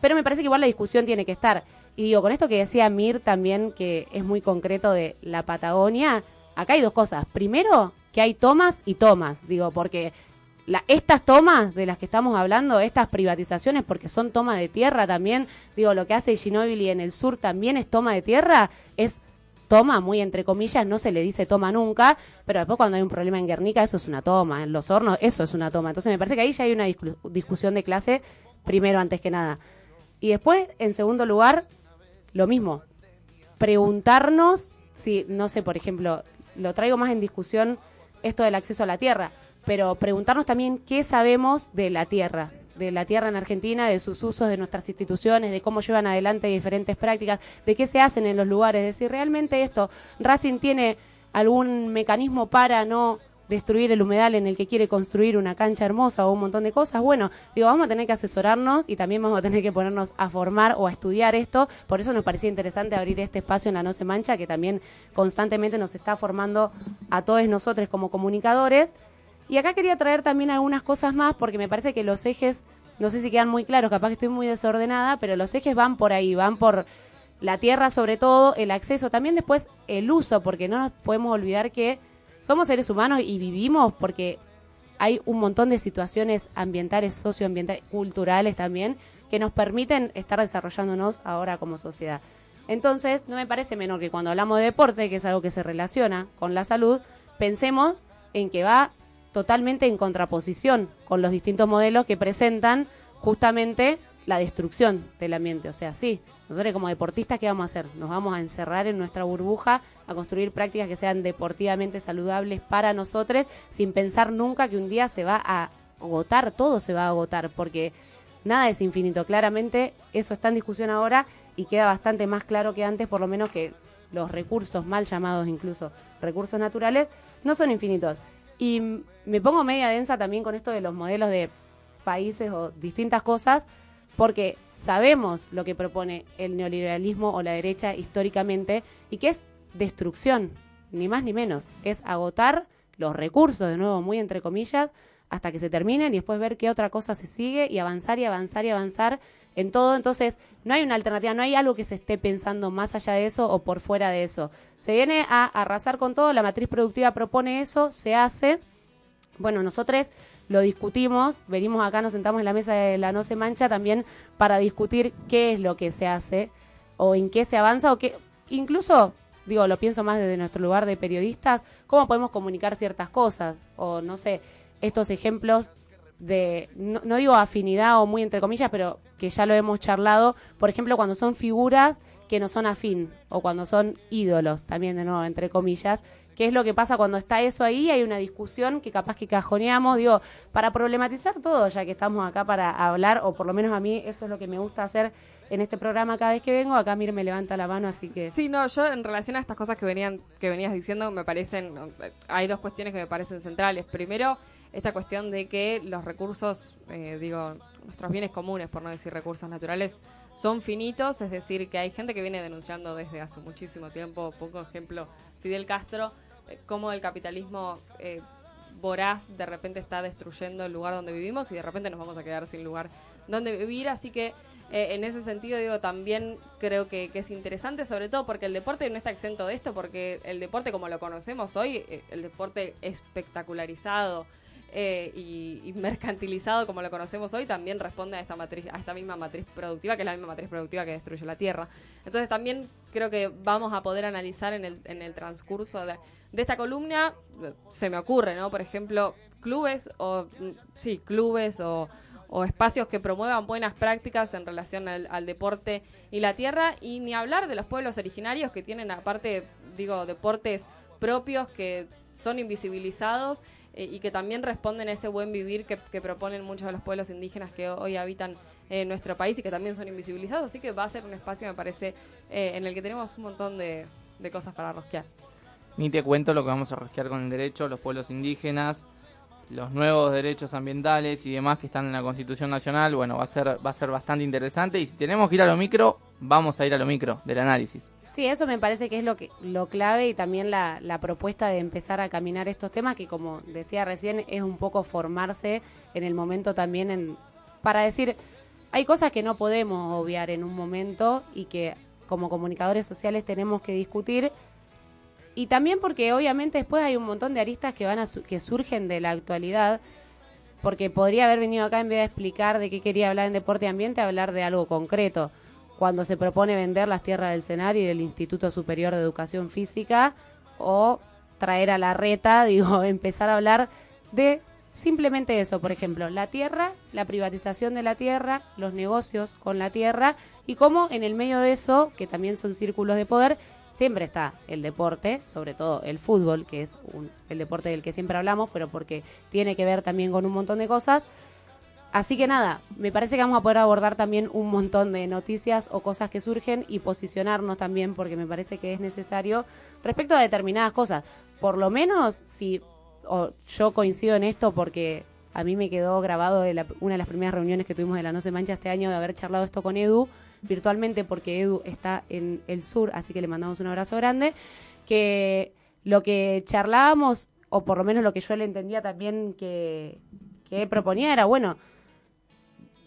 pero me parece que igual la discusión tiene que estar. Y digo, con esto que decía Mir también, que es muy concreto de la Patagonia, acá hay dos cosas. Primero, que hay tomas y tomas, digo, porque la, estas tomas de las que estamos hablando, estas privatizaciones, porque son toma de tierra también, digo, lo que hace Ginóbili en el sur también es toma de tierra, es toma, muy entre comillas, no se le dice toma nunca, pero después cuando hay un problema en Guernica, eso es una toma, en los hornos, eso es una toma. Entonces me parece que ahí ya hay una discu- discusión de clase, primero, antes que nada. Y después, en segundo lugar, lo mismo, preguntarnos si, no sé, por ejemplo, lo traigo más en discusión esto del acceso a la tierra, pero preguntarnos también qué sabemos de la tierra, de la tierra en Argentina, de sus usos, de nuestras instituciones, de cómo llevan adelante diferentes prácticas, de qué se hacen en los lugares, de si realmente esto, Racing tiene algún mecanismo para no destruir el humedal en el que quiere construir una cancha hermosa o un montón de cosas, bueno, digo, vamos a tener que asesorarnos y también vamos a tener que ponernos a formar o a estudiar esto, por eso nos parecía interesante abrir este espacio en la No Se Mancha, que también constantemente nos está formando a todos nosotros como comunicadores. Y acá quería traer también algunas cosas más, porque me parece que los ejes, no sé si quedan muy claros, capaz que estoy muy desordenada, pero los ejes van por ahí, van por la tierra sobre todo, el acceso, también después el uso, porque no nos podemos olvidar que somos seres humanos y vivimos porque hay un montón de situaciones ambientales, socioambientales, culturales también, que nos permiten estar desarrollándonos ahora como sociedad. Entonces, no me parece menor que cuando hablamos de deporte, que es algo que se relaciona con la salud, pensemos en que va totalmente en contraposición con los distintos modelos que presentan justamente la destrucción del ambiente. O sea, sí, nosotros como deportistas, ¿qué vamos a hacer? Nos vamos a encerrar en nuestra burbuja, a construir prácticas que sean deportivamente saludables para nosotros, sin pensar nunca que un día se va a agotar, todo se va a agotar, porque nada es infinito. Claramente eso está en discusión ahora y queda bastante más claro que antes, por lo menos que los recursos, mal llamados incluso recursos naturales, no son infinitos. Y me pongo media densa también con esto de los modelos de países o distintas cosas, porque sabemos lo que propone el neoliberalismo o la derecha históricamente y que es destrucción, ni más ni menos, es agotar los recursos, de nuevo, muy entre comillas, hasta que se terminen y después ver qué otra cosa se sigue y avanzar y avanzar y avanzar en todo. Entonces, no hay una alternativa, no hay algo que se esté pensando más allá de eso o por fuera de eso. Se viene a arrasar con todo, la matriz productiva propone eso, se hace. Bueno, nosotros lo discutimos, venimos acá, nos sentamos en la mesa de la No Se Mancha también para discutir qué es lo que se hace o en qué se avanza o qué, incluso, digo, lo pienso más desde nuestro lugar de periodistas, cómo podemos comunicar ciertas cosas o no sé, estos ejemplos de, no, no digo afinidad o muy entre comillas, pero que ya lo hemos charlado, por ejemplo, cuando son figuras que no son afín o cuando son ídolos, también de nuevo, entre comillas, qué es lo que pasa cuando está eso ahí, hay una discusión que capaz que cajoneamos, digo, para problematizar todo, ya que estamos acá para hablar, o por lo menos a mí eso es lo que me gusta hacer en este programa cada vez que vengo, acá Mir me levanta la mano, así que... Sí, no, yo en relación a estas cosas que venían que venías diciendo, me parecen, hay dos cuestiones que me parecen centrales. Primero, esta cuestión de que los recursos, eh, digo, nuestros bienes comunes, por no decir recursos naturales, son finitos, es decir, que hay gente que viene denunciando desde hace muchísimo tiempo, pongo ejemplo, Fidel Castro, eh, cómo el capitalismo eh, voraz de repente está destruyendo el lugar donde vivimos y de repente nos vamos a quedar sin lugar donde vivir, así que eh, en ese sentido, digo, también creo que, que, es interesante, sobre todo porque el deporte no está exento de esto, porque el deporte como lo conocemos hoy, eh, el deporte espectacularizado eh, y, mercantilizado como lo conocemos hoy, también responde a esta matriz, a esta misma matriz productiva, que es la misma matriz productiva que destruye la tierra. Entonces también creo que vamos a poder analizar en el, en el transcurso de, esta columna, se me ocurre, ¿no? Por ejemplo, clubes o sí, clubes o espacios que promuevan buenas prácticas en relación al, deporte y la tierra y ni hablar de los pueblos originarios que tienen aparte digo deportes propios que son invisibilizados eh, y que también responden a ese buen vivir que, proponen muchos de los pueblos indígenas que hoy habitan en nuestro país y que también son invisibilizados. Así que va a ser un espacio me parece eh, en el que tenemos un montón de, de cosas para rosquear. Ni te cuento lo que vamos a rosquear con el derecho los pueblos indígenas los nuevos derechos ambientales y demás que están en la Constitución Nacional, bueno, va a ser va a ser bastante interesante. Y si tenemos que ir a lo micro, vamos a ir a lo micro del análisis. Sí, eso me parece que es lo que lo clave y también la, la propuesta de empezar a caminar estos temas que como decía recién es un poco formarse en el momento también en para decir hay cosas que no podemos obviar en un momento y que como comunicadores sociales tenemos que discutir Y también porque obviamente después hay un montón de aristas que van a su- que surgen de la actualidad, porque podría haber venido acá en vez de explicar de qué quería hablar en deporte ambiente, hablar de algo concreto. Cuando se propone vender las tierras del Senar y del Instituto Superior de Educación Física, o traer a la reta, digo, empezar a hablar de simplemente eso, por ejemplo, la tierra, la privatización de la tierra, los negocios con la tierra y cómo en el medio de eso, que también son círculos de poder, siempre está el deporte, sobre todo el fútbol, que es un- el deporte del que siempre hablamos, pero porque tiene que ver también con un montón de cosas. Así que nada, me parece que vamos a poder abordar también un montón de noticias o cosas que surgen y posicionarnos también porque me parece que es necesario respecto a determinadas cosas. Por lo menos, si o yo coincido en esto porque a mí me quedó grabado de la- una de las primeras reuniones que tuvimos de la No se mancha este año de haber charlado esto con Edu virtualmente porque Edu está en el sur, así que le mandamos un abrazo grande, que lo que charlábamos, o por lo menos lo que yo le entendía también que, que proponía era, bueno,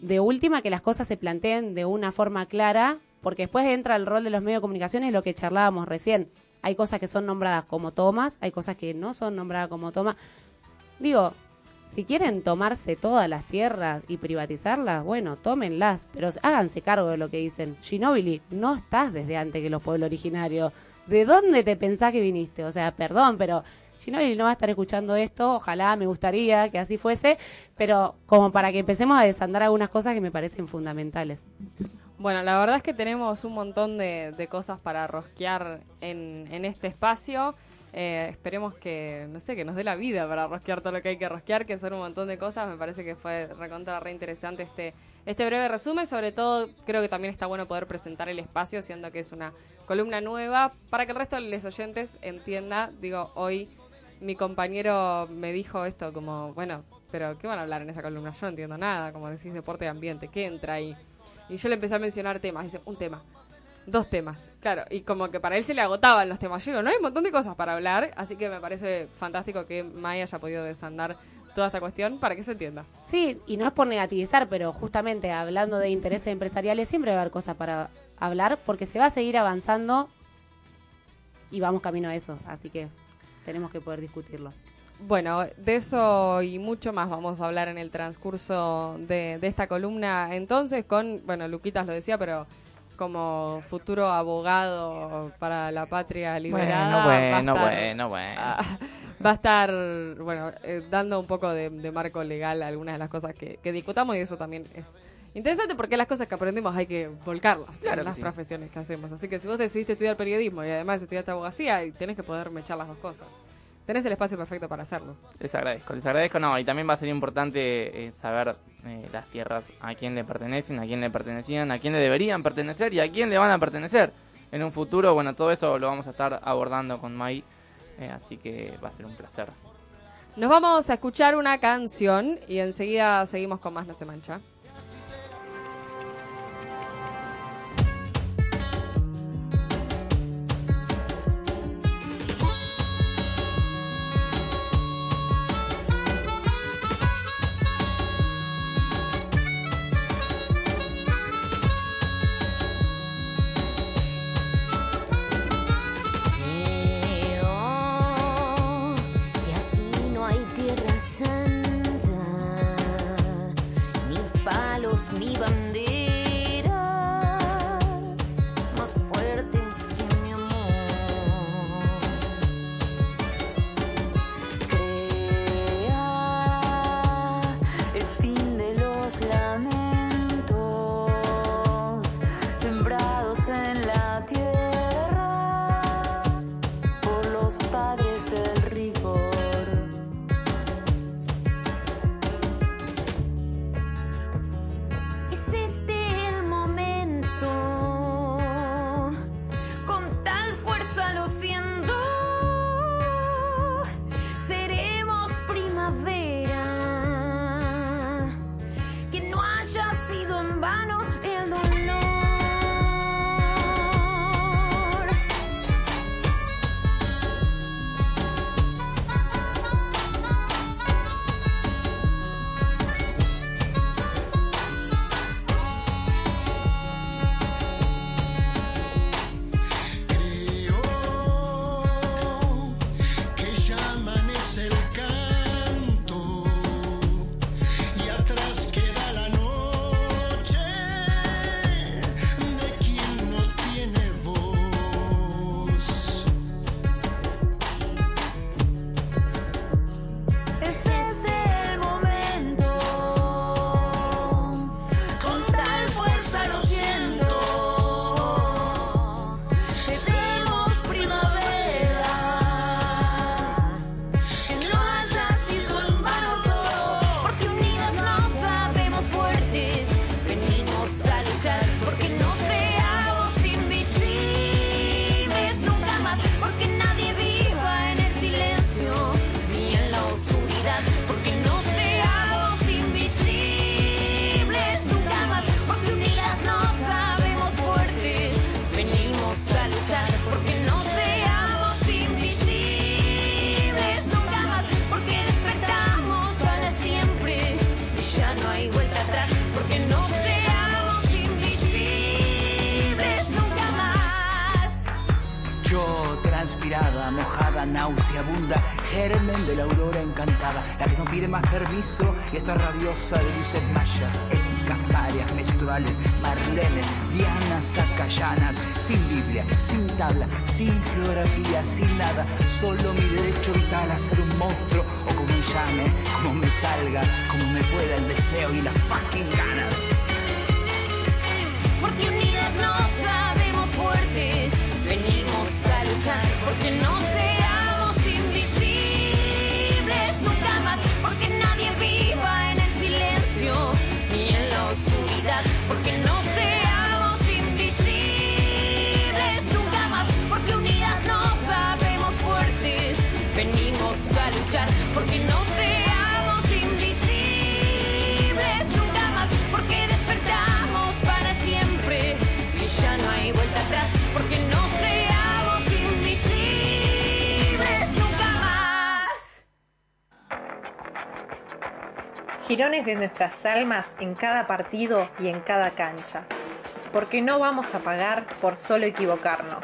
de última que las cosas se planteen de una forma clara, porque después entra el rol de los medios de comunicación, es lo que charlábamos recién. Hay cosas que son nombradas como tomas, hay cosas que no son nombradas como tomas. Digo, si quieren tomarse todas las tierras y privatizarlas, bueno, tómenlas, pero háganse cargo de lo que dicen. Ginóbili, no estás desde antes que los pueblos originarios. ¿De dónde te pensás que viniste? O sea, perdón, pero Ginóbili no va a estar escuchando esto. Ojalá, me gustaría que así fuese, pero como para que empecemos a desandar algunas cosas que me parecen fundamentales. Bueno, la verdad es que tenemos un montón de, cosas para rosquear en, en este espacio. Eh, esperemos que, no sé, que nos dé la vida para rosquear todo lo que hay que rosquear, que son un montón de cosas. Me parece que fue recontra re interesante este, este breve resumen. Sobre todo, creo que también está bueno poder presentar el espacio, siendo que es una columna nueva, para que el resto de los oyentes entienda. Digo, hoy mi compañero me dijo esto como, bueno, pero ¿qué van a hablar en esa columna? Yo no entiendo nada, como decís, deporte y ambiente, ¿qué entra ahí? Y yo le empecé a mencionar temas, dice, un tema, dos temas, claro, y como que para él se le agotaban los temas. Yo digo, no hay un montón de cosas para hablar, así que me parece fantástico que Maya haya podido desandar toda esta cuestión para que se entienda. Sí, y no es por negativizar, pero justamente hablando de intereses empresariales siempre va a haber cosas para hablar porque se va a seguir avanzando y vamos camino a eso, así que tenemos que poder discutirlo. Bueno, de eso y mucho más vamos a hablar en el transcurso de, de esta columna. Entonces, con, bueno, Luquitas lo decía, pero como futuro abogado para la patria liberada. Bueno, va a bueno, estar- bueno, bueno. va a estar, bueno, eh, dando un poco de, de marco legal a algunas de las cosas que, que discutamos y eso también es interesante porque las cosas que aprendemos hay que volcarlas Claro en las sí. profesiones que hacemos. Así que si vos decidiste estudiar periodismo y además estudiaste abogacía, y tenés que poder mechar las dos cosas. Tenés el espacio perfecto para hacerlo. Les agradezco, les agradezco. No, y también va a ser importante eh, saber eh, las tierras a quién le pertenecen, a quién le pertenecían, a quién le deberían pertenecer y a quién le van a pertenecer en un futuro. Bueno, todo eso lo vamos a estar abordando con Mai, eh, así que va a ser un placer. Nos vamos a escuchar una canción y enseguida seguimos con más No se mancha. Menstruales, marlenes, dianas, acayanas, sin Biblia, sin tabla, sin geografía, sin nada, solo mi derecho vital a ser un monstruo o como me llame, como me salga, como me pueda el deseo y las fucking ganas. Porque unidas nos sabemos fuertes, venimos a luchar, porque no seamos De nuestras almas en cada partido y en cada cancha. Porque no vamos a pagar por solo equivocarnos.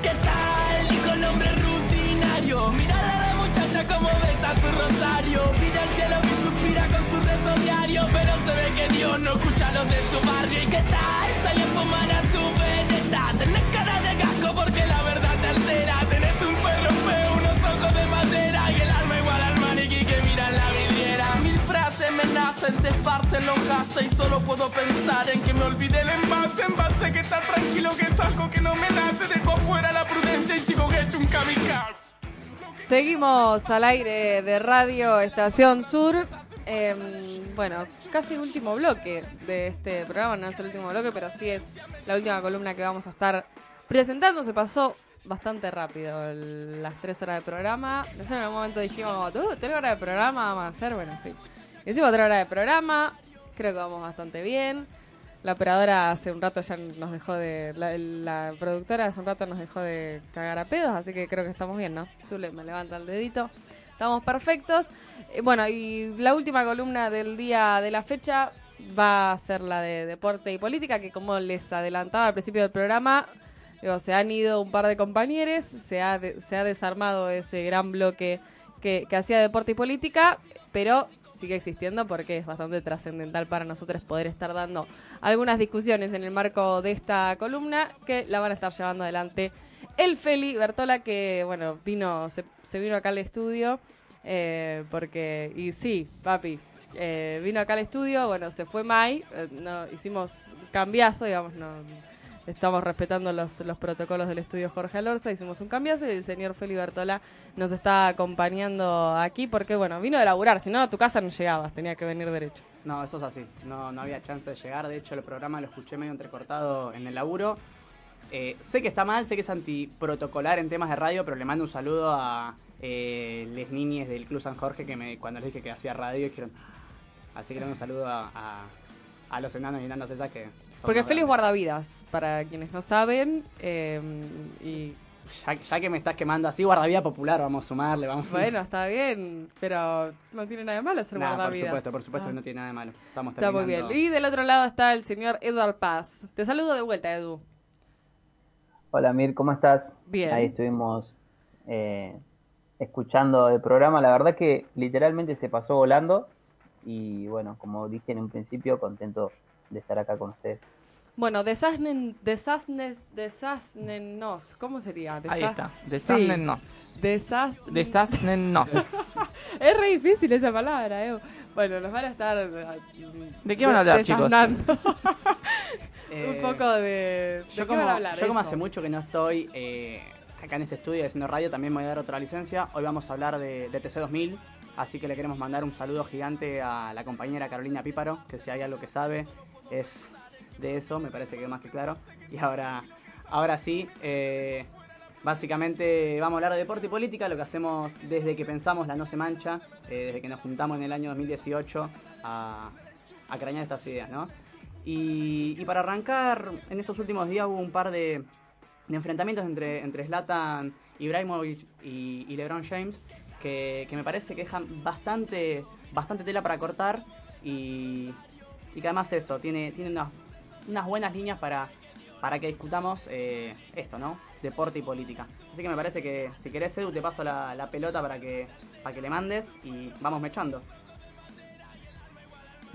¿Qué tal? Hombre rutinario. Mirada a la muchacha como besa su rosario. Pide al cielo que suspira con su rezo diario. Pero se ve que Dios no escucha a los de su barrio. ¿Y qué tal? A fumar a tu me nacen, se esparcen los gases. Y solo puedo pensar en que me olvidé el envase. Envase que está tranquilo, que es algo que no me nace. Dejo fuera la prudencia y sigo hecho un kamikaze. Seguimos al aire de Radio Estación Sur. Em, bueno, casi el último bloque de este programa, no es el último bloque, pero sí es la última columna que vamos a estar presentando. Se pasó bastante rápido el- las tres horas de programa. En algún momento dijimos, ¿tú? ¿Tres horas de programa vamos a hacer? Bueno, sí. Hicimos tres horas de programa, creo que vamos bastante bien. La operadora hace un rato ya nos dejó de. La, la productora hace un rato nos dejó de cagar a pedos, así que creo que estamos bien, ¿no? Zule me levanta el dedito. Estamos perfectos. Eh, bueno, y la última columna del día de la fecha va a ser la de deporte y política, que como les adelantaba al principio del programa, digo, se han ido un par de compañeros, se ha, de- se ha desarmado ese gran bloque que, que hacía deporte y política, pero sigue existiendo porque es bastante trascendental para nosotros poder estar dando algunas discusiones en el marco de esta columna que la van a estar llevando adelante el Feli Bertola que bueno vino se, se vino acá al estudio eh, porque y sí papi eh, vino acá al estudio bueno se fue Mai eh, no hicimos cambiazo digamos no Estamos respetando los, los protocolos del estudio Jorge Alorza, hicimos un cambiazo y el señor Feli Bertola nos está acompañando aquí porque, bueno, vino de laburar, si no a tu casa no llegabas, tenía que venir derecho. No, eso es así. No, no había chance de llegar. De hecho, el programa lo escuché medio entrecortado en el laburo. Eh, sé que está mal, sé que es antiprotocolar en temas de radio, pero le mando un saludo a eh, les niñes del Club San Jorge que me, cuando les dije que hacía radio dijeron. Así que le mando un saludo a, a- a los enanos y enanas esas que. Porque grandes. guardavidas, para quienes no saben, eh, y Ya, ya que me estás quemando así, guardavía popular, vamos a sumarle, vamos bueno, está bien, pero no tiene nada de malo ser Nah, por guardavidas. supuesto, por supuesto Ah. que no tiene nada de malo. Estamos Está muy bien. Y del otro lado está el señor Edward Paz. Te saludo de vuelta, Edu. Hola Mir, ¿cómo estás? Bien. Ahí estuvimos eh, escuchando el programa. La verdad que literalmente se pasó volando y bueno, como dije en un principio, contento de estar acá con ustedes. Bueno, desasnen, desasnes, desasnenos, ¿cómo sería? Ahí está, Sí. desasnenos. Desas... Desasnenos. es re difícil esa palabra, eh. Bueno, nos van a estar... eh, ¿De qué van a hablar, chicos? desasnando. Eh, Un poco de... ¿de Yo como, hablar? yo como hace mucho que no estoy eh, acá en este estudio haciendo radio, también me voy a dar otra licencia. Hoy vamos a hablar de, de TC2000, así que le queremos mandar un saludo gigante a la compañera Carolina Píparo, que si hay algo que sabe es de eso, me parece que más que claro. Y ahora, ahora sí, eh, básicamente vamos a hablar de deporte y política, lo que hacemos desde que pensamos la No Se Mancha, eh, desde que nos juntamos en el año 2018 a, a crañar estas ideas, ¿no? Y, para arrancar, en estos últimos días hubo un par de, enfrentamientos entre, entre Zlatan Ibrahimovic y, LeBron James que, que me parece que dejan bastante, bastante tela para cortar y, y que además eso, tiene, tiene unas, unas buenas líneas para, para que discutamos eh, esto, ¿no? deporte y política. Así que me parece que si querés, Edu, te paso la, pelota para que, para que le mandes y vamos mechando.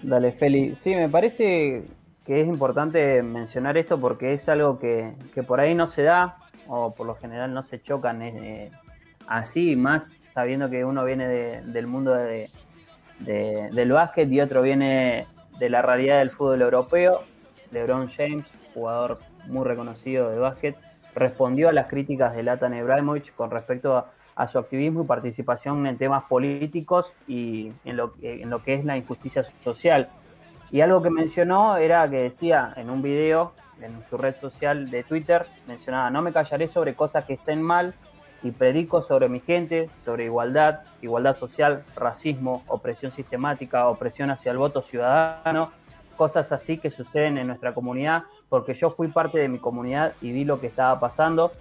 Dale, Feli. Sí, me parece que es importante mencionar esto porque es algo que, que por ahí no se da o por lo general no se chocan eh, así, más sabiendo que uno viene de- del mundo de- del básquet y otro viene de la realidad del fútbol europeo. LeBron James, jugador muy reconocido de básquet, respondió a las críticas de Latan Ibrahimovic con respecto a, su activismo y participación en temas políticos y en lo, en lo que es la injusticia social. Y algo que mencionó era que decía en un video en su red social de Twitter, mencionaba, no me callaré sobre cosas que estén mal y predico sobre mi gente, sobre igualdad, igualdad social, racismo, opresión sistemática, opresión hacia el voto ciudadano, cosas así que suceden en nuestra comunidad, porque yo fui parte de mi comunidad y vi lo que estaba pasando.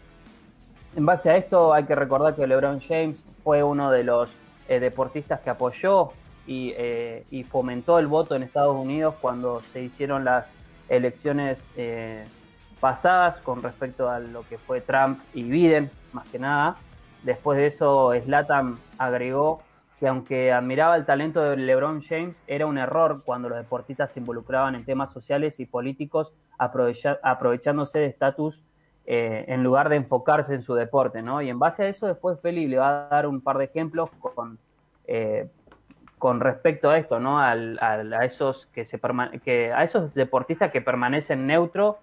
En base a esto hay que recordar que LeBron James fue uno de los eh, deportistas que apoyó y, eh, y fomentó el voto en Estados Unidos cuando se hicieron las elecciones eh, pasadas con respecto a lo que fue Trump y Biden, más que nada. Después de eso, Slatan agregó que aunque admiraba el talento de LeBron James, era un error cuando los deportistas se involucraban en temas sociales y políticos aprovechándose de estatus eh, en lugar de enfocarse en su deporte, ¿no? Y en base a eso, después Feli le va a dar un par de ejemplos con, eh, con respecto a esto, ¿no? A esos que se que a esos deportistas que permanecen neutros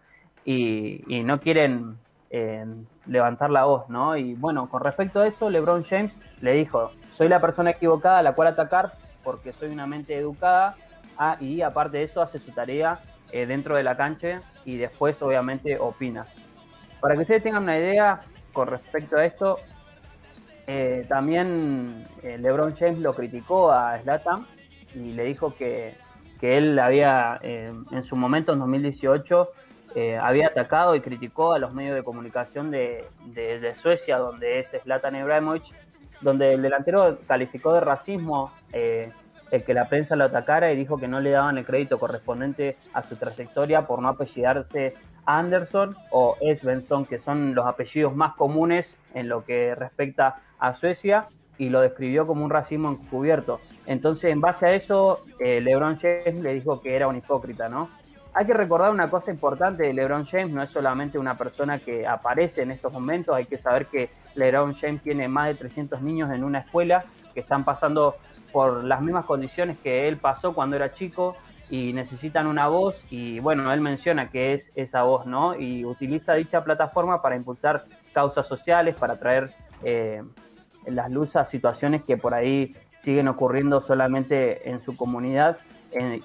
y, y no quieren eh, levantar la voz, ¿no? Y bueno, con respecto a eso, LeBron James le dijo, soy la persona equivocada a la cual atacar porque soy una mente educada ah, y aparte de eso hace su tarea eh, dentro de la cancha y después obviamente opina. Para que ustedes tengan una idea con respecto a esto, eh, también LeBron James lo criticó a Slatan y le dijo que, que él había, en su momento, en 2018, eh, había atacado y criticó a los medios de comunicación de, de- Suecia, donde es Zlatan Ibrahimovic, donde el delantero calificó de racismo eh, el que la prensa lo atacara y dijo que no le daban el crédito correspondiente a su trayectoria por no apellidarse Anderson o Svensson, que son los apellidos más comunes en lo que respecta a Suecia, y lo describió como un racismo encubierto. Entonces, en base a eso, eh, LeBron James le dijo que era un hipócrita, ¿no? Hay que recordar una cosa importante de LeBron James, no es solamente una persona que aparece en estos momentos, hay que saber que LeBron James tiene más de 300 niños en una escuela que están pasando por las mismas condiciones que él pasó cuando era chico y necesitan una voz y bueno, él menciona que es esa voz, ¿no? Y utiliza dicha plataforma para impulsar causas sociales, para traer eh, las luces a situaciones que por ahí siguen ocurriendo solamente en su comunidad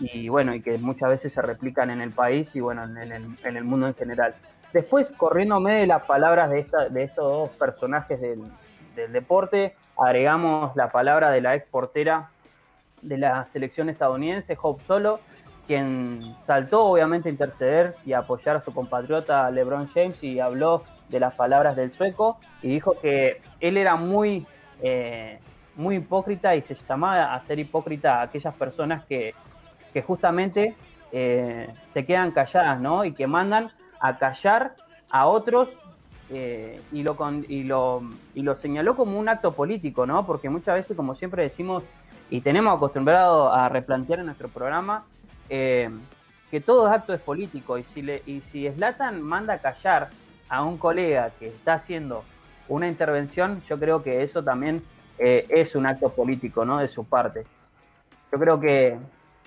y bueno, y que muchas veces se replican en el país y bueno, en, el, en el mundo en general. Después, corriéndome de las palabras de, esta, de estos dos personajes del, del deporte, agregamos la palabra de la ex portera de la selección estadounidense, Hope Solo, quien saltó obviamente a interceder y a apoyar a su compatriota LeBron James y habló de las palabras del sueco y dijo que él era muy, eh, muy hipócrita y se llamaba a ser hipócrita a aquellas personas que, que justamente eh, se quedan calladas, ¿no? Y que mandan a callar a otros eh, y, lo y, lo, y lo señaló como un acto político, ¿no? Porque muchas veces, como siempre decimos, y tenemos acostumbrado a replantear en nuestro programa, eh, que todo acto es político. Y si, le, y si Slatan manda a callar a un colega que está haciendo una intervención, yo creo que eso también es un acto político, ¿no? De su parte. Yo creo que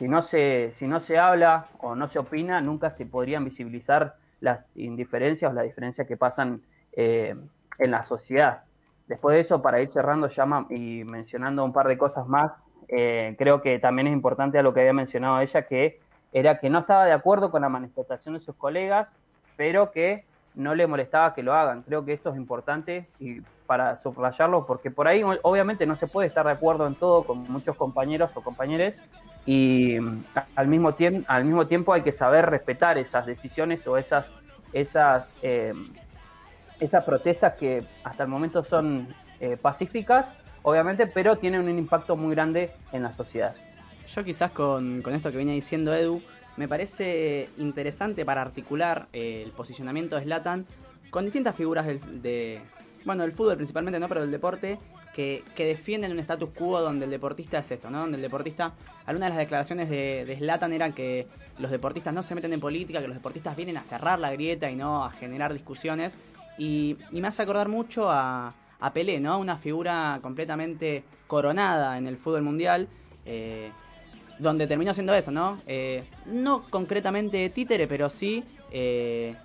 si no se, si no se habla o no se opina, nunca se podrían visibilizar las indiferencias o las diferencias que pasan eh, en la sociedad. Después de eso, para ir cerrando ya ma- y mencionando un par de cosas más, eh, creo que también es importante a lo que había mencionado ella, que era que no estaba de acuerdo con la manifestación de sus colegas, pero que no le molestaba que lo hagan. Creo que esto es importante y para subrayarlo, porque por ahí obviamente no se puede estar de acuerdo en todo con muchos compañeros o compañeros y mm, al mismo, tiempo al mismo tiempo hay que saber respetar esas decisiones o esas, esas, eh, esas protestas que hasta el momento son eh, pacíficas, obviamente, pero tienen un impacto muy grande en la sociedad. Yo quizás con, con esto que venía diciendo Edu, me parece interesante para articular eh, el posicionamiento de Slatan, con distintas figuras del, de, bueno, del fútbol principalmente, no, pero del deporte, que, que defienden un status quo donde el deportista es esto, ¿no? Donde el deportista, algunas de las declaraciones de, de Zlatan eran que los deportistas no se meten en política, que los deportistas vienen a cerrar la grieta y no a generar discusiones. Y, me hace acordar mucho a, a Pelé, ¿no? Una figura completamente coronada en el fútbol mundial. eh, donde terminó siendo eso, ¿no? Eh, no concretamente títere, pero sí, eh,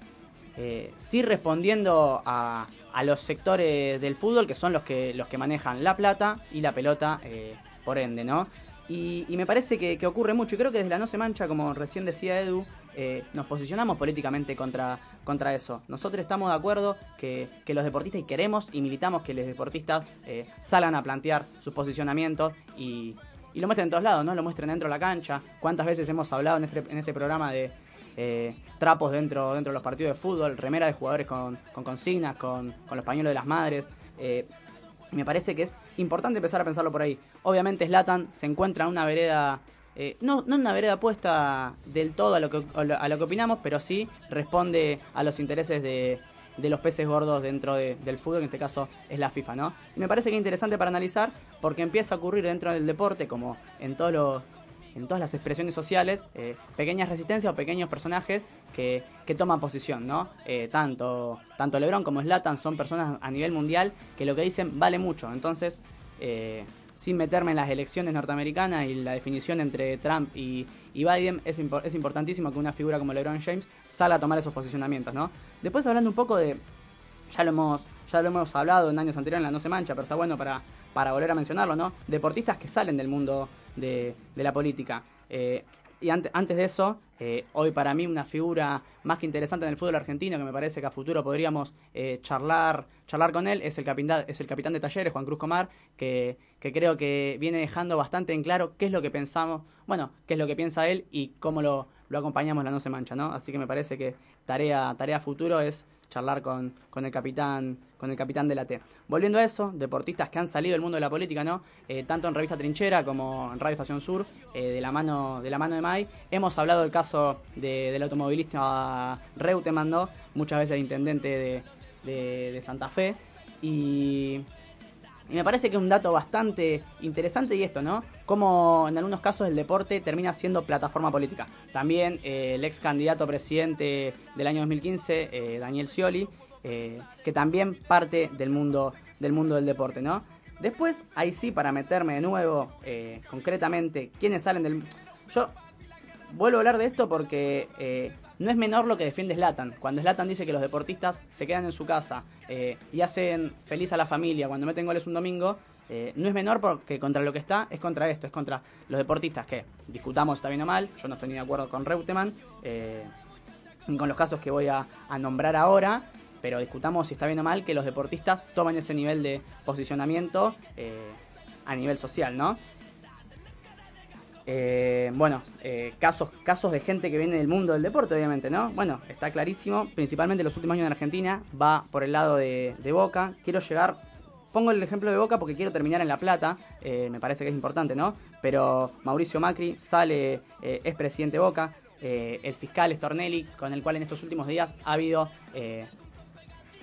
sí respondiendo a, a los sectores del fútbol que son los que, los que manejan la plata y la pelota, eh, por ende, ¿no? Y, me parece que, que ocurre mucho, y creo que desde la No Se Mancha, como recién decía Edu, eh, nos posicionamos políticamente contra, contra eso. Nosotros estamos de acuerdo que, que los deportistas, y queremos y militamos que los deportistas eh, salgan a plantear sus posicionamientos y, y lo muestren en todos lados, ¿no? Lo muestren dentro de la cancha. ¿Cuántas veces hemos hablado en este, en este programa de eh, trapos dentro, dentro de los partidos de fútbol, remera de jugadores con, con consignas, con, los pañuelos de las madres? Eh, me parece que es importante empezar a pensarlo por ahí. Obviamente Slatan se encuentra en una vereda, eh, no, en una vereda puesta del todo a lo, que, a lo- que opinamos, pero sí responde a los intereses de, los peces gordos dentro de- del fútbol, en este caso es la FIFA, ¿no? Me parece que es interesante para analizar porque empieza a ocurrir dentro del deporte, como en todos los en todas las expresiones sociales, eh, pequeñas resistencias o pequeños personajes que, que toman posición, ¿no? Eh, tanto, tanto LeBron como Zlatan son personas a nivel mundial que lo que dicen vale mucho. Entonces, eh, sin meterme en las elecciones norteamericanas y la definición entre Trump y, y Biden, es, es importantísimo que una figura como LeBron James salga a tomar esos posicionamientos, ¿no? Después hablando un poco de, ya lo hemos ya lo hemos hablado en años anteriores en la No se mancha, pero está bueno para, para volver a mencionarlo, ¿no? Deportistas que salen del mundo de, de la política. Eh, y ante- antes de eso, eh, hoy para mí una figura más que interesante en el fútbol argentino, que me parece que a futuro podríamos eh, charlar, charlar con él, es el, capitán, es el capitán de talleres, Juan Cruz Comar, que, que creo que viene dejando bastante en claro qué es lo que pensamos, bueno, qué es lo que piensa él y cómo lo, lo acompañamos la No se mancha, ¿no? Así que me parece que tarea, tarea futuro es charlar con, con el capitán con el capitán de la T. Volviendo a eso, deportistas que han salido del mundo de la política, ¿no? Eh, tanto en Revista Trinchera como en Radio Estación Sur, eh, de la mano de la mano de Mai, hemos hablado del caso de- del automovilista Reutemann, ¿no? Muchas veces intendente de, Santa Fe y me parece que es un dato bastante interesante y esto, ¿no? Como en algunos casos el deporte termina siendo plataforma política. También eh, el ex candidato presidente del año 2015, eh, Daniel Scioli, eh, que también parte del mundo, del mundo del deporte, ¿no? Después, ahí sí, para meterme de nuevo concretamente, quiénes salen del... Yo vuelvo a hablar de esto porque no es menor lo que defiende Slatan. Cuando Slatan dice que los deportistas se quedan en su casa eh, y hacen feliz a la familia cuando meten goles un domingo, eh, no es menor porque contra lo que está es contra esto, es contra los deportistas que discutamos está bien o mal. Yo no estoy ni de acuerdo con Reutemann eh, con los casos que voy a, nombrar ahora. Pero discutamos si está bien o mal que los deportistas tomen ese nivel de posicionamiento eh, a nivel social, ¿no? Eh, bueno, eh, casos, casos de gente que viene del mundo del deporte, obviamente, ¿no? Bueno, está clarísimo, principalmente en los últimos años en Argentina, va por el lado de, Boca. Quiero llegar, pongo el ejemplo de Boca porque quiero terminar en La Plata, eh, me parece que es importante, ¿no? Pero Mauricio Macri sale, eh, es presidente de Boca, el fiscal Stornelli, con el cual en estos últimos días ha habido...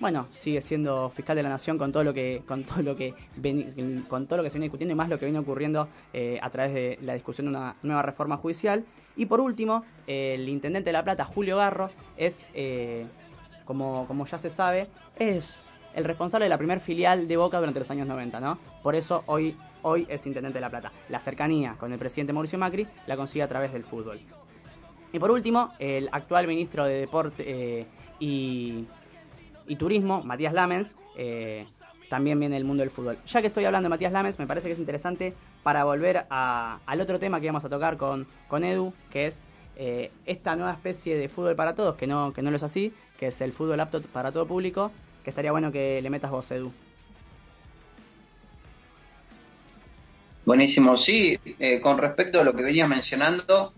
bueno, sigue siendo fiscal de la nación con todo lo que con todo lo que ven- con todo lo que se viene discutiendo y más lo que viene ocurriendo eh, a través de la discusión de una nueva reforma judicial. Y por último, el intendente de La Plata, Julio Garro, es eh, como, como ya se sabe, es el responsable de la primer filial de Boca durante los años 90, ¿no? Por eso hoy, hoy es intendente de La Plata. La cercanía con el presidente Mauricio Macri la consigue a través del fútbol. Y por último, el actual ministro de Deporte eh, y, y Turismo, Matías Lamens, eh, también viene del mundo del fútbol. Ya que estoy hablando de Matías Lamens, me parece que es interesante para volver a- al otro tema que vamos a tocar con, con Edu, que es eh, esta nueva especie de fútbol para todos, que no, que no lo es así, que es el fútbol apto para todo público, que estaría bueno que le metas vos, Edu. Buenísimo, sí, eh, con respecto a lo que venía mencionando,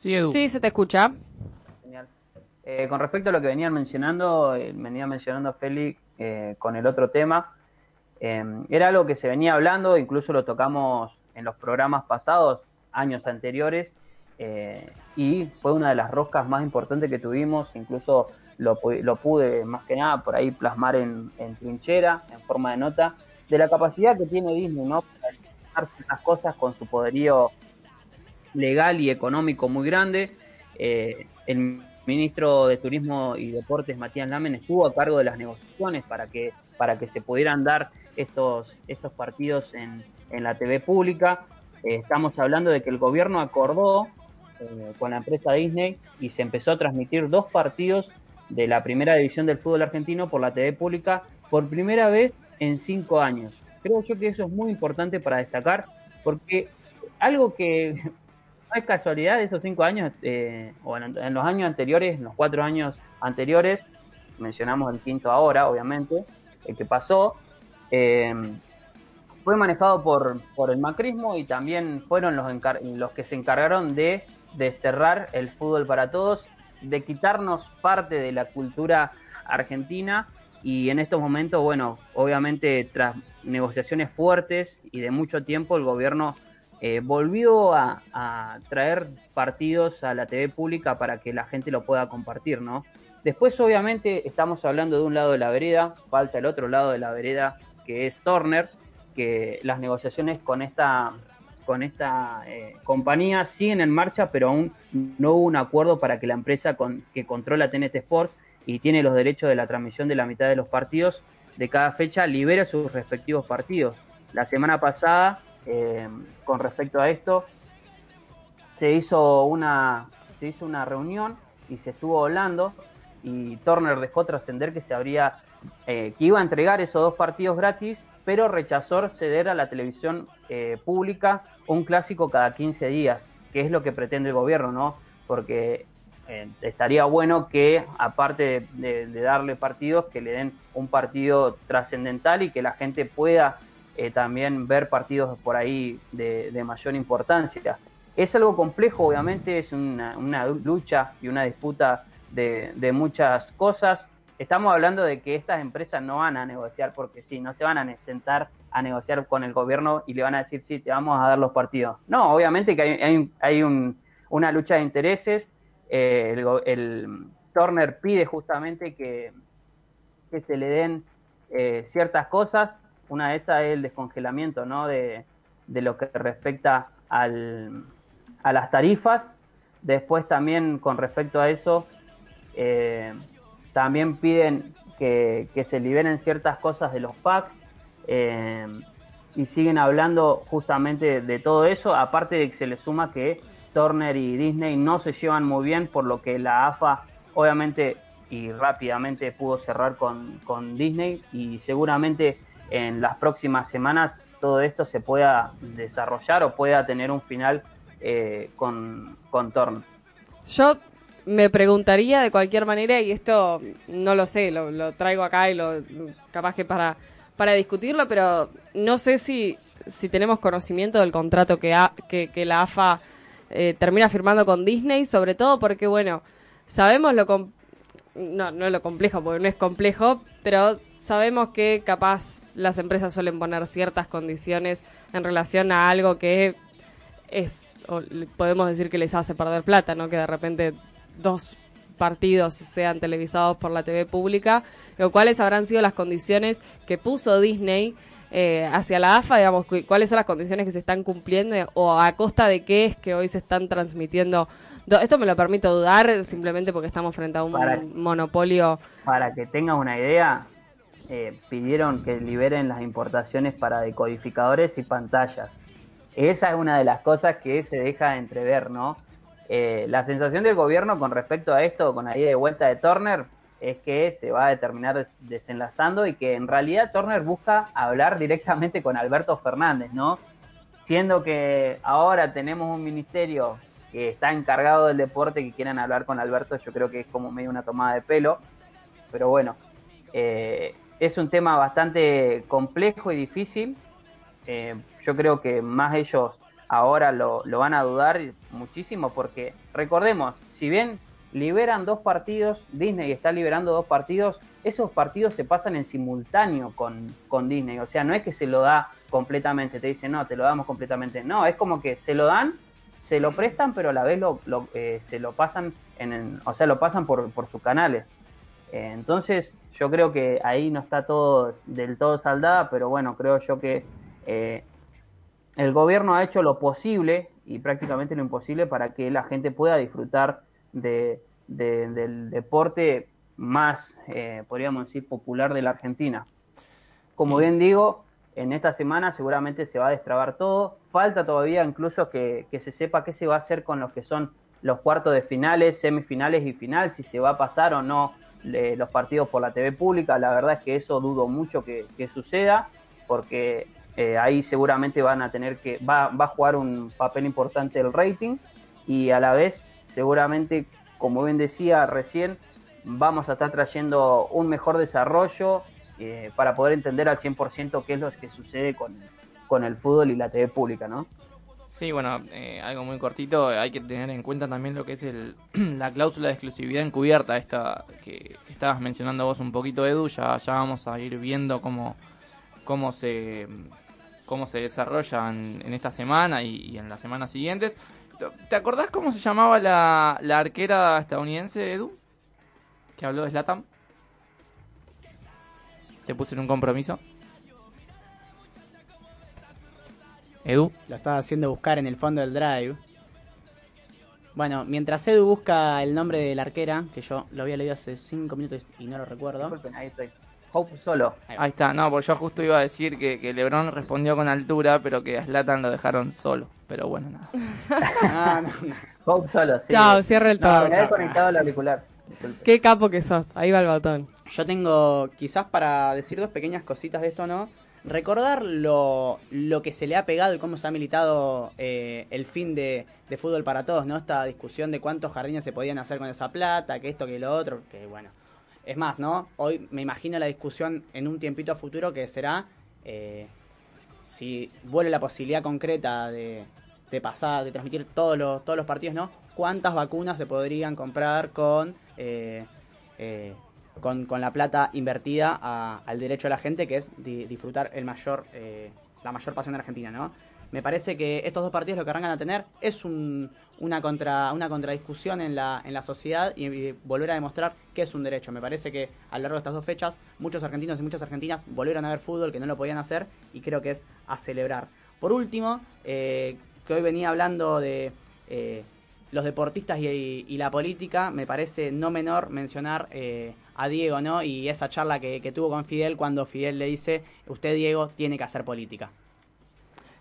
Sí, Edu. Sí, se te escucha. Genial. Eh, con respecto a lo que venían mencionando, eh, venía mencionando Félix eh, con el otro tema, eh, era algo que se venía hablando, incluso lo tocamos en los programas pasados, años anteriores, eh, y fue una de las roscas más importantes que tuvimos, incluso lo, lo pude más que nada por ahí plasmar en, en trinchera, en forma de nota, de la capacidad que tiene Disney, ¿no? Para hacer ciertas cosas con su poderío legal y económico muy grande. Eh, el ministro de Turismo y Deportes, Matías Lamen, estuvo a cargo de las negociaciones para que, para que se pudieran dar estos, estos partidos en, en la TV pública. Eh, estamos hablando de que el gobierno acordó eh, con la empresa Disney y se empezó a transmitir dos partidos de la primera división del fútbol argentino por la TV pública por primera vez en cinco años. Creo yo que eso es muy importante para destacar porque algo que no es casualidad esos cinco años, eh, o en, los años anteriores, en los cuatro años anteriores, mencionamos el quinto ahora, obviamente, el que pasó, eh, fue manejado por, por el macrismo y también fueron los, los que se encargaron de desterrar el fútbol para todos, de quitarnos parte de la cultura argentina y en estos momentos, bueno, obviamente tras negociaciones fuertes y de mucho tiempo, el gobierno eh, volvió a, traer partidos a la TV pública para que la gente lo pueda compartir, ¿no? Después, obviamente, estamos hablando de un lado de la vereda, falta el otro lado de la vereda, que es Turner, que las negociaciones con esta, con esta eh, compañía siguen en marcha, pero aún no hubo un acuerdo para que la empresa que controla TNT Sport y tiene los derechos de la transmisión de la mitad de los partidos de cada fecha libere sus respectivos partidos. La semana pasada, eh, con respecto a esto, se hizo una, se hizo una reunión y se estuvo hablando y Turner dejó trascender que se habría eh, que iba a entregar esos dos partidos gratis, pero rechazó ceder a la televisión eh, pública un clásico cada 15 días, que es lo que pretende el gobierno, ¿no? Porque eh, estaría bueno que, aparte de, de darle partidos, que le den un partido trascendental y que la gente pueda eh, también ver partidos por ahí de, mayor importancia. Es algo complejo, obviamente, es una, lucha y una disputa de, muchas cosas. Estamos hablando de que estas empresas no van a negociar porque sí, no se van a sentar a negociar con el gobierno y le van a decir, sí, te vamos a dar los partidos. No, obviamente que hay, hay, hay un- una lucha de intereses. Eh, el, Turner pide justamente que, que se le den eh, ciertas cosas. Una de esas es el descongelamiento ¿no? de, de lo que respecta al, a las tarifas. Después también con respecto a eso, eh, también piden que, que se liberen ciertas cosas de los packs eh, y siguen hablando justamente de todo eso, aparte de que se le suma que Turner y Disney no se llevan muy bien, por lo que la AFA obviamente y rápidamente pudo cerrar con, con Disney y seguramente en las próximas semanas todo esto se pueda desarrollar o pueda tener un final eh, con, con Turner. Yo me preguntaría de cualquier manera, y esto no lo sé, lo, lo traigo acá y lo capaz que para, para discutirlo, pero no sé si, si tenemos conocimiento del contrato que, ha- que, la AFA eh, termina firmando con Disney, sobre todo porque, bueno, sabemos lo... com- no, no lo complejo, porque no es complejo, pero sabemos que capaz las empresas suelen poner ciertas condiciones en relación a algo que es, o podemos decir que les hace perder plata, ¿no? Que de repente dos partidos sean televisados por la TV pública, o cuáles habrán sido las condiciones que puso Disney eh, hacia la AFA, digamos, cu- cuáles son las condiciones que se están cumpliendo o a costa de qué es que hoy se están transmitiendo. Do- Esto me lo permito dudar simplemente porque estamos frente a un Para- monopolio. Para que tengas una idea, eh, pidieron que liberen las importaciones para decodificadores y pantallas. Esa es una de las cosas que se deja entrever, ¿no? Eh, la sensación del gobierno con respecto a esto, con la ida de vuelta de Turner, es que se va a terminar des- desenlazando y que en realidad Turner busca hablar directamente con Alberto Fernández, ¿no? Siendo que ahora tenemos un ministerio que está encargado del deporte que quieran hablar con Alberto, yo creo que es como medio una tomada de pelo. Pero bueno, eh, es un tema bastante complejo y difícil. Eh, yo creo que más ellos ahora lo, lo van a dudar muchísimo porque recordemos, si bien liberan dos partidos, Disney está liberando dos partidos, esos partidos se pasan en simultáneo con, con Disney, o sea, no es que se lo da completamente, te dicen, no, te lo damos completamente, no, es como que se lo dan se lo prestan, pero a la vez lo, eh, se lo pasan en, en- o sea, lo pasan por, por sus canales. Eh, entonces, yo creo que ahí no está todo del todo saldada, pero bueno, creo yo que eh, el gobierno ha hecho lo posible y prácticamente lo imposible para que la gente pueda disfrutar de, de- del deporte más, eh, podríamos decir, popular de la Argentina. Como bien digo, en esta semana seguramente se va a destrabar todo. Falta todavía incluso que, que se sepa qué se va a hacer con los que son los cuartos de finales, semifinales y final, si se va a pasar o no los partidos por la TV pública. La verdad es que eso dudo mucho que, que suceda, porque eh, ahí seguramente van a tener que, va, va a jugar un papel importante el rating y a la vez seguramente, como bien decía recién, vamos a estar trayendo un mejor desarrollo eh, para poder entender al 100% qué es lo que sucede con, con el fútbol y la TV pública, ¿no? Sí, bueno, eh, algo muy cortito, hay que tener en cuenta también lo que es el, la cláusula de exclusividad encubierta, esta que, estabas mencionando vos un poquito, Edu, ya, ya vamos a ir viendo cómo, cómo se cómo se desarrolla en, esta semana y, y en las semanas siguientes. ¿Te acordás cómo se llamaba la, la arquera estadounidense, Edu? Que habló de Slatam. Te puse en un compromiso. Edu. Lo estaba haciendo buscar en el fondo del drive. Bueno, mientras Edu busca el nombre de la arquera, que yo lo había leído hace 5 minutos y no lo recuerdo. ahí estoy. Hope solo. Ahí está, no, porque yo justo iba a decir que, que Lebron respondió con altura, pero que a Zlatan lo dejaron solo. Pero bueno, nada. Ah, no, no. Hope solo, sí. Chao, cierra el No, todo. me había conectado el auricular. Qué capo que sos. Ahí va el botón. Yo tengo, quizás para decir dos pequeñas cositas de esto, ¿no? Recordar lo, lo que se le ha pegado y cómo se ha militado eh, el fin de, de fútbol para todos, ¿no? Esta discusión de cuántos jardines se podían hacer con esa plata, que esto, que lo otro, que bueno. Es más, ¿no? Hoy me imagino la discusión en un tiempito a futuro que será eh, si vuelve la posibilidad concreta de, de pasar, de transmitir todos los, todos los partidos, ¿no? ¿Cuántas vacunas se podrían comprar con, eh, eh, con, con la plata invertida a- al derecho de la gente, que es di- disfrutar el mayor, eh, la mayor pasión de Argentina, ¿no? Me parece que estos dos partidos lo que arrancan a tener es un- una, contra, una contradiscusión en la, en la sociedad y, volver a demostrar que es un derecho. Me parece que a lo largo de estas dos fechas muchos argentinos y muchas argentinas volvieron a ver fútbol que no lo podían hacer y creo que es a celebrar. Por último, eh, que hoy venía hablando de eh, los deportistas y, y la política, me parece no menor mencionar eh, a Diego, ¿no? Y esa charla que, que tuvo con Fidel cuando Fidel le dice, usted Diego tiene que hacer política.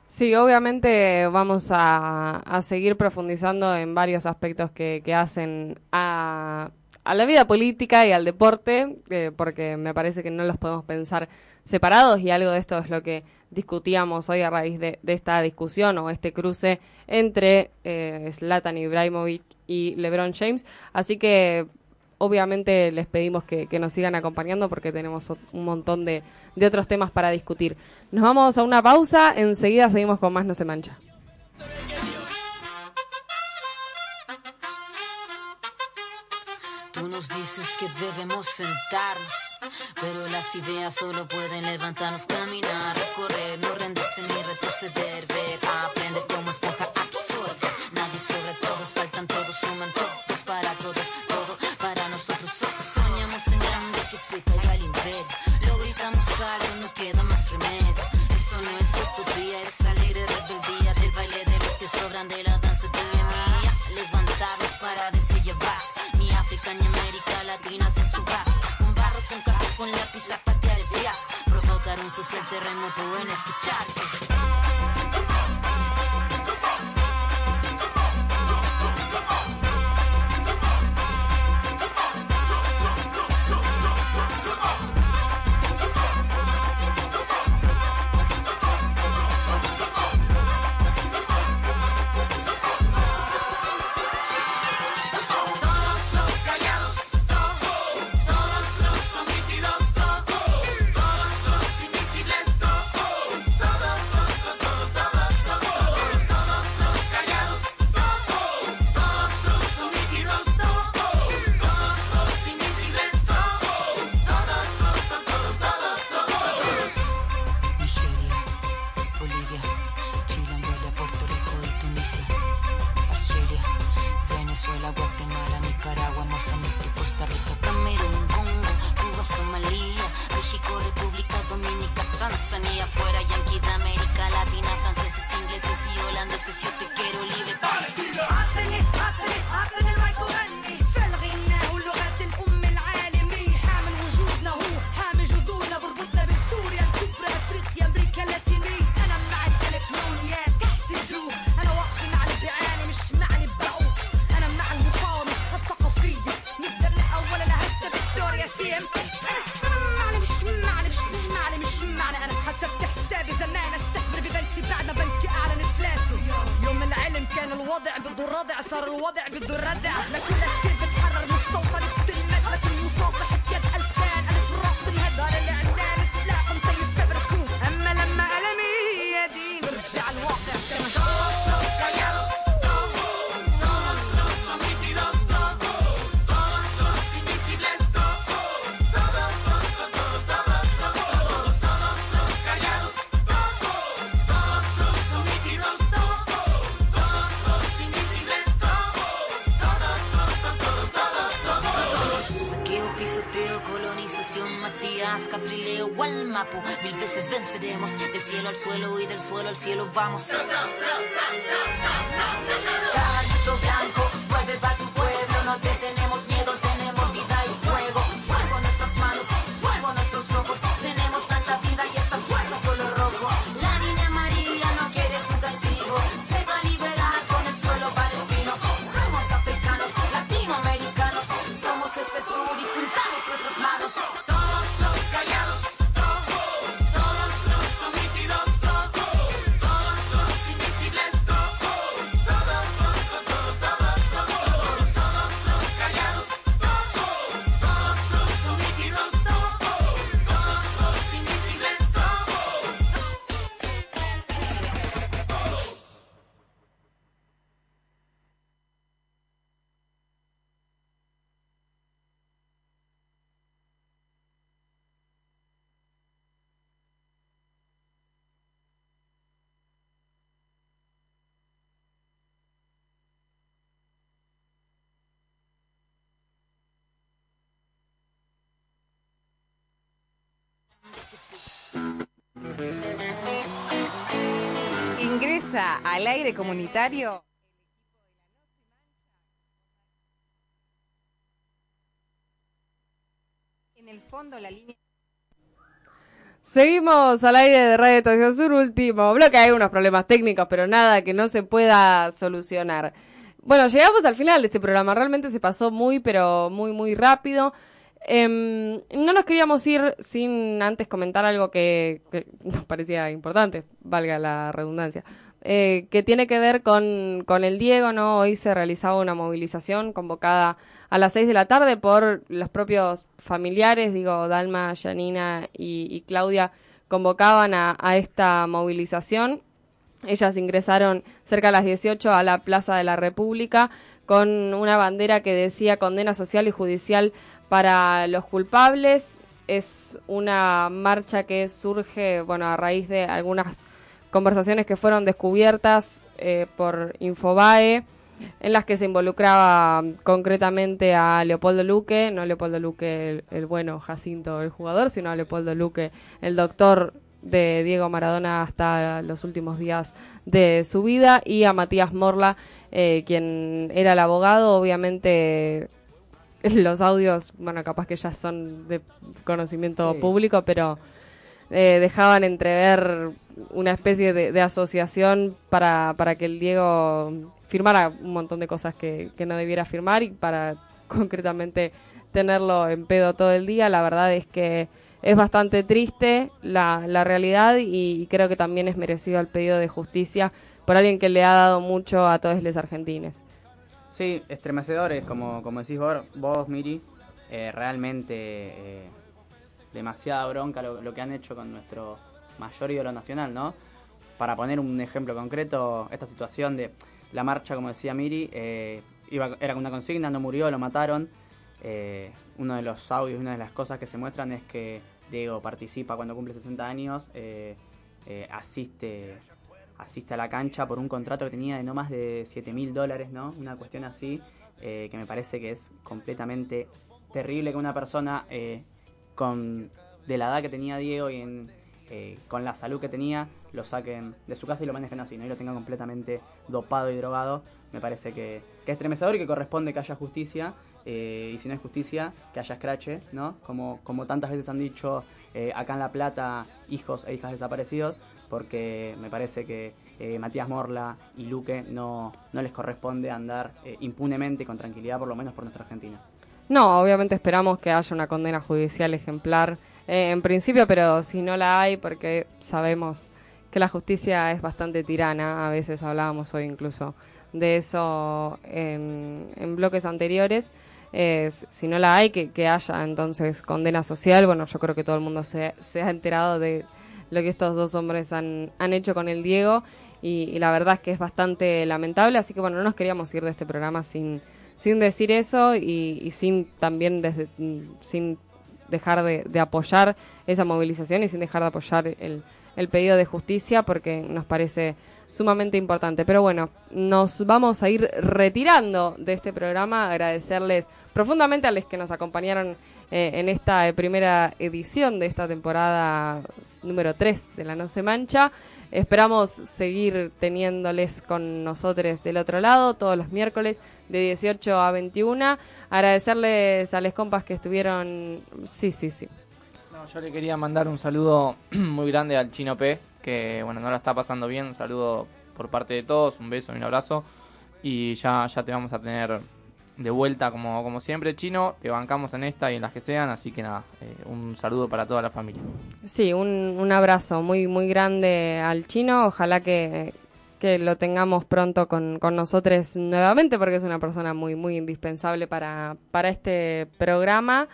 Sí, obviamente vamos a, a seguir profundizando en varios aspectos que, que hacen a, a la vida política y al deporte, eh, porque me parece que no los podemos pensar separados y algo de esto es lo que discutíamos hoy a raíz de, esta discusión o este cruce entre eh, Zlatan Ibrahimovic y LeBron James. Así que obviamente les pedimos que, que nos sigan acompañando porque tenemos un montón de, de otros temas para discutir. Nos vamos a una pausa, enseguida seguimos con más No se mancha. Tú nos dices que debemos sentarnos, pero las ideas solo pueden levantarnos, caminar, recorrer, no rendirse ni retroceder, ver, aprender como esponja, absorber. Nadie sobre todos, faltan todos, suman todos caiga el imperio, lo gritamos algo, no queda más remedio. Esto no es utopía, es alegre rebeldía del baile de los que sobran de la danza y mía. Levantarnos para decir llevar, ni África ni América Latina se suba. Un barro con casco con lápiz a patear el fiasco, provocar un social terremoto en escucharte. Cielo al suelo y del suelo al cielo vamos. Comunitario. En el fondo la línea Seguimos al aire de Radio Estación Sur, último bloque. Hay unos problemas técnicos, pero nada que no se pueda solucionar. Bueno, llegamos al final de este programa. Realmente se pasó muy, pero muy, muy rápido. Em, no nos queríamos ir sin antes comentar algo que nos parecía importante, valga la redundancia, eh, que tiene que ver con, con el Diego, ¿no? Hoy se realizaba una movilización convocada a las seis de la tarde por los propios familiares, digo, Dalma, Janina y, y Claudia convocaban a, a esta movilización. Ellas ingresaron cerca a las 18 a la Plaza de la República con una bandera que decía condena social y judicial para los culpables. Es una marcha que surge, bueno, a raíz de algunas conversaciones que fueron descubiertas eh, por Infobae, en las que se involucraba concretamente a Leopoldo Luque, no Leopoldo Luque el, el bueno Jacinto el jugador, sino a Leopoldo Luque el doctor de Diego Maradona hasta los últimos días de su vida y a Matías Morla, eh, quien era el abogado, obviamente los audios, bueno, capaz que ya son de conocimiento Sí. público, pero eh, dejaban entrever una especie de, asociación para, para que el Diego firmara un montón de cosas que, que no debiera firmar y para concretamente tenerlo en pedo todo el día. La verdad es que es bastante triste la, la realidad y, y creo que también es merecido el pedido de justicia por alguien que le ha dado mucho a todos los argentines. Sí, estremecedores, como, como decís vos, vos Miri. Eh, realmente eh, demasiada bronca lo, lo que han hecho con nuestro mayor ídolo nacional, ¿no? Para poner un ejemplo concreto, esta situación de la marcha, como decía Miri, eh, iba, era una consigna, no murió, lo mataron. Eh, uno de los audios, una de las cosas que se muestran es que Diego participa cuando cumple 60 años, eh, eh, asiste asiste a la cancha por un contrato que tenía de no más de 7 mil dólares, ¿no? Una cuestión así, que me parece que es completamente terrible que una persona con de la edad que tenía Diego y en, eh, con la salud que tenía, lo saquen de su casa y lo manejen así, ¿no? Y lo tengan completamente dopado y drogado. Me parece que, que es estremecedor y que corresponde que haya justicia. eh, y si no hay justicia, que haya escrache, ¿no? Como, como tantas veces han dicho eh, acá en La Plata, hijos e hijas desaparecidos, porque me parece que Matías Morla y Luque no, no les corresponde andar impunemente y con tranquilidad, por lo menos por nuestra Argentina. No, obviamente esperamos que haya una condena judicial ejemplar eh, en principio, pero si no la hay, porque sabemos que la justicia es bastante tirana, a veces hablábamos hoy incluso de eso en, en bloques anteriores. Eh, si no la hay, que, que haya entonces condena social. Bueno, yo creo que todo el mundo se, se ha enterado de lo que estos dos hombres han, han hecho con el Diego y, la verdad es que es bastante lamentable, así que bueno, no nos queríamos ir de este programa sin, sin decir eso y, y sin también desde, sin dejar de, de apoyar esa movilización y sin dejar de apoyar el, el pedido de justicia porque nos parece sumamente importante. Pero bueno, nos vamos a ir retirando de este programa, agradecerles profundamente a los que nos acompañaron eh, en esta eh, primera edición de esta temporada número 3 de La No Se Mancha. Esperamos seguir teniéndoles con nosotros del otro lado todos los miércoles de 18 a 21. Agradecerles a los compas que estuvieron... Sí, sí, sí. No, yo le quería mandar un saludo muy grande al Chino P, que bueno, no la está pasando bien. Un saludo por parte de todos, un beso y un abrazo. Y ya, ya te vamos a tener de vuelta como, como siempre, Chino. Te bancamos en esta y en las que sean, así que nada, eh, un saludo para toda la familia. Sí, un, un abrazo muy, muy grande al chino. Ojalá que, que lo tengamos pronto con, con nosotros nuevamente, porque es una persona muy, muy indispensable para, para este programa.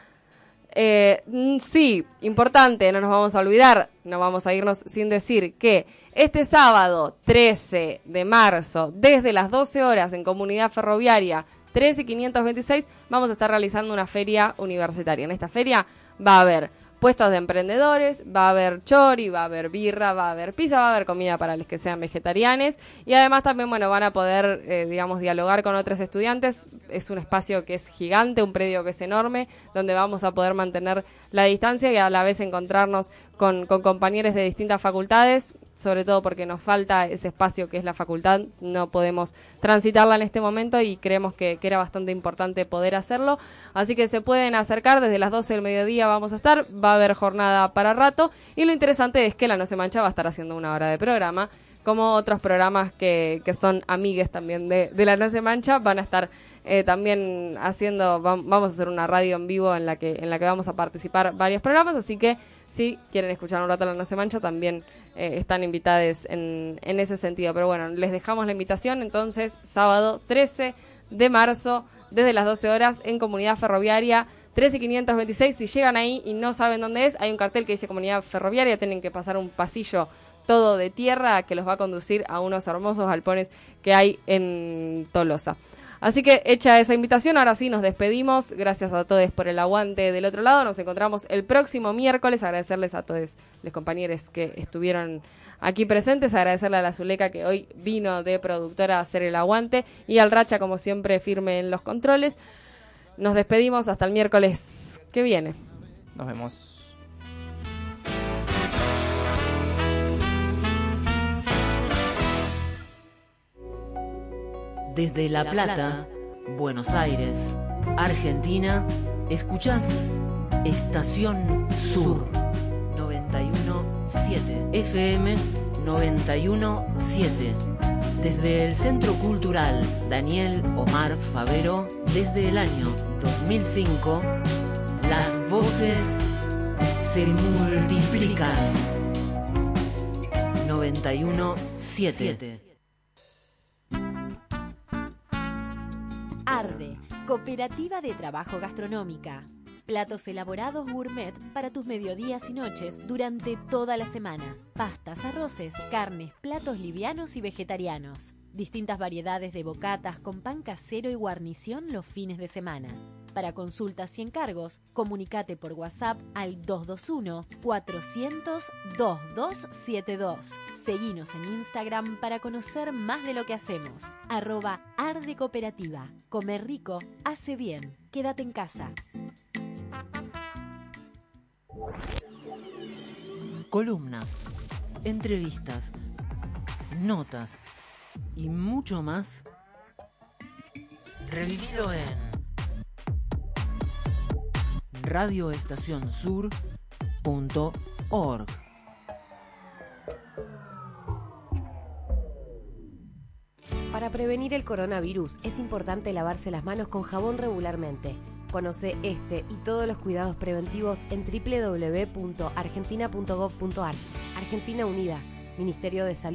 Eh, mm, sí, importante, no nos vamos a olvidar, no vamos a irnos sin decir que este sábado 13 de marzo, desde las 12 horas en Comunidad Ferroviaria 13526, vamos a estar realizando una feria universitaria. En esta feria va a haber puestos de emprendedores, va a haber chori, va a haber birra, va a haber pizza, va a haber comida para los que sean vegetarianos y además también, bueno, van a poder, eh, digamos, dialogar con otros estudiantes. Es un espacio que es gigante, un predio que es enorme, donde vamos a poder mantener la distancia y a la vez encontrarnos con, con compañeros de distintas facultades, sobre todo porque nos falta ese espacio que es la facultad, no podemos transitarla en este momento y creemos que, que era bastante importante poder hacerlo. Así que se pueden acercar desde las 12 del mediodía, vamos a estar, va a haber jornada para rato y lo interesante es que la No Mancha va a estar haciendo una hora de programa, como otros programas que, que son amigues también de, de la No Mancha, van a estar eh, también haciendo, vam- vamos a hacer una radio en vivo en la que en la que vamos a participar varios programas, así que si quieren escuchar un rato la No Mancha también eh, están invitados en, en ese sentido. Pero bueno, les dejamos la invitación entonces sábado 13 de marzo desde las 12 horas en Comunidad Ferroviaria 13526. Si llegan ahí y no saben dónde es, hay un cartel que dice Comunidad Ferroviaria, tienen que pasar un pasillo todo de tierra que los va a conducir a unos hermosos galpones que hay en Tolosa. Así que hecha esa invitación, ahora sí nos despedimos. Gracias a todos por el aguante del otro lado. Nos encontramos el próximo miércoles. Agradecerles a todos los compañeros que estuvieron aquí presentes. Agradecerle a la Zuleca que hoy vino de productora a hacer el aguante. Y al Racha, como siempre, firme en los controles. Nos despedimos hasta el miércoles que viene. Nos vemos. Desde La Plata, Buenos Aires, Argentina, escuchás Estación Sur 917 FM 917. Desde el Centro Cultural Daniel Omar Favero, desde el año 2005, las voces se multiplican. 917. Cooperativa de Trabajo Gastronómica. Platos elaborados gourmet para tus mediodías y noches durante toda la semana. Pastas, arroces, carnes, platos livianos y vegetarianos. Distintas variedades de bocatas con pan casero y guarnición los fines de semana. Para consultas y encargos, comunicate por WhatsApp al 221-400-2272. Seguinos en Instagram para conocer más de lo que hacemos. Arroba Arde Cooperativa. Comer rico hace bien. Quédate en casa. Columnas, entrevistas, notas y mucho más. Revivirlo en radioestacionsur.org. Para prevenir el coronavirus es importante lavarse las manos con jabón regularmente. Conoce este y todos los cuidados preventivos en www.argentina.gov.ar. Argentina Unida, Ministerio de Salud.